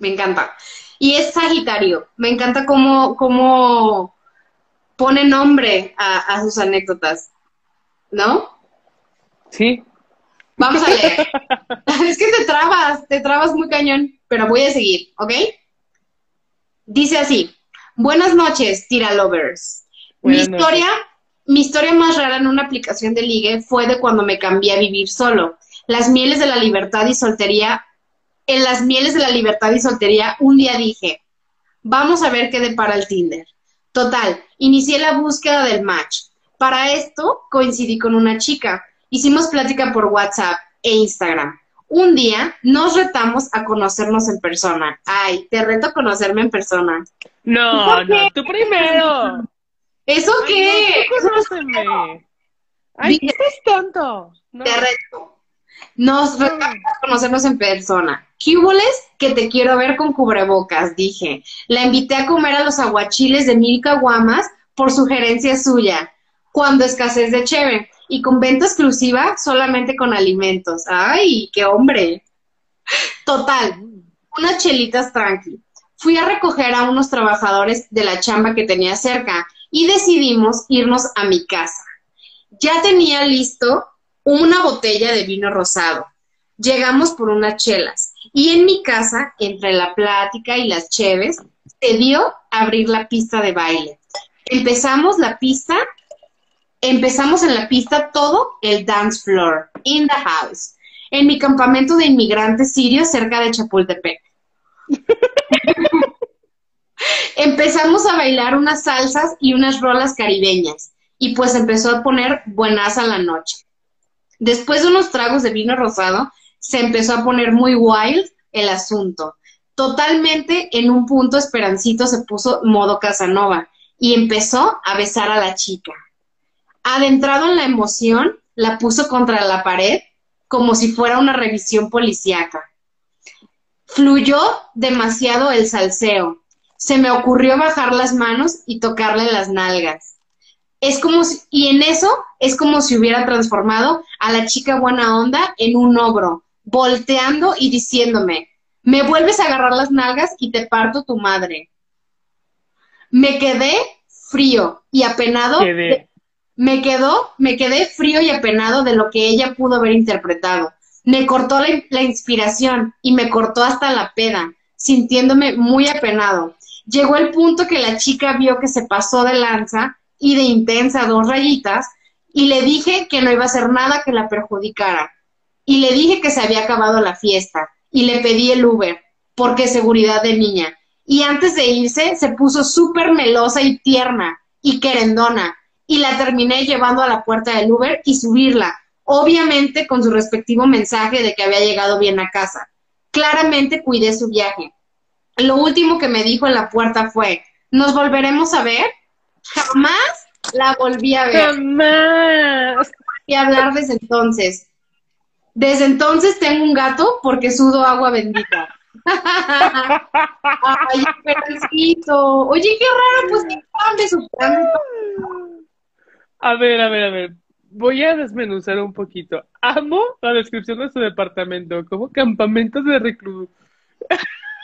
Me encanta. Y es Sagitario. Me encanta cómo, cómo pone nombre a, sus anécdotas. ¿No? Sí. Vamos a leer. es que te trabas, te trabas muy cañón, pero voy a seguir, ¿ok? Dice así, buenas noches, tira lovers. Mi historia, mi historia más rara en una aplicación de ligue fue de cuando me cambié a vivir solo. Las mieles de la libertad y soltería, en las mieles de la libertad y soltería, un día dije, vamos a ver qué depara el Tinder. Total, inicié la búsqueda del match. Para esto coincidí con una chica. Hicimos plática por WhatsApp e Instagram. Un día nos retamos a conocernos en persona. Ay, te reto a conocerme en persona. No, no, tú primero. ¿Eso qué? conóceme. Ay, estás tonto. Te reto. Nos retamos a conocernos en persona. ¿Qué Que te quiero ver con cubrebocas, dije. La invité a comer a los aguachiles de mil caguamas por sugerencia suya, cuando escasez de cheve y con venta exclusiva solamente con alimentos. ¡Ay, qué hombre! Total, unas chelitas tranqui. Fui a recoger a unos trabajadores de la chamba que tenía cerca y decidimos irnos a mi casa. Ya tenía listo una botella de vino rosado. Llegamos por unas chelas y en mi casa, entre la plática y las cheves, se dio abrir la pista de baile. Empezamos la pista empezamos en la pista todo el dance floor, in the house, en mi campamento de inmigrantes sirios cerca de Chapultepec. empezamos a bailar unas salsas y unas rolas caribeñas y pues empezó a poner buenas a la noche. Después de unos tragos de vino rosado, se empezó a poner muy wild el asunto. Totalmente en un punto Esperancito se puso modo Casanova y empezó a besar a la chica. Adentrado en la emoción, la puso contra la pared como si fuera una revisión policíaca. Fluyó demasiado el salseo. Se me ocurrió bajar las manos y tocarle las nalgas. Es como si, y en eso es como si hubiera transformado a la chica buena onda en un ogro, volteando y diciéndome, me vuelves a agarrar las nalgas y te parto tu madre. Me quedé frío y apenado me quedó, me quedé frío y apenado de lo que ella pudo haber interpretado. Me cortó la, inspiración y me cortó hasta la peda, sintiéndome muy apenado. Llegó el punto que la chica vio que se pasó de lanza y de intensa dos rayitas y le dije que no iba a hacer nada que la perjudicara. Y le dije que se había acabado la fiesta y le pedí el Uber, porque seguridad de niña. Y antes de irse se puso súper melosa y tierna y querendona y la terminé llevando a la puerta del Uber y subirla, obviamente con su respectivo mensaje de que había llegado bien a casa. Claramente cuidé su viaje. Lo último que me dijo en la puerta fue, ¿nos volveremos a ver? Jamás la volví a ver. Jamás. Y hablar desde entonces. Desde entonces tengo un gato porque sudo agua bendita. Ay, perrito. Oye, qué raro, pues qué de su plan. A ver, a ver, a ver. Voy a desmenuzar un poquito. Amo la descripción de su departamento, como campamentos de reclusión.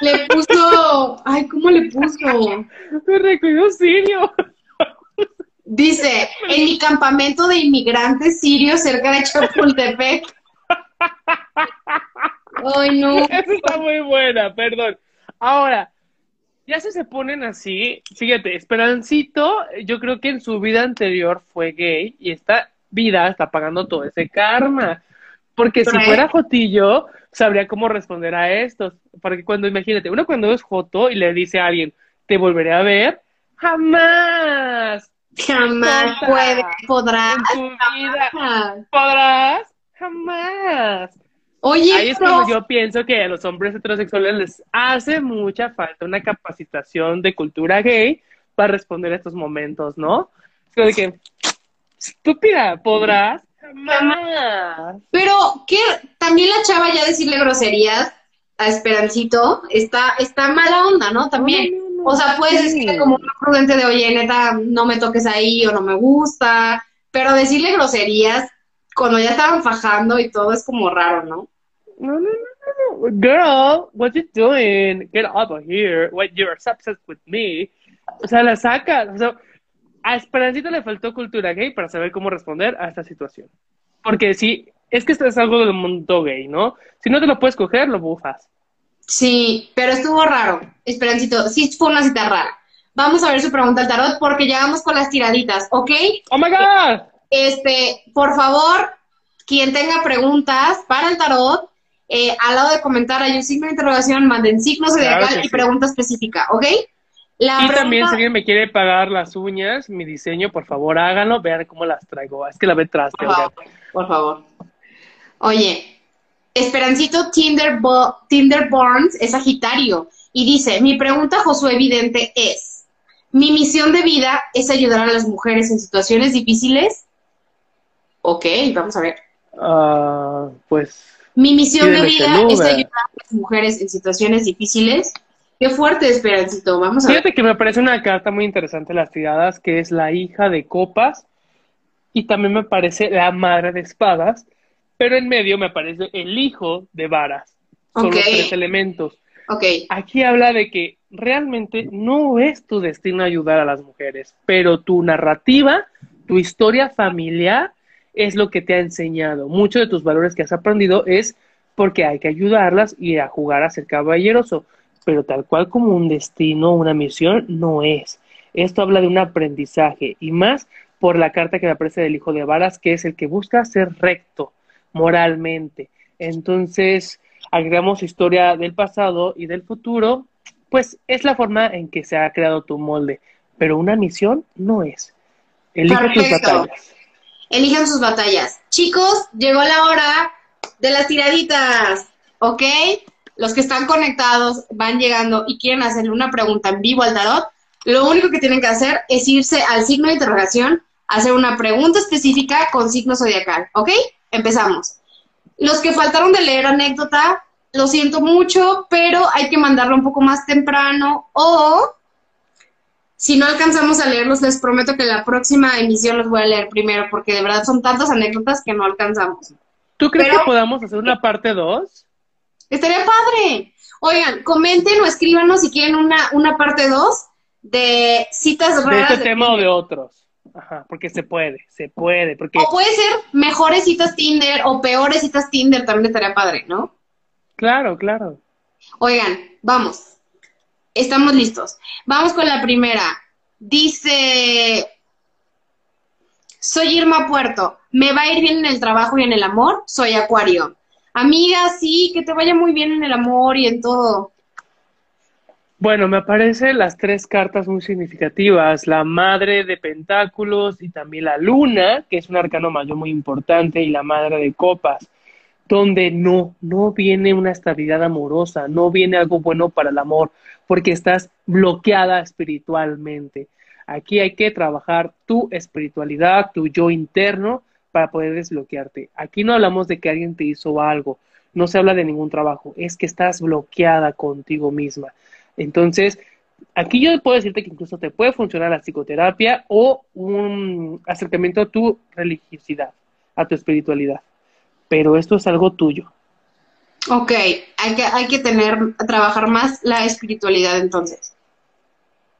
Le puso, ay, ¿cómo le puso? De reclusión sirio. Dice, en mi campamento de inmigrantes sirios cerca de Chapultepec. Ay, no. Esa está muy buena, perdón. Ahora, ya si se ponen así, fíjate, Esperancito, yo creo que en su vida anterior fue gay y esta vida está pagando todo ese karma. Porque si fuera Jotillo, sabría cómo responder a estos. Porque cuando, imagínate, uno cuando es Joto y le dice a alguien, te volveré a ver jamás. Jamás puede, podrás. En tu vida podrás jamás. Oye, Ahí es cuando yo pienso que a los hombres heterosexuales les hace mucha falta una capacitación de cultura gay para responder a estos momentos, ¿no? Es como de que, estúpida, podrás jamás. Pero que también la chava ya decirle groserías a Esperancito está, está mala onda, ¿no? También. No, no, no, o sea, puedes sí. decirle como una prudente de, oye, neta, no me toques ahí o no me gusta. Pero decirle groserías cuando ya estaban fajando y todo es como raro, ¿no? No, no, no, no. Girl, what you doing? Get out of here. What you're obsessed with me. O sea, la sacas. O sea, a Esperancito le faltó cultura gay para saber cómo responder a esta situación. Porque sí, es que esto es algo del mundo gay, ¿no? Si no te lo puedes coger, lo bufas. Sí, pero estuvo raro. Esperancito, sí fue una cita rara. Vamos a ver su pregunta al tarot porque ya vamos con las tiraditas, ¿ok? ¡Oh, my God! Este, por favor, quien tenga preguntas para el tarot, eh, al lado de comentar hay un signo de interrogación, manden signo zodiacal Claro y sí. pregunta específica, ¿ok? La Y también, si alguien me quiere pagar las uñas, mi diseño, por favor, háganlo. Vean cómo las traigo. Es que la ve traste, Por favor, por favor. Oye, Esperancito Tinder, Bo- Tinder Barnes es Sagitario y dice, mi pregunta, Josué Evidente, es, ¿mi misión de vida es ayudar a las mujeres en situaciones difíciles? Ok, vamos a ver. Ah, pues, Mi misión de vida es ayudar a las mujeres en situaciones difíciles. Qué fuerte, Esperancito. Vamos a ver. fíjate que me parece una carta muy interesante las tiradas, que es la hija de copas, y también me parece la madre de espadas, pero en medio me aparece el hijo de varas. Son los tres elementos. Ok, Aquí habla de que realmente no es tu destino ayudar a las mujeres, pero tu narrativa, tu historia familiar es lo que te ha enseñado. Muchos de tus valores que has aprendido es porque hay que ayudarlas y a jugar a ser caballeroso, pero tal cual como un destino, una misión, no es. Esto habla de un aprendizaje y más por la carta que me aparece del hijo de varas, que es el que busca ser recto moralmente. Entonces, agregamos historia del pasado y del futuro, pues es la forma en que se ha creado tu molde, pero una misión no es. Elige tus Perfecto. batallas. Elijan sus batallas. Chicos, llegó la hora de las tiraditas, ¿ok? Los que están conectados van llegando y quieren hacerle una pregunta en vivo al tarot, lo único que tienen que hacer es irse al signo de interrogación, hacer una pregunta específica con signo zodiacal, ¿ok? Empezamos. Los que faltaron de leer anécdota, lo siento mucho, pero hay que mandarlo un poco más temprano o si no alcanzamos a leerlos, les prometo que la próxima emisión los voy a leer primero, porque de verdad son tantas anécdotas que no alcanzamos. ¿Tú crees Pero- que podamos hacer una parte 2? Estaría padre. Oigan, comenten o escríbanos si quieren una, una parte 2 de citas ¿De raras. este de tema o de otros? Ajá, porque se puede, se puede, porque, O puede ser mejores citas Tinder o peores citas Tinder, también estaría padre, ¿no? claro, claro. Oigan, vamos. Estamos listos. Vamos con la primera. Dice, soy Irma Puerto. ¿Me va a ir bien en el trabajo y en el amor? Soy Acuario. Amiga, sí, que te vaya muy bien en el amor y en todo. Bueno, me aparecen las tres cartas muy significativas, la madre de pentáculos y también la luna, que es un arcano mayor muy importante, y la madre de copas, donde no, no viene una estabilidad amorosa, no viene algo bueno para el amor, porque estás bloqueada espiritualmente. Aquí hay que trabajar tu espiritualidad, tu yo interno, para poder desbloquearte. Aquí no hablamos de que alguien te hizo algo, no se habla de ningún trabajo, es que estás bloqueada contigo misma. Entonces, aquí yo puedo decirte que incluso te puede funcionar la psicoterapia o un acercamiento a tu religiosidad, a tu espiritualidad. Pero esto es algo tuyo. Ok, hay que, hay que tener, trabajar más la espiritualidad entonces.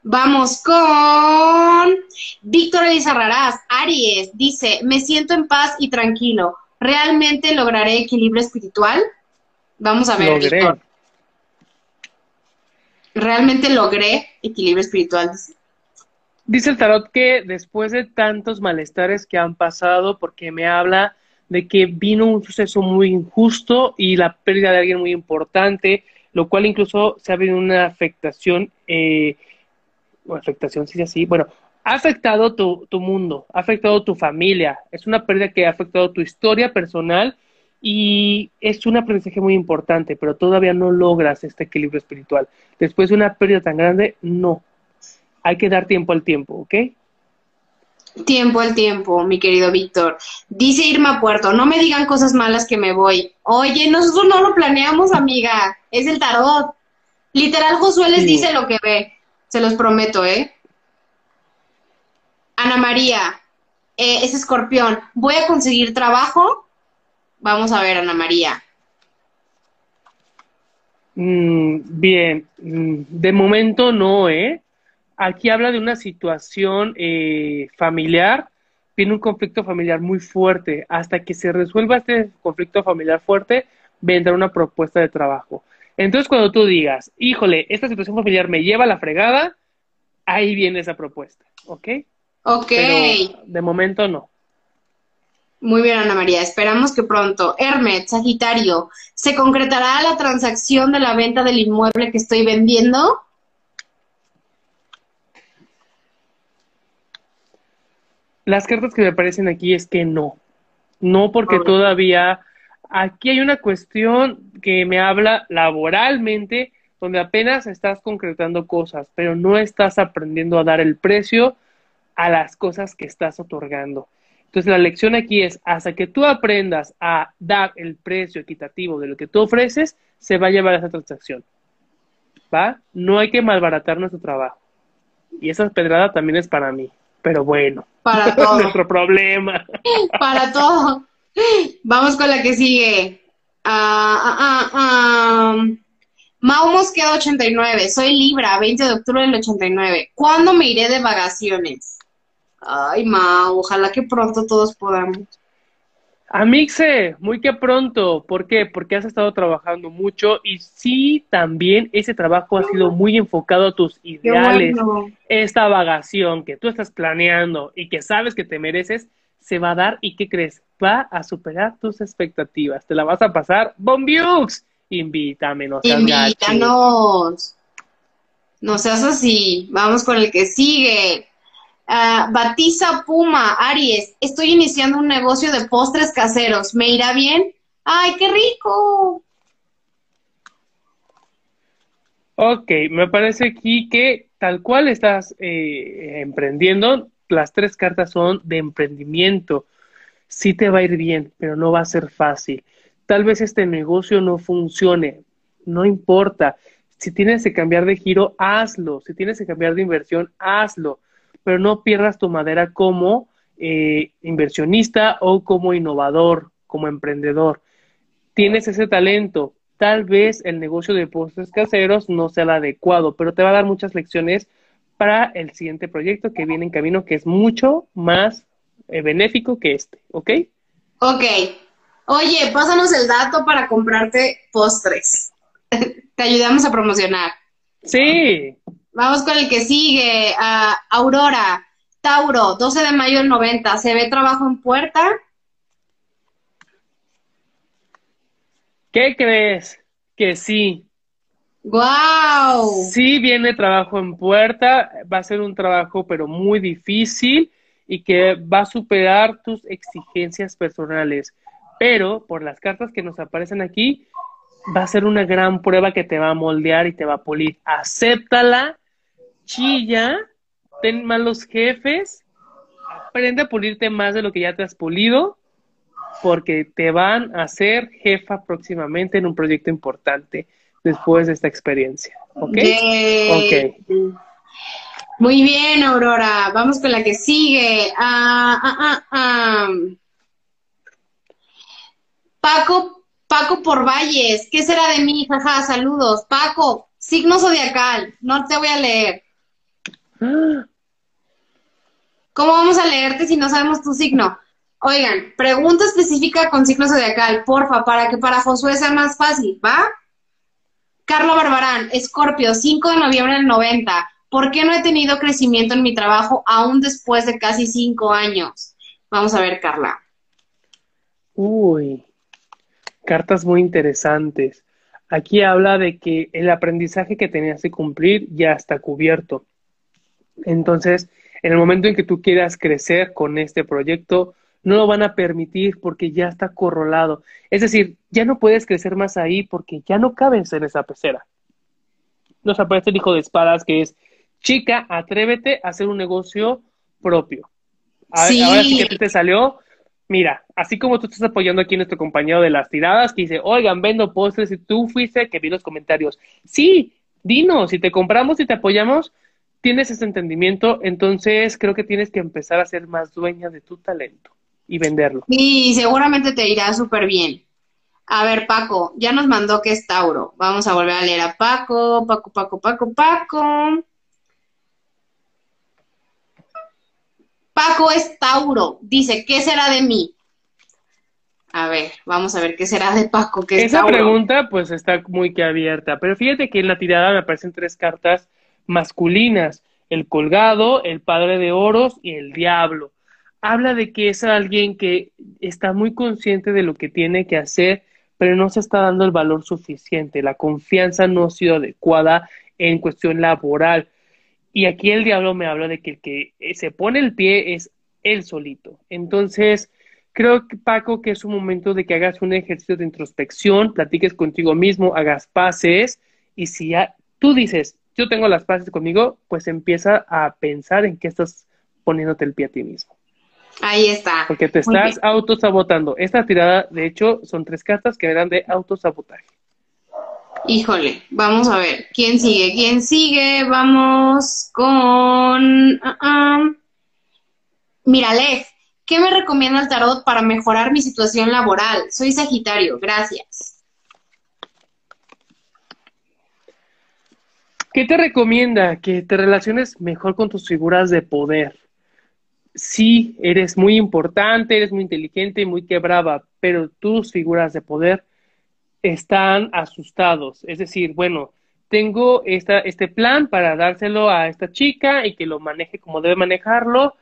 Vamos con Víctor Elizarrarás, Aries, dice, me siento en paz y tranquilo. ¿Realmente lograré equilibrio espiritual? Vamos a ver, Logré. Víctor. ¿Realmente logré equilibrio espiritual? Dice. Dice el tarot que después de tantos malestares que han pasado, porque me habla de que vino un suceso muy injusto y la pérdida de alguien muy importante, lo cual incluso se ha habido una afectación eh, o afectación, es así, bueno, ha afectado tu, tu mundo, ha afectado tu familia, es una pérdida que ha afectado tu historia personal y es un aprendizaje muy importante, pero todavía no logras este equilibrio espiritual. Después de una pérdida tan grande, no. Hay que dar tiempo al tiempo, ¿ok? Tiempo al tiempo, mi querido Víctor. Dice Irma Puerto, no me digan cosas malas que me voy. Oye, nosotros no lo planeamos, amiga. Es el tarot. Literal, Josué les dice lo que ve. Se los prometo, ¿eh? Ana María, eh, es escorpión. ¿Voy a conseguir trabajo? Vamos a ver, Ana María. Mm, bien, mm, de momento no, ¿eh? Aquí habla de una situación eh, familiar, tiene un conflicto familiar muy fuerte. Hasta que se resuelva este conflicto familiar fuerte, vendrá una propuesta de trabajo. Entonces, cuando tú digas, híjole, esta situación familiar me lleva a la fregada, ahí viene esa propuesta, ¿ok? Ok. Pero de momento no. Muy bien, Ana María. Esperamos que pronto. Hermet, Sagitario, ¿se concretará la transacción de la venta del inmueble que estoy vendiendo? Las cartas que me aparecen aquí es que no. No porque todavía aquí hay una cuestión que me habla laboralmente, donde apenas estás concretando cosas, pero no estás aprendiendo a dar el precio a las cosas que estás otorgando. Entonces la lección aquí es, hasta que tú aprendas a dar el precio equitativo de lo que tú ofreces, se va a llevar a esa transacción. ¿Va? No hay que malbaratar nuestro trabajo. Y esa pedrada también es para mí. Pero bueno, para todo. nuestro problema. Para todo. Vamos con la que sigue. Ah, ah, ah, Mau Mosqueda 89. Soy Libra, 20 de octubre del 89. ¿Cuándo me iré de vacaciones? Ay, Mau, ojalá que pronto todos podamos. Amixe, muy que pronto. ¿Por qué? Porque has estado trabajando mucho y sí, también ese trabajo ha sido muy enfocado a tus ideales. Esta vagación que tú estás planeando y que sabes que te mereces, se va a dar y ¿qué crees? Va a superar tus expectativas. Te la vas a pasar. ¡Bombiux! Invítame, no seas Invítanos. No seas así. Vamos con el que sigue. Uh, Batiza Puma, Aries, estoy iniciando un negocio de postres caseros. ¿Me irá bien? ¡Ay, qué rico! Ok, me parece aquí que tal cual estás eh, emprendiendo, las tres cartas son de emprendimiento. Sí te va a ir bien, pero no va a ser fácil. Tal vez este negocio no funcione, no importa. Si tienes que cambiar de giro, hazlo. Si tienes que cambiar de inversión, hazlo pero no pierdas tu madera como eh, inversionista o como innovador, como emprendedor. Tienes ese talento. Tal vez el negocio de postres caseros no sea el adecuado, pero te va a dar muchas lecciones para el siguiente proyecto que viene en camino, que es mucho más eh, benéfico que este, ¿ok? Ok. Oye, pásanos el dato para comprarte postres. te ayudamos a promocionar. Sí. Vamos con el que sigue. Aurora, Tauro, 12 de mayo del 90. ¿Se ve trabajo en puerta? ¿Qué crees? Que sí. ¡Wow! Sí viene trabajo en puerta, va a ser un trabajo pero muy difícil y que va a superar tus exigencias personales. Pero por las cartas que nos aparecen aquí, va a ser una gran prueba que te va a moldear y te va a pulir. Acéptala chilla, ten malos jefes, aprende a pulirte más de lo que ya te has pulido, porque te van a ser jefa próximamente en un proyecto importante después de esta experiencia. ¿Ok? Ok. Muy bien, Aurora. Vamos con la que sigue. Ah, ah, ah, Paco, Paco por Valles. ¿Qué será de mí? Jaja, saludos. Paco, signo zodiacal. No te voy a leer. ¿Cómo vamos a leerte si no sabemos tu signo? Oigan, pregunta específica con signo zodiacal, porfa, para que para Josué sea más fácil, ¿va? Carla Barbarán, Escorpio, 5 de noviembre del 90. ¿Por qué no he tenido crecimiento en mi trabajo aún después de casi cinco años? Vamos a ver, Carla. Uy, cartas muy interesantes. Aquí habla de que el aprendizaje que tenías que cumplir ya está cubierto Entonces, en el momento en que tú quieras crecer con este proyecto, no lo van a permitir porque ya está corrolado. Es decir, ya no puedes crecer más ahí porque ya no cabes en esa pecera. Nos aparece el hijo de espadas que es, chica, atrévete a hacer un negocio propio. Ahora sí que te salió, mira, así como tú estás apoyando aquí a nuestro compañero de las tiradas, que dice, oigan, vendo postres y tú fuiste que vi los comentarios. Sí, dinos, si te compramos y te apoyamos, tienes ese entendimiento, entonces creo que tienes que empezar a ser más dueña de tu talento y venderlo. Y seguramente te irá súper bien. A ver, Paco, ya nos mandó que es Tauro. Vamos a volver a leer a Paco, Paco, Paco, Paco, Paco. Paco es Tauro. Dice, ¿qué será de mí? A ver, vamos a ver qué será de Paco. Que Esa pregunta pues está muy que abierta, pero fíjate que en la tirada me aparecen tres cartas masculinas, el colgado, el padre de oros y el diablo. Habla de que es alguien que está muy consciente de lo que tiene que hacer, pero no se está dando el valor suficiente. La confianza no ha sido adecuada en cuestión laboral. Y aquí el diablo me habla de que el que se pone el pie es él solito. Entonces, creo, que, Paco, que es un momento de que hagas un ejercicio de introspección, platiques contigo mismo, hagas pases, y si ya, tú dices, yo tengo las paces conmigo, pues empieza a pensar en qué estás poniéndote el pie a ti mismo. Ahí está. Porque te estás autosabotando. Esta tirada, de hecho, son tres cartas que eran de autosabotaje. Híjole, vamos a ver. ¿Quién sigue? ¿Quién sigue? Vamos con. Uh -uh. Mira, ¿qué me recomienda el tarot para mejorar mi situación laboral? Soy Sagitario, gracias. ¿Qué te recomienda? Que te relaciones mejor con tus figuras de poder. Sí, eres muy importante, eres muy inteligente y muy quebrada, pero tus figuras de poder están asustados. Es decir, bueno, tengo esta, este plan para dárselo a esta chica y que lo maneje como debe manejarlo,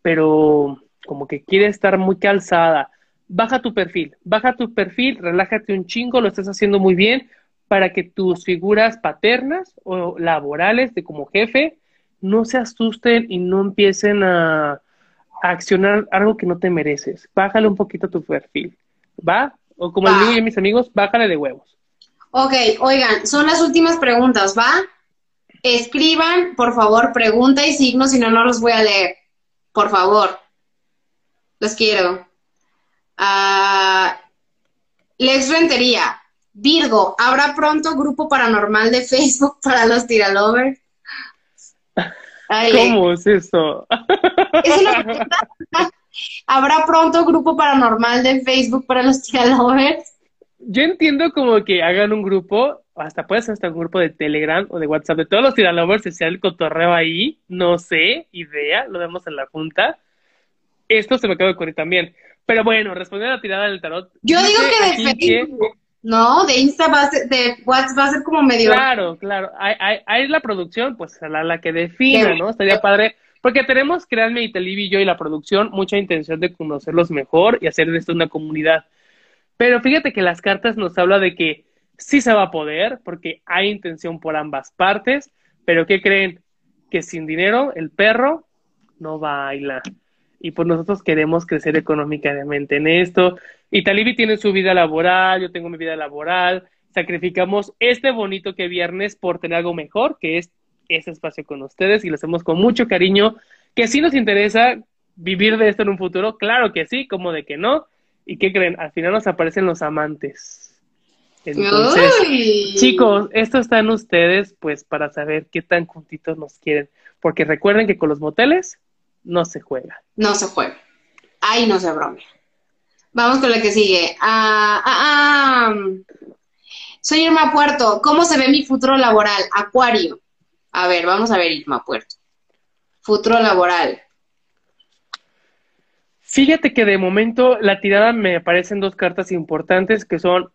pero como que quiere estar muy calzada. Baja tu perfil, baja tu perfil, relájate un chingo, lo estás haciendo muy bien, para que tus figuras paternas o laborales de como jefe no se asusten y no empiecen a, a accionar algo que no te mereces. Bájale un poquito tu perfil, ¿va? O como el digo yo mis amigos, bájale de huevos. Ok, oigan, son las últimas preguntas, ¿va? Escriban, por favor, pregunta y signo, si no, no los voy a leer. Por favor. Los quiero. Uh, Lex Rentería. Virgo, ¿habrá pronto grupo paranormal de Facebook para los tiralovers? ¿Cómo es eso? Es una pregunta. ¿Habrá pronto grupo paranormal de Facebook para los tiralovers? Yo entiendo como que hagan un grupo, hasta puede ser hasta un grupo de Telegram o de WhatsApp de todos los tiralovers, se sea el cotorreo ahí, no sé, idea, lo vemos en la junta. Esto se me acaba de ocurrir también. Pero bueno, respondiendo a la tirada del tarot. Yo digo que de Facebook. Que... No, de Insta va a ser, de WhatsApp va a ser como medio. Claro, claro. Ahí, ahí, la producción, pues la, la que defina, ¿no? Estaría padre. Porque tenemos, créanme, y Telivi y yo y la producción, mucha intención de conocerlos mejor y hacer de esto una comunidad. Pero fíjate que las cartas nos habla de que sí se va a poder, porque hay intención por ambas partes, pero ¿qué creen? Que sin dinero el perro no baila. Y pues nosotros queremos crecer económicamente en esto. Y Talibi tiene su vida laboral, yo tengo mi vida laboral. Sacrificamos este bonito que viernes por tener algo mejor, que es ese espacio con ustedes y lo hacemos con mucho cariño. Que sí nos interesa vivir de esto en un futuro, claro que sí, como de que no. ¿Y qué creen? Al final nos aparecen los amantes. Entonces, chicos, esto está en ustedes, pues, para saber qué tan juntitos nos quieren. Porque recuerden que con los moteles no se juega. No se juega. Ahí no se bromea. Vamos con la que sigue. Ah, ah, ah. Soy Irma Puerto. ¿Cómo se ve mi futuro laboral? Acuario. A ver, vamos a ver, Irma Puerto. Futuro laboral. Fíjate que de momento la tirada me aparecen dos cartas importantes que son,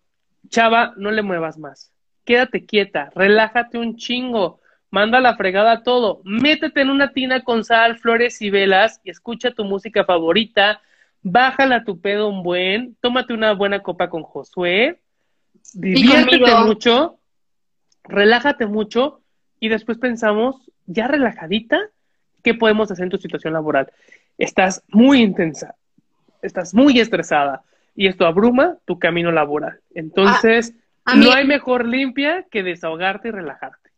chava, no le muevas más. Quédate quieta, relájate un chingo, manda la fregada todo, métete en una tina con sal, flores y velas y escucha tu música favorita, bájala tu pedo un buen, tómate una buena copa con Josué, diviértete mucho, relájate mucho. Y después pensamos, ya relajadita, ¿qué podemos hacer en tu situación laboral? Estás muy intensa, estás muy estresada. Y esto abruma tu camino laboral. Entonces, ah, no hay mejor limpia que desahogarte y relajarte.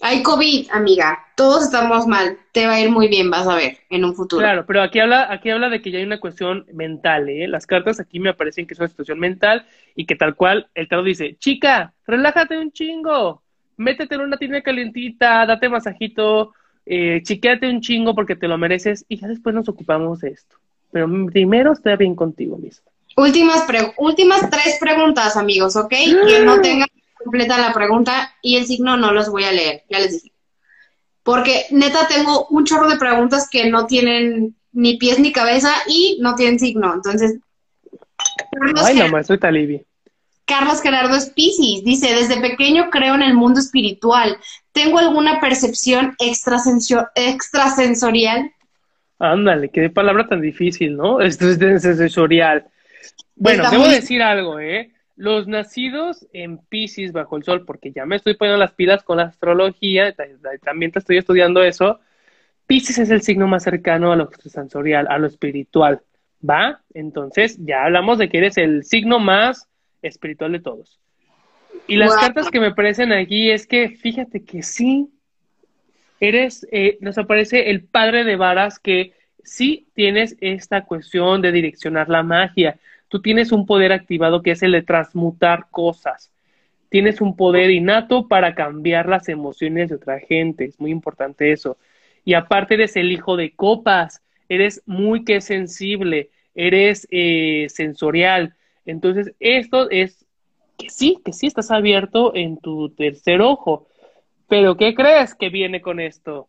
Hay COVID, amiga. Todos estamos mal. Te va a ir muy bien, vas a ver, en un futuro. Claro, pero aquí habla, aquí habla de que ya hay una cuestión mental, ¿eh? Las cartas aquí me aparecen que es una situación mental y que tal cual el tarot dice, chica, relájate un chingo, métete en una tienda calientita, date masajito, eh, chiquéate un chingo porque te lo mereces y ya después nos ocupamos de esto. Pero primero esté bien contigo mismo. Últimas, últimas tres preguntas, amigos, ¿ok? Que no tengan completa la pregunta y el signo no los voy a leer, ya les dije. Porque neta tengo un chorro de preguntas que no tienen ni pies ni cabeza y no tienen signo. Entonces, Carlos Ay, no, soy Talibi. Carlos Gerardo es Piscis, dice, desde pequeño creo en el mundo espiritual. ¿Tengo alguna percepción extrasensorial? Ándale, qué palabra tan difícil, ¿no? Extrasensorial. Bueno, debo decir algo, ¿eh? Los nacidos en Pisces bajo el sol, porque ya me estoy poniendo las pilas con la astrología, también te estoy estudiando eso. Pisces es el signo más cercano a lo sensorial, a lo espiritual, ¿va? Entonces ya hablamos de que eres el signo más espiritual de todos. Y las cartas que me aparecen aquí es que fíjate que sí, eres, eh, nos aparece el padre de varas que sí tienes esta cuestión de direccionar la magia tú tienes un poder activado que es el de transmutar cosas. Tienes un poder innato para cambiar las emociones de otra gente. Es muy importante eso. Y aparte eres el hijo de copas. Eres muy que sensible. Eres eh, sensorial. Entonces, esto es que sí, que sí estás abierto en tu tercer ojo. Pero, ¿qué crees que viene con esto?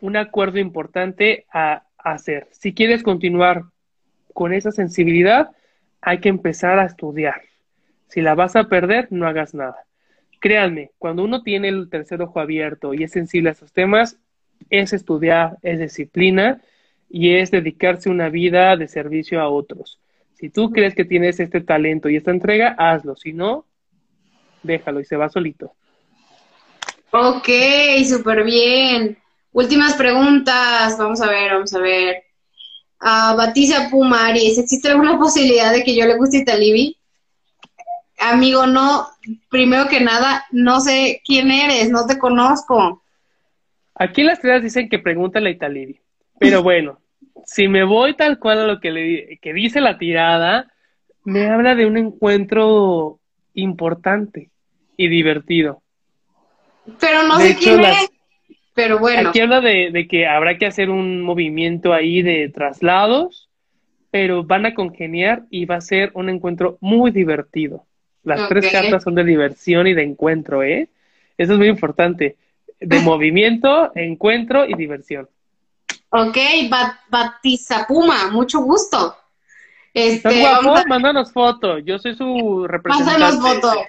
Un acuerdo importante a hacer. Si quieres continuar con esa sensibilidad hay que empezar a estudiar. Si la vas a perder, no hagas nada. Créanme, cuando uno tiene el tercer ojo abierto y es sensible a esos temas, es estudiar, es disciplina y es dedicarse una vida de servicio a otros. Si tú crees que tienes este talento y esta entrega, hazlo. Si no, déjalo y se va solito. Ok, súper bien. Últimas preguntas. Vamos a ver, vamos a ver a Batista Pumaris, ¿existe alguna posibilidad de que yo le guste Italibi? Amigo, no, primero que nada, no sé quién eres, no te conozco. Aquí las tres dicen que pregúntale a Italibi, pero bueno, si me voy tal cual a lo que, le, que dice la tirada, me habla de un encuentro importante y divertido. Pero no sé quién es. Pero bueno. Aquí habla de, que habrá que hacer un movimiento ahí de traslados, pero van a congeniar y va a ser un encuentro muy divertido. Las tres cartas son de diversión y de encuentro, ¿eh? Eso es muy importante. De movimiento, encuentro y diversión. Ok, Batizapuma, mucho gusto. Este, guapo? Mándanos foto. Yo soy su representante. Mándanos foto.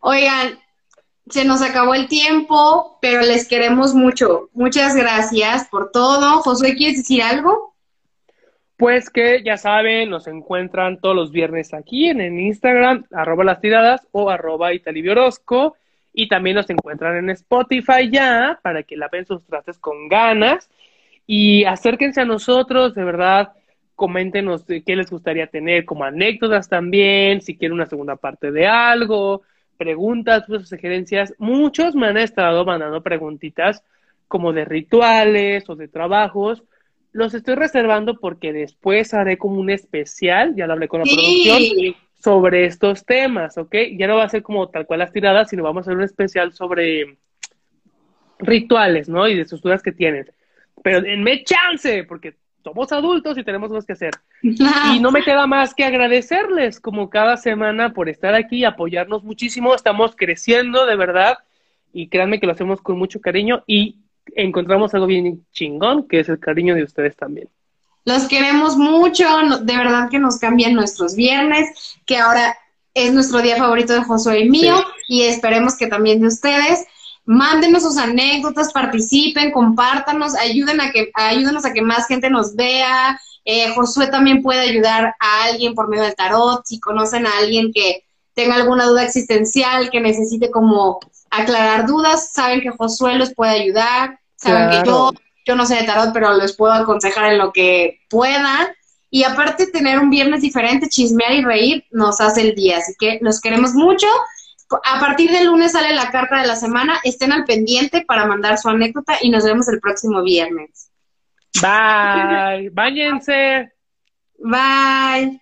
Oigan, se nos acabó el tiempo, pero les queremos mucho. Muchas gracias por todo. Josué, ¿quieres decir algo? Pues que ya saben, nos encuentran todos los viernes aquí en el Instagram, arroba las tiradas o arroba italibiorosco. Y también nos encuentran en Spotify ya, para que la ven sus trastes con ganas. Y acérquense a nosotros, de verdad, coméntenos qué les gustaría tener como anécdotas también, si quieren una segunda parte de algo, preguntas, sus sugerencias. Muchos me han estado mandando preguntitas como de rituales o de trabajos. Los estoy reservando porque después haré como un especial, ya lo hablé con la producción, sobre estos temas, ¿ok? Ya no va a ser como tal cual las tiradas, sino vamos a hacer un especial sobre rituales, ¿no? Y de sus dudas que tienen. Pero denme chance, porque somos adultos y tenemos cosas que hacer. y no me queda más que agradecerles como cada semana por estar aquí, apoyarnos muchísimo. Estamos creciendo de verdad y créanme que lo hacemos con mucho cariño y encontramos algo bien chingón, que es el cariño de ustedes también. Los queremos mucho, de verdad que nos cambian nuestros viernes, que ahora es nuestro día favorito de Josué y mío, y esperemos que también de ustedes. Mándenos sus anécdotas, participen, compártanos, ayuden a que, ayúdenos a que más gente nos vea. Eh, Josué también puede ayudar a alguien por medio del tarot. Si conocen a alguien que tenga alguna duda existencial, que necesite como aclarar dudas, saben que Josué los puede ayudar. Saben que yo yo no sé de tarot, pero les puedo aconsejar en lo que puedan. Y aparte tener un viernes diferente, chismear y reír, nos hace el día. Así que los queremos mucho. A partir del lunes sale la carta de la semana. Estén al pendiente para mandar su anécdota y nos vemos el próximo viernes. Bye. Báñense. Bye.